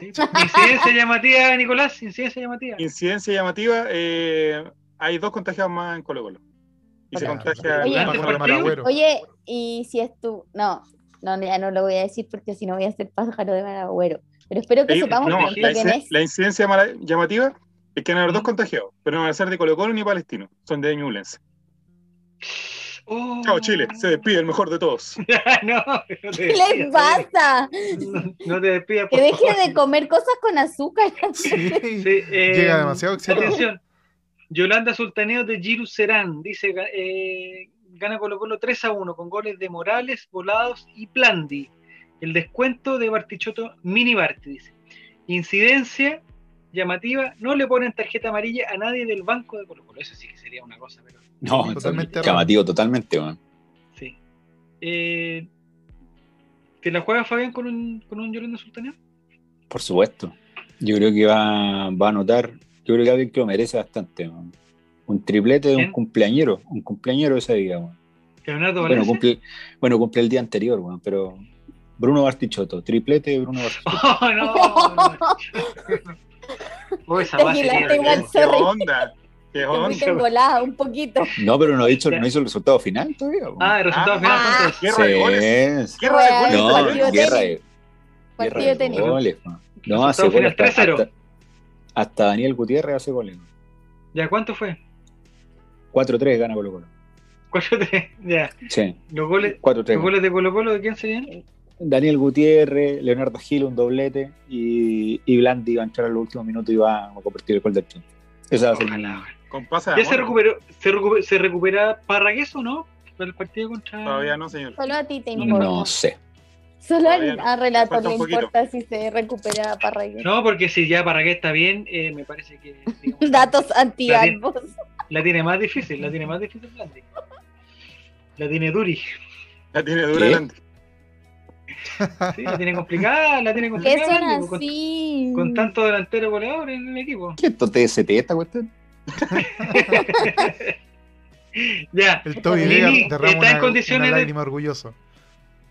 Incidencia llamativa, Nicolás, incidencia llamativa. Incidencia llamativa, eh, hay dos contagiados más en Colo Colo. Y se contagia oye, oye, y si es tú, no, no, ya no lo voy a decir porque si no voy a ser pájaro de Maragüero. Pero espero que sepamos no, la, es. La incidencia llamativa es que no hay dos contagios, pero no van a ser de Colo Colo ni Palestino, son de Ñublense. Oh. Chao Chile, se despide el mejor de todos. no, ¿Qué les pasa? No, te despidas. Que deje de comer cosas con azúcar. Sí, eh, Llega demasiado Atención. Yolanda Sultaneo de Giru Serán dice: eh, gana Colo Colo 3 a 1 con goles de Morales, Volados y Plandi. El descuento de Bartichotto, mini Barti, dice. Incidencia llamativa: no le ponen tarjeta amarilla a nadie del banco de Colo Colo. Eso sí que sería una cosa, pero no, totalmente llamativo, totalmente, man. Sí. Eh, ¿Te la juega Fabián con un, con un Yolanda Sultaneo? Por supuesto. Yo creo que va, va a notar. Yo creo que alguien que lo merece bastante, man. Un triplete de un cumpleañero, un cumpleañero ese día, man. Leonardo bueno cumple, bueno, cumple el día anterior, man, pero Bruno Bartichotto, triplete de Bruno Bartichotto. Oh, no, no. oh, esa base, ¿Qué onda? Un poquito. No, pero no, ha dicho, no hizo el resultado final todavía. Ah, el resultado final. Ah, guerra de goles. Guerra de goles. No, guerra de, guerra de goles. No, hace goles. Hasta, hasta, Daniel Gutiérrez hace goles. ¿Ya cuánto fue? 4-3 gana Colo Colo. 4-3, ya. Sí. ¿Los goles, ¿Los goles de Colo Colo de quién serían? Daniel Gutiérrez, Leonardo Gil, un doblete, y, y Blandi iba a entrar en los últimos minutos y iba a convertir el gol del triunfo. Esa va a ser ¿Ya se, recuperó, se, recupera Parragués o no? Para el partido contra. Todavía no, señor. Solo a ti te importa. No sé. Solo al, a relator le importa si se recupera Parragués. No, porque si ya Parragués está bien, eh, me parece que. Datos anti la, la tiene más difícil, la tiene más difícil Blandi. La tiene Duri. La tiene dura Blandi. Sí, la tiene complicada, la tiene complicada. Eso así. Con, con, tanto delantero goleador en el equipo. ¿Qué esto TST esta cuestión? ya. El Toby Nini, derrama ¿está en condiciones una lágrima de... orgulloso.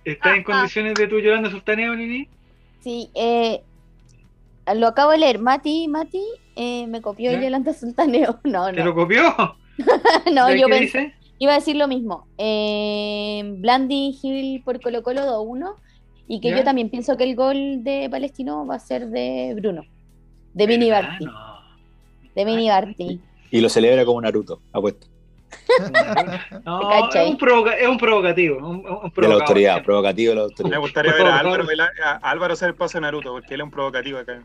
¿Está en condiciones de tu Yolanda Sultaneo, Nini? Sí, eh, lo acabo de leer. Mati, Mati, eh, me copió ¿Ya? Yolanda Sultaneo. No, no. ¿Te lo copió? no, yo pensé. Dice? Iba a decir lo mismo. Eh, Blandi Gil por Colo Colo 2-1. Y que ¿Ya? yo también pienso que el gol de Palestino va a ser de Bruno. De Mini Barti. No de Mini Barty. Y lo celebra como Naruto, apuesto. no, es un, provoca es un provocativo. Un, un de la autoridad, provocativo de la autoridad. Me gustaría ver a Álvaro, a Álvaro hacer el paso de Naruto, porque él es un provocativo acá.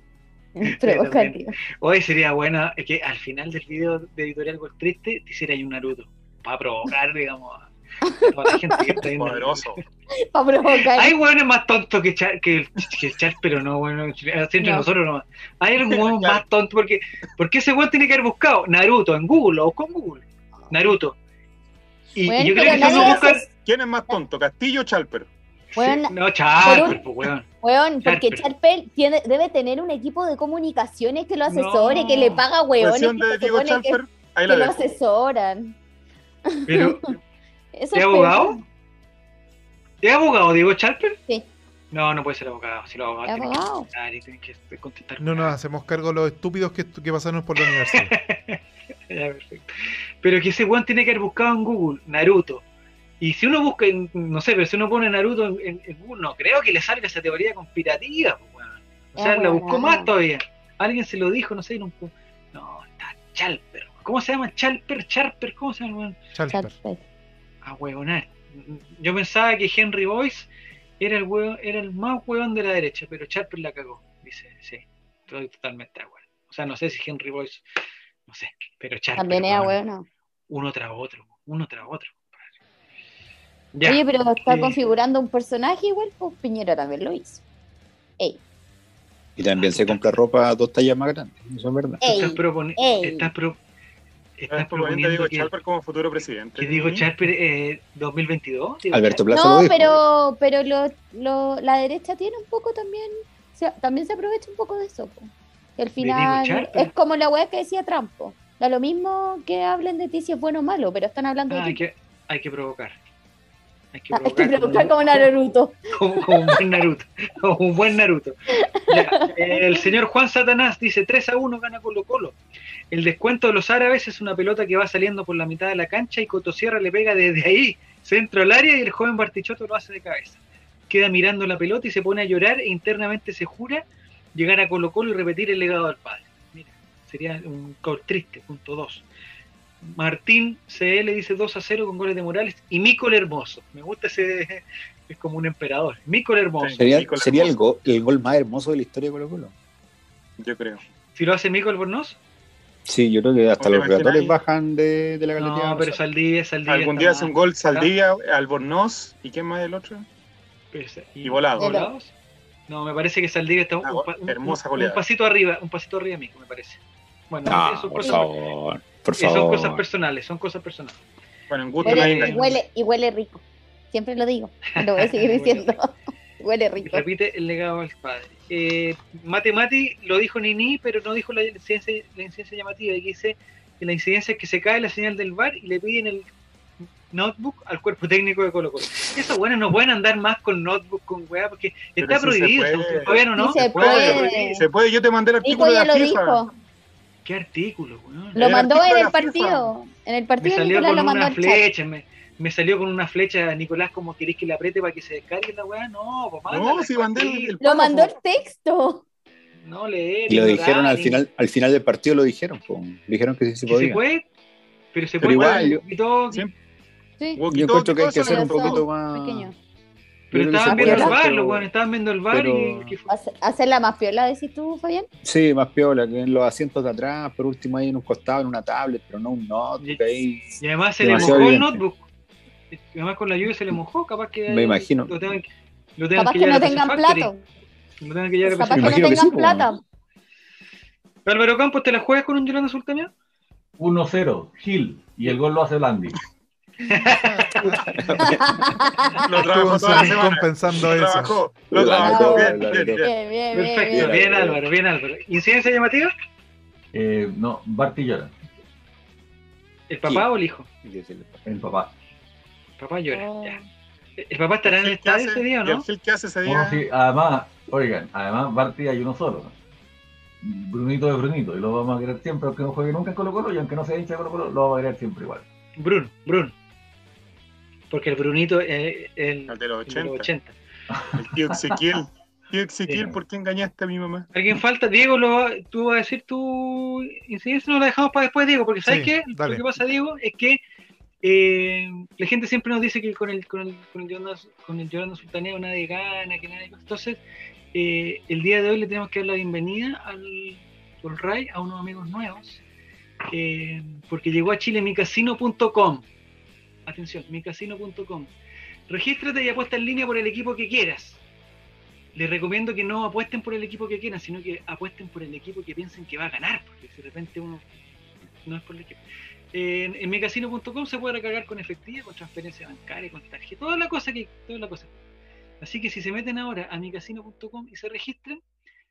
Provocativo. Hoy sería bueno es que al final del video de Editorial Gol Triste te hiciera ahí un Naruto. Para provocar, digamos, la gente que está viendo. Poderoso. Para provocar. Hay hueones más tontos que, Char, que, que Char, pero no, bueno, entre no. nosotros no. Hay algún hueón más tonto porque, porque ese hueón tiene que haber buscado Naruto en Google, o con Google. Naruto. Y, bueno, y yo creo que si uno busca. ¿Quién es más tonto, Castillo o Chalper? Bueno, sí, no, Charper, pues, weón. Weón, porque Charper tiene, debe tener un equipo de comunicaciones que lo asesore, no. que le paga weones de Diego Charper, que, ahí la que lo asesoran. Pero, ¿es abogado? ¿Es abogado Diego Charper? Sí. No, no puede ser abogado. Si lo abogado, tiene abogado? Que, tiene que contestar. No nos hacemos cargo de los estúpidos que, que pasaron por la universidad. ya, perfecto. Pero que ese weón tiene que haber buscado en Google Naruto. Y si uno busca, no sé, pero si uno pone Naruto en, en, en Google, no creo que le salga esa teoría conspirativa. Pues, bueno. O sea, la buscó más todavía. Alguien se lo dijo, no sé. No, no está Chalper. ¿Cómo se llama? Chalper, Charper, ¿cómo se llama? Chalper. A huevonar. Yo pensaba que Henry Boyce era el hueón, era el más hueón de la derecha, pero Charper la cagó. Dice, sí, estoy totalmente de acuerdo. O sea, no sé si Henry Boyce, no sé, pero Charper. También era hueón. Uno tras otro, uno tras otro. Ya. Oye, pero está eh, configurando un personaje igual, pues Piñera también lo hizo. Ey. Y también se compra ropa dos tallas más grandes, eso es verdad. Ey, estás, propone, estás, pro, Estás proponiendo Diego Charper como futuro presidente. ¿Qué digo Charper eh, 2022? Alberto Plaza No, pero, pero lo, lo, la derecha tiene un poco también, se, también se aprovecha un poco de eso. Po. Y al final es como la weá que decía Trump. Da lo mismo que hablen de ti si es bueno o malo, pero están hablando ah, de hay ti. Que, hay que provocar. Hay que provocar, hay que provocar como, como, Naruto. Como, como, un buen Naruto. Como un buen Naruto. Ya, el señor Juan Satanás dice 3 a 1 gana Colo Colo. El descuento de los árabes es una pelota que va saliendo por la mitad de la cancha y Cotosierra le pega desde ahí, centro al área, y el joven Bartichotto lo hace de cabeza. Queda mirando la pelota y se pone a llorar e internamente se jura llegar a Colo Colo y repetir el legado del padre. Mira, sería un gol triste, punto 2. Martín CL dice 2 a 0 con goles de Morales y Micol Hermoso. Me gusta ese, es como un emperador. Micol Hermoso. Sería, el, gol, el gol más hermoso de la historia de Colo Colo. Yo creo. Si lo hace Micol Bornoz. Sí, yo creo que hasta los relatores bajan de, de la galería. No, pero Saldivia, Saldivia. Algún día hace un gol Saldivia, Albornoz, ¿y quién más el otro? Y volado. ¿Volados? No, me parece que Saldivia está un, Una un pa- un- hermosa un- goleada. un pasito arriba, un pasito arriba, Mico, me parece. Bueno, Ah, eso es por favor, por eh, son cosas favor. personales, son cosas personales. Bueno, en gusto Huele, engaña. huele, y huele rico. Siempre lo digo. Lo voy a seguir diciendo. Huele Y rico. repite el legado del padre. Eh, Mate Mati lo dijo Nini, pero no dijo la incidencia, la incidencia llamativa. Y que dice que la incidencia es que se cae la señal del bar y le piden el notebook al cuerpo técnico de Colo Colo. Esos buenos no pueden andar más con notebook, con weá, porque Pero está se prohibido. puede. Todavía no, ¿no? Sí se puede. Se puede, yo te mandé el Nico artículo de ya la lo FIFA. dijo. ¿Qué artículo, weón? Lo mandó en el partido. En el Me partido salió Nicolás con lo mandó una flecha, me, me salió con una flecha, Nicolás, como querés que le apriete para que se descargue la weá. No, pues No, si mandé el, el Lo mandó el texto. No leer. Y lo ignorar, dijeron al final, al final del partido lo dijeron, po. dijeron que sí se que podía. se puede, pero se Pero puede igual, yo- y todo, Sí. Sí. Yo encuentro que hay que ser un poquito más. pequeño. Pero estaban viendo el hacer, bar, pero- los weones, estaban viendo el bar pero- y que fue- Hace- Hacerla más piola, decís tú, Fabián. Sí, más piola, que en los asientos de atrás, por último ahí en un costado, en una tablet, pero no un notebook Y- ahí. Y además se le mojó el notebook. Y además con la lluvia se le mojó, capaz que. Me imagino. Lo tengan, lo tengan Capaz que llevar no tengan plato. Lo tengan que Capaz que no que tengan sí, plata. Álvaro Campos, ¿te la juegas con un Yolanda Azul también? 1-0, Gil. Y el gol lo hace Blandi. Lo trabajó toda la semana. compensando Lo eso. trabajó, lo trabajó. Bien, bien, bien. Bien, bien, bien, Perfecto, bien. bien, bien. Álvaro, bien Álvaro. ¿Incidencia llamativa? Eh, no, Barty llora. ¿El papá o el hijo? El papá. El papá llora, Oh. ya. ¿El papá estará en el ¿Qué estadio hace? ese día o ¿Y el no? Gil qué hace ese día? además, oigan, además Barty hay uno solo. Brunito de Brunito. Y lo vamos a querer siempre, aunque no juegue nunca en Colo Colo y aunque no sea hincha de Colo Colo, lo vamos a querer siempre igual. Bruno, Bruno. Porque el Brunito es el, El de los el de los 80. 80. El tío Ezequiel. Tío Ezequiel, Sí. ¿por qué engañaste a mi mamá? ¿Alguien falta? Diego, lo, va- tú vas a decir tu incidencia, no la dejamos para después, Diego, porque ¿sabes Sí, qué? dale. Lo que pasa, Diego, es que eh, la gente siempre nos dice que con el con el, con el, Yolanda Sultaneo nadie gana, que nadie... Entonces, eh, el día de hoy le tenemos que dar la bienvenida al Ray a unos amigos nuevos, eh, porque llegó a Chile micasino.com. Atención, micasino.com. Regístrate y apuesta en línea por el equipo que quieras. Les recomiendo que no apuesten por el equipo que quieran, sino que apuesten por el equipo que piensen que va a ganar, porque de repente uno no es por el equipo. En, en micasino.com se puede recargar con efectivo, con transferencia bancaria, con tarjeta, toda la cosa que, toda la cosa. Así que si se meten ahora a micasino.com y se registran,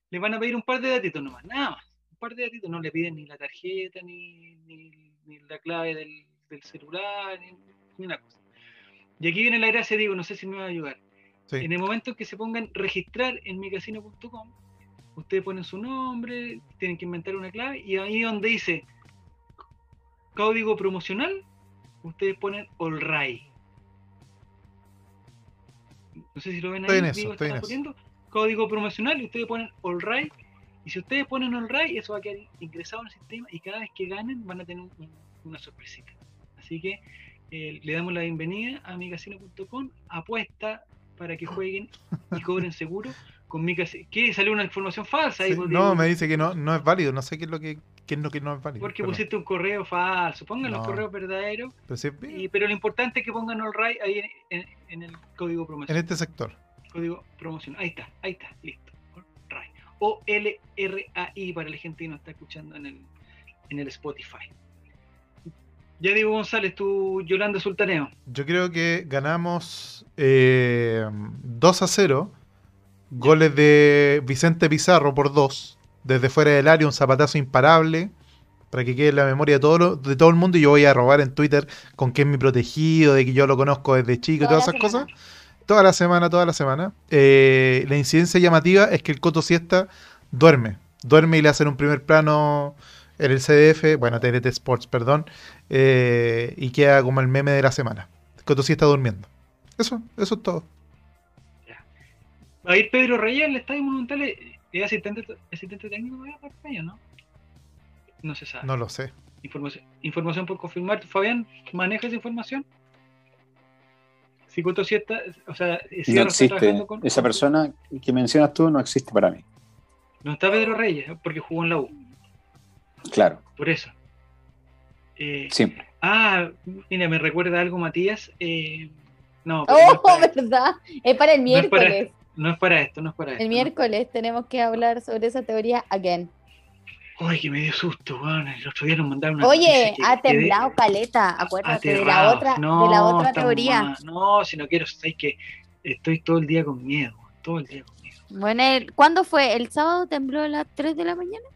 les van a pedir un par de datitos nomás, nada más. Un par de datitos, no le piden ni la tarjeta, ni, ni, ni la clave del, del celular, ni, ni una cosa. Y aquí viene la gracia, digo, no sé si me va a ayudar. Sí. En el momento en que se pongan registrar en micasino.com, ustedes ponen su nombre, tienen que inventar una clave, y ahí donde dice código promocional, ustedes ponen Allray. No sé si lo ven ahí, Estoy en eso, estoy en están eso. poniendo código promocional y ustedes ponen Allray. Y si ustedes ponen Allray, eso va a quedar ingresado en el sistema y cada vez que ganen van a tener un- un- una sorpresita. Así que eh, le damos la bienvenida a micasino.com, apuesta para que jueguen y cobren seguro con Micasino. ¿Qué? Salió una información falsa ahí. Sí, no, me dice que no, no es válido. No sé qué es lo que, qué es lo que no es válido. Porque perdón. pusiste un correo falso. Pongan los No. correos verdaderos. Pero sí, y- pero lo importante es que pongan Allray ahí en, en- en el código en promocional. este sector. Código promocional. Ahí está, ahí está, listo. Allray. O L-R-A-I para la gente que nos está escuchando en el, en el Spotify. Ya digo González, tú Yolanda Sultaneo. Yo creo que ganamos eh, 2 a 0. Goles de Vicente Pizarro por 2. Desde fuera del área, un zapatazo imparable. Para que quede en la memoria de todo, de todo el mundo. Y yo voy a robar en Twitter con que es mi protegido, de que yo lo conozco desde chico y todas esas cosas. Toda la semana, toda la semana. Eh, la incidencia llamativa es que el Coto Siesta duerme. Duerme y le hacen un primer plano en el CDF, bueno, TNT Sports, perdón, eh, y queda como el meme de la semana. Coto sí está durmiendo. Eso, eso es todo. Ir Pedro Reyes al Estadio Monumental. ¿Es asistente, asistente técnico para no? No se sabe. No lo sé. Información, información por confirmar. Fabián, ¿maneja esa información? Si está, o sea, no existe. Esa persona que mencionas tú no existe para mí. No está Pedro Reyes, porque jugó en la U. Claro. Por eso. Eh, Siempre. Ah, mira, me recuerda algo, Matías. Eh, no, oh, ¿verdad? Es para el miércoles. No es, para, esto, no es para esto. El miércoles tenemos que hablar sobre esa teoría again. Ay, que me dio susto, bueno, el otro día nos mandaron una Oye, ha temblado caleta, acuérdate de la otra, de la otra teoría. No, si no quiero, sabes que estoy todo el día con miedo, todo el día con miedo. Bueno, ¿cuándo fue? ¿El sábado tembló a las 3 de la mañana?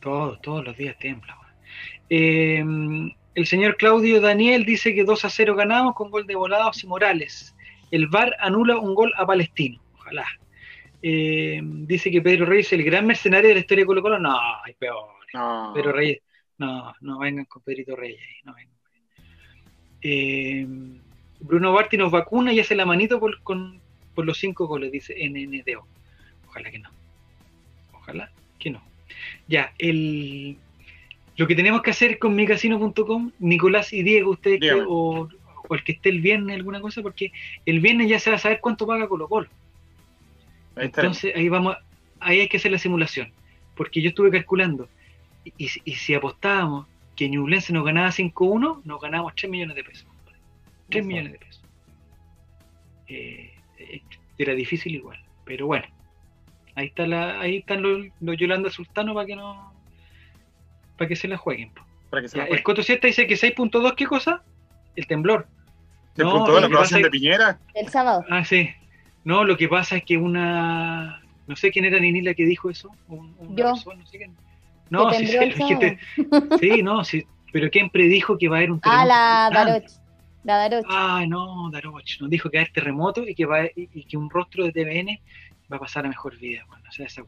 Todos, todos los días templa. Eh, el señor Claudio Daniel dice que 2 a 0 ganamos con gol de Volados y Morales. El VAR anula un gol a Palestino. Ojalá. Eh, dice que Pedro Reyes es el gran mercenario de la historia de Colo Colo. No, hay peor. Pedro Reyes. No, no vengan con Pedrito Reyes. No vengan. Eh, Bruno Barti nos vacuna y hace la manito por, por los cinco goles, dice NNDO. Ojalá que no. Ojalá que no. Ya, el, lo que tenemos que hacer con micasino.com, Nicolás y Diego, ustedes o, el que esté el viernes, alguna cosa, porque el viernes ya se va a saber cuánto paga Colo Colo. Entonces ahí vamos, ahí hay que hacer la simulación, porque yo estuve calculando, y, si apostábamos que Ñublense nos ganaba 5-1, nos ganábamos 3 millones de pesos. 3 millones de pesos. Eh, eh, era difícil igual, pero bueno. Ahí está la, ahí están los, Yolanda Sultano para que no para que se la jueguen. Para que se la El Coto Siesta dice que 6.2, ¿qué cosa? El temblor. 6.2 la aprobación de Piñera. El sábado. Ah, sí. No, lo que pasa es que una no sé quién era Ninila que dijo eso. Yo. no sé quién. No, sí, sí, no, sí, pero ¿quién predijo que va a haber un terremoto? Ah, la Daroch. La Daroch. Ah, no, Daroch. Nos dijo que va a haber terremoto y que, va, y que un rostro de TVN va a pasar a mejor vida. o sea, esa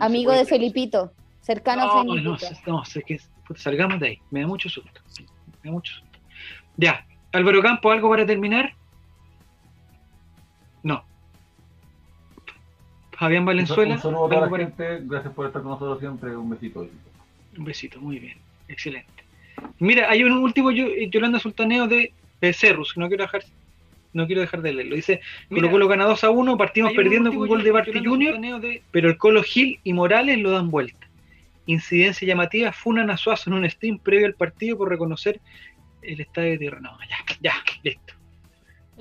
Amigo de Felipito, cercano a Felipito. No, no, sé que salgamos de ahí. Me da mucho susto. Me da mucho susto. Ya, Álvaro Campo, ¿algo para terminar? No. Fabián Valenzuela. Un saludo a la gente, gracias por estar con nosotros siempre. Un besito. Un besito, muy bien. Excelente. Mira, hay un último Yolanda Sultaneo de Cerrus, que no quiero dejar no quiero dejar de leerlo. Dice, Colo Colo gana 2 a 1, partimos perdiendo con un gol de Barty Junior, pero el Colo Gil y Morales lo dan vuelta. Incidencia llamativa, funan a Suazo en un stream previo al partido por reconocer el estadio de tierra. No, ya, ya, listo.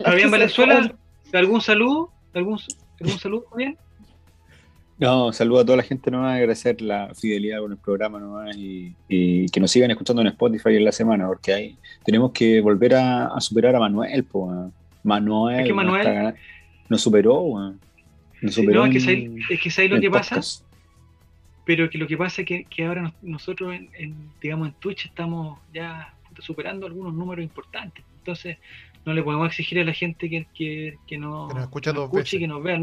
Fabián Valenzuela, ¿algún saludo? ¿Algún, algún saludo, Fabián? No, saludo a toda la gente nomás, agradecer la fidelidad con el programa nomás y, que nos sigan escuchando en Spotify en la semana, porque ahí tenemos que volver a, superar a Manuel, pues. Manuel, es que Manuel nos superó, Nos superó no, es que sabes lo que pasa. Pero que lo que pasa es que, ahora nosotros, en, digamos, en Twitch estamos ya superando algunos números importantes. Entonces, no le podemos exigir a la gente que, que, que nos, escucha escuche y que nos vea.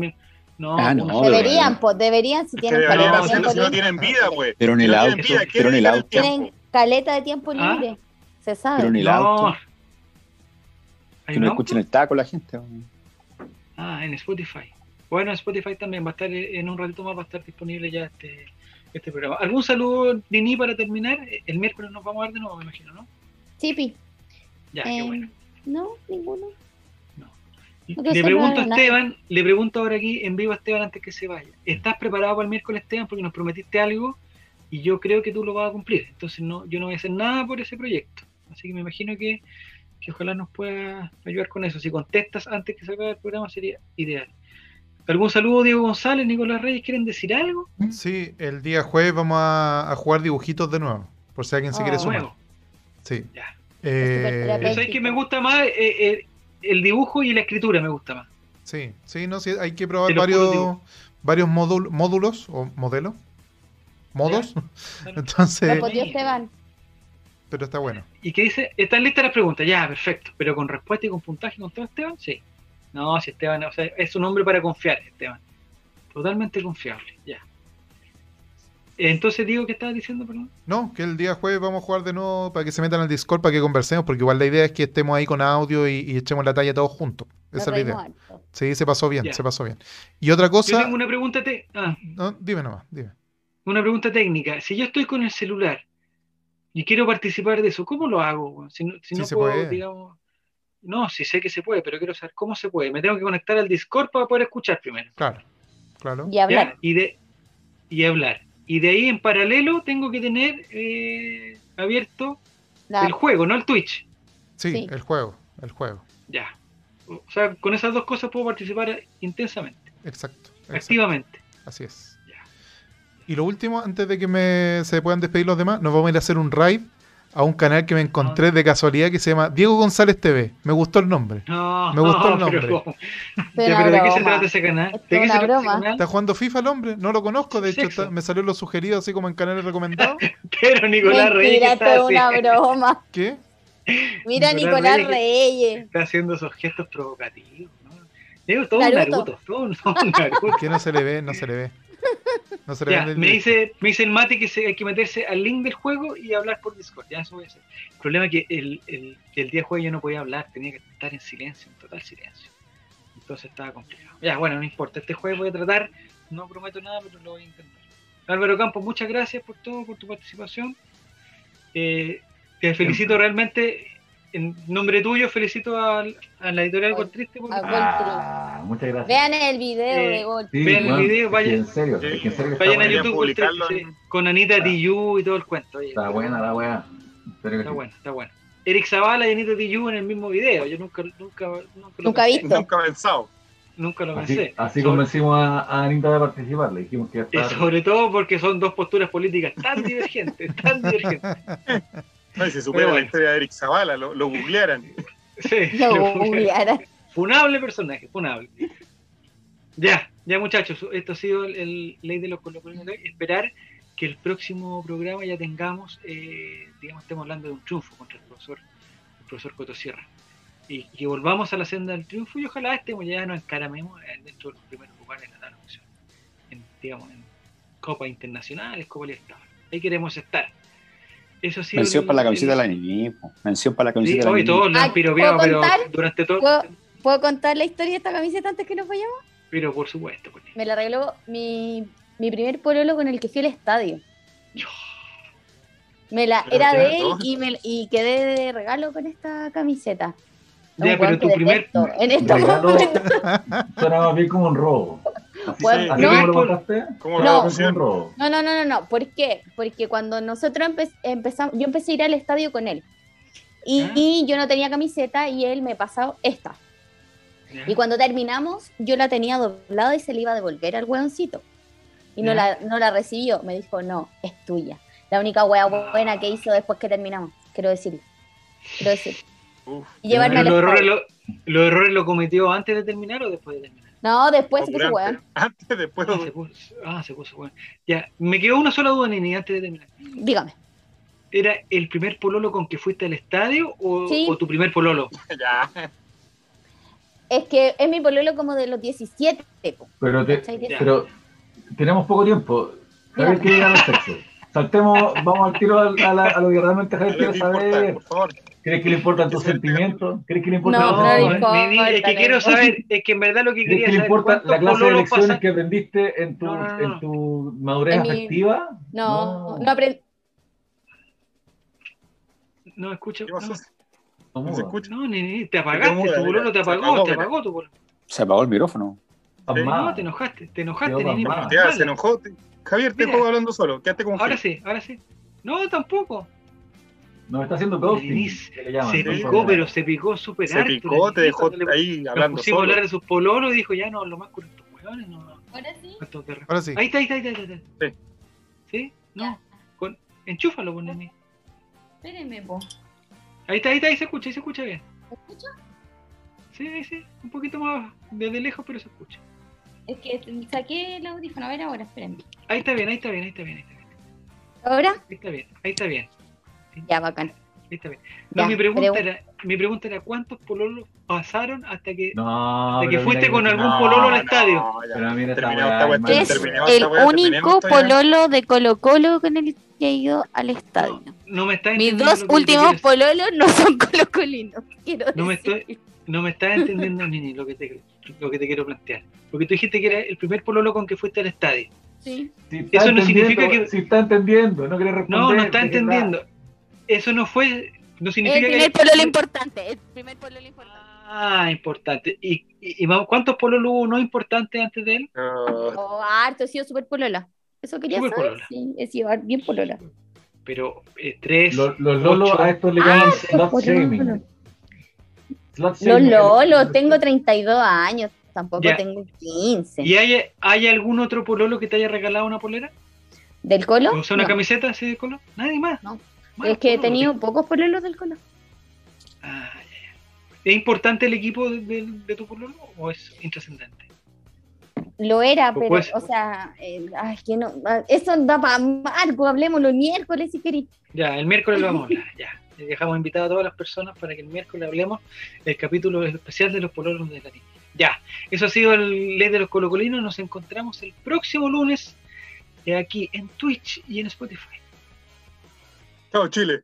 No, ah, no, deberían, pues deberían si tienen caleta de tiempo si no tienen vida, pues. Pero en el auto, pero en el auto. Tienen caleta de tiempo ¿Ah? libre, se sabe. Pero en el auto. Que no escuchen el taco la gente. Ah, en Spotify. Bueno, en Spotify también va a estar, en un ratito más va a estar disponible ya este, este programa. ¿Algún saludo, Nini, para terminar? El miércoles nos vamos a ver de nuevo, me imagino, ¿no? Sí, Ya, qué eh, bueno. No, ninguno. No. le pregunto a Esteban, le pregunto ahora aquí en vivo a Esteban antes que se vaya. ¿Estás preparado para el miércoles, Esteban? Porque nos prometiste algo y yo creo que tú lo vas a cumplir. Entonces no, yo no voy a hacer nada por ese proyecto. Así que me imagino que que ojalá nos pueda ayudar con eso. Si contestas antes que salga el programa sería ideal. ¿Algún saludo, Diego González, Nicolás Reyes? ¿Quieren decir algo? Sí, el día jueves vamos a, jugar dibujitos de nuevo, por si alguien se quiere ah, sumar. Sí. Ya. Eh, que me gusta más eh, eh, el dibujo y la escritura, me gusta más. Sí, sí, no, sí, hay que probar varios, varios módulos o modelos. ¿Modos? Entonces. Esteban. Pero está bueno. ¿Y qué dice? Están listas las preguntas, ya, perfecto. Pero con respuesta y con puntaje con todo Esteban, sí. No, si Esteban, o sea, es un hombre para confiar, Esteban. Totalmente confiable, ya. Entonces digo que estabas diciendo, perdón. No, que el día jueves vamos a jugar de nuevo para que se metan al Discord para que conversemos, porque igual la idea es que estemos ahí con audio y, echemos la talla todos juntos. Esa es la idea. Sí, se pasó bien, se pasó bien. Y otra cosa. Yo tengo una pregunta. Te... Ah. No, dime nomás, dime. Una pregunta técnica. Si yo estoy con el celular y quiero participar de eso, ¿cómo lo hago? Si no, si no puedo, puede. digamos. No, sí sé que se puede, pero quiero saber cómo se puede. Me tengo que conectar al Discord para poder escuchar primero. Claro, claro. Y hablar. y, de, y hablar. Y de ahí en paralelo tengo que tener eh, abierto el juego, no el Twitch. Sí, el juego, el juego. Ya. O sea, con esas dos cosas puedo participar intensamente. Exacto. Activamente. Así es. Ya. Y lo último, antes de que me, se puedan despedir los demás, nos vamos a ir a hacer un raid a un canal que me encontré de casualidad que se llama Diego González TV. Me gustó el nombre. No, me gustó el nombre. Pero, ¿de qué se trata ese canal? ¿De qué se trata ese canal? ¿Está jugando FIFA el hombre? No lo conozco, de hecho me salió lo sugerido así como en canales recomendados. Pero Nicolás Reyes. Mira, una broma. ¿Qué? Mira Nicolás, Nicolás Reyes. Está haciendo esos gestos provocativos. ¿no? Digo, todo un Naruto. Todo un Naruto. ¿Qué no se le ve? No se le ve. me, dice, me dice el Mati que hay que meterse al link del juego y hablar por Discord. Ya eso voy a hacer. El problema es que el, el, el día de juego yo no podía hablar, tenía que estar en silencio, en total silencio. Entonces estaba complicado. Ya, bueno, no importa. Este juego voy a tratar, no prometo nada, pero lo voy a intentar. Álvaro Campos, muchas gracias por todo, por tu participación. Eh, te felicito realmente en nombre tuyo felicito a, a la editorial Gol Triste. ah, muchas gracias. Vean el video de eh, Gol sí, Vean el video, vayan, en serio, en serio vayan a YouTube Triste, con Anita Tijoux y todo el cuento. Oye, está buena la weá. Está buena, está buena. Eric Zavala y Anita Tijoux en el mismo video. Yo nunca, nunca, nunca, nunca visto. Nunca pensado. Nunca lo pensé. Así, convencimos a, a, Anita de participar, le dijimos que estar... Y sobre todo porque son dos posturas políticas tan divergentes, tan divergentes. No, si supieran la historia de Eric Zavala, lo, lo googlearan. Sí, lo, googlearan. Funable personaje, funable. Ya, ya muchachos, esto ha sido el, ley de los colocolinos. Esperar que el próximo programa ya tengamos, eh, digamos, estemos hablando de un triunfo contra el profesor, el profesor Cotosierra. Y, que volvamos a la senda del triunfo y ojalá estemos ya nos encaramemos dentro de los primeros lugares en la transmisión. En, digamos, en Copas Internacionales, Copa Libertadores. Ahí queremos estar. Eso sí, Mención para la camiseta de la niña. Mención para la camiseta de la todos han pero durante todo. ¿Puedo, contar la historia de esta camiseta antes que nos vayamos? Pero por supuesto. Pues. Me la regaló mi, mi primer pololo con el que fui al estadio. Me la, era de él y, me, y quedé de regalo con esta camiseta. Ya, pero tu primer en este momento. Suena más bien como un robo. No, no, no, no, no, no, ¿por qué? Porque cuando nosotros empezamos, yo empecé a ir al estadio con él y, yo no tenía camiseta y él me pasó esta. Y cuando terminamos, yo la tenía doblada y se le iba a devolver al hueoncito. Y no la, no la recibió. Me dijo, no, es tuya. La única hueá buena que hizo después que terminamos. Quiero decirlo. Quiero decir. Y llevarme los, errores lo, ¿Los errores lo cometió antes de terminar o después de terminar? No, después se puso weón. Antes, después. Ah, se puso, ah, se puso weón. Ya, me quedó una sola duda, Nini, antes de terminar. Dígame. ¿Era el primer pololo con que fuiste al estadio o, o tu primer pololo? ya. Es que es mi pololo como de los 17. Pero, pero tenemos poco tiempo. Javier quiere ir a los sexos. Saltemos, vamos al tiro a, a, a lo que realmente Javier quiere saber. Por favor. ¿Crees que le importan tus sentimientos? ¿Crees que le importa no, no, no, importa, es que quiero saber, es que en verdad lo que quería saber. ¿Qué le importa la clase de lecciones que aprendiste en tu, en tu madurez afectiva? No, no, aprendí. No, escucha. ¿Qué pasó? No, se escucha. No, ni, ni te apagaste, tu bolón te apagó, te apagó tu bolón. Se apagó el micrófono. No, te enojaste, te enojaste, ni Ya, se enojó. Javier, te juego hablando solo, quédate con Ahora sí, ahora sí. No, tampoco. Nos está haciendo ghosting. Se picó, pero se picó súper Se picó, te dejó ahí hablando pusimos a hablar de sus pololos y dijo, ya no, lo más con estos hueones, no. ¿Ahora sí? Ahora sí. Ahí está, ahí está, ahí está. Ahí está. Sí. ¿Sí? No. Con, enchúfalo, por mí. Espérenme, po. Ahí está, ahí está, ahí se escucha, ahí se escucha bien. ¿Se escucha? Sí, sí, un poquito más desde lejos, pero se escucha. Es que saqué el audífono, a ver ahora, espérenme. Ahí está bien, ahí está bien, ahí está bien, ahí está bien. ¿Ahora? Ahí está bien, ahí está bien. Ya, bacán. Está bien. No, mi, pregunta era, mi pregunta era, ¿cuántos pololos pasaron hasta que, no, hasta que fuiste con algún pololo al estadio? es el único pololo de Colo Colo con el que he ido al estadio. No, me está Mis dos últimos pololos no son colocolinos. Quiero no, me estoy, no me estás entendiendo, Nini, lo que, te, lo que te quiero plantear. Porque tú dijiste que era el primer pololo con que fuiste al estadio. Sí. Eso no significa que. Si está entendiendo, no quiere responder. No, no está entendiendo. Eso no fue. No significa el primer que... pololo importante. El primer pololo importante. Ah, importante. ¿Y, y, cuántos pololos hubo no importantes antes de él? Oh, harto, he sido super polola. Eso quería super saber. Polola. Sí, he sido bien polola. Pero eh, tres. Los, los lolos a esto le llaman ah, slot shaming. Los lolos, tengo 32 años. Tampoco tengo 15. ¿Y hay, hay algún otro pololo que te haya regalado una polera? ¿Del colo? ¿O sea, una camiseta así de colo? Nadie más. No. Es que he tenido pocos pololos del colo. Ah, ¿Es importante el equipo de, tu pololo o es intrascendente? Lo era, pero, o sea, eh, ay, que no, ah, eso da para Marco, hablemos los miércoles si queréis. Ya, el miércoles lo vamos a hablar, ya. Dejamos invitado a todas las personas para que el miércoles hablemos del capítulo especial de los pololos de la niña. Ya, eso ha sido el ley de los colocolinos. Nos encontramos el próximo lunes aquí en Twitch y en Spotify. Chao, Chile.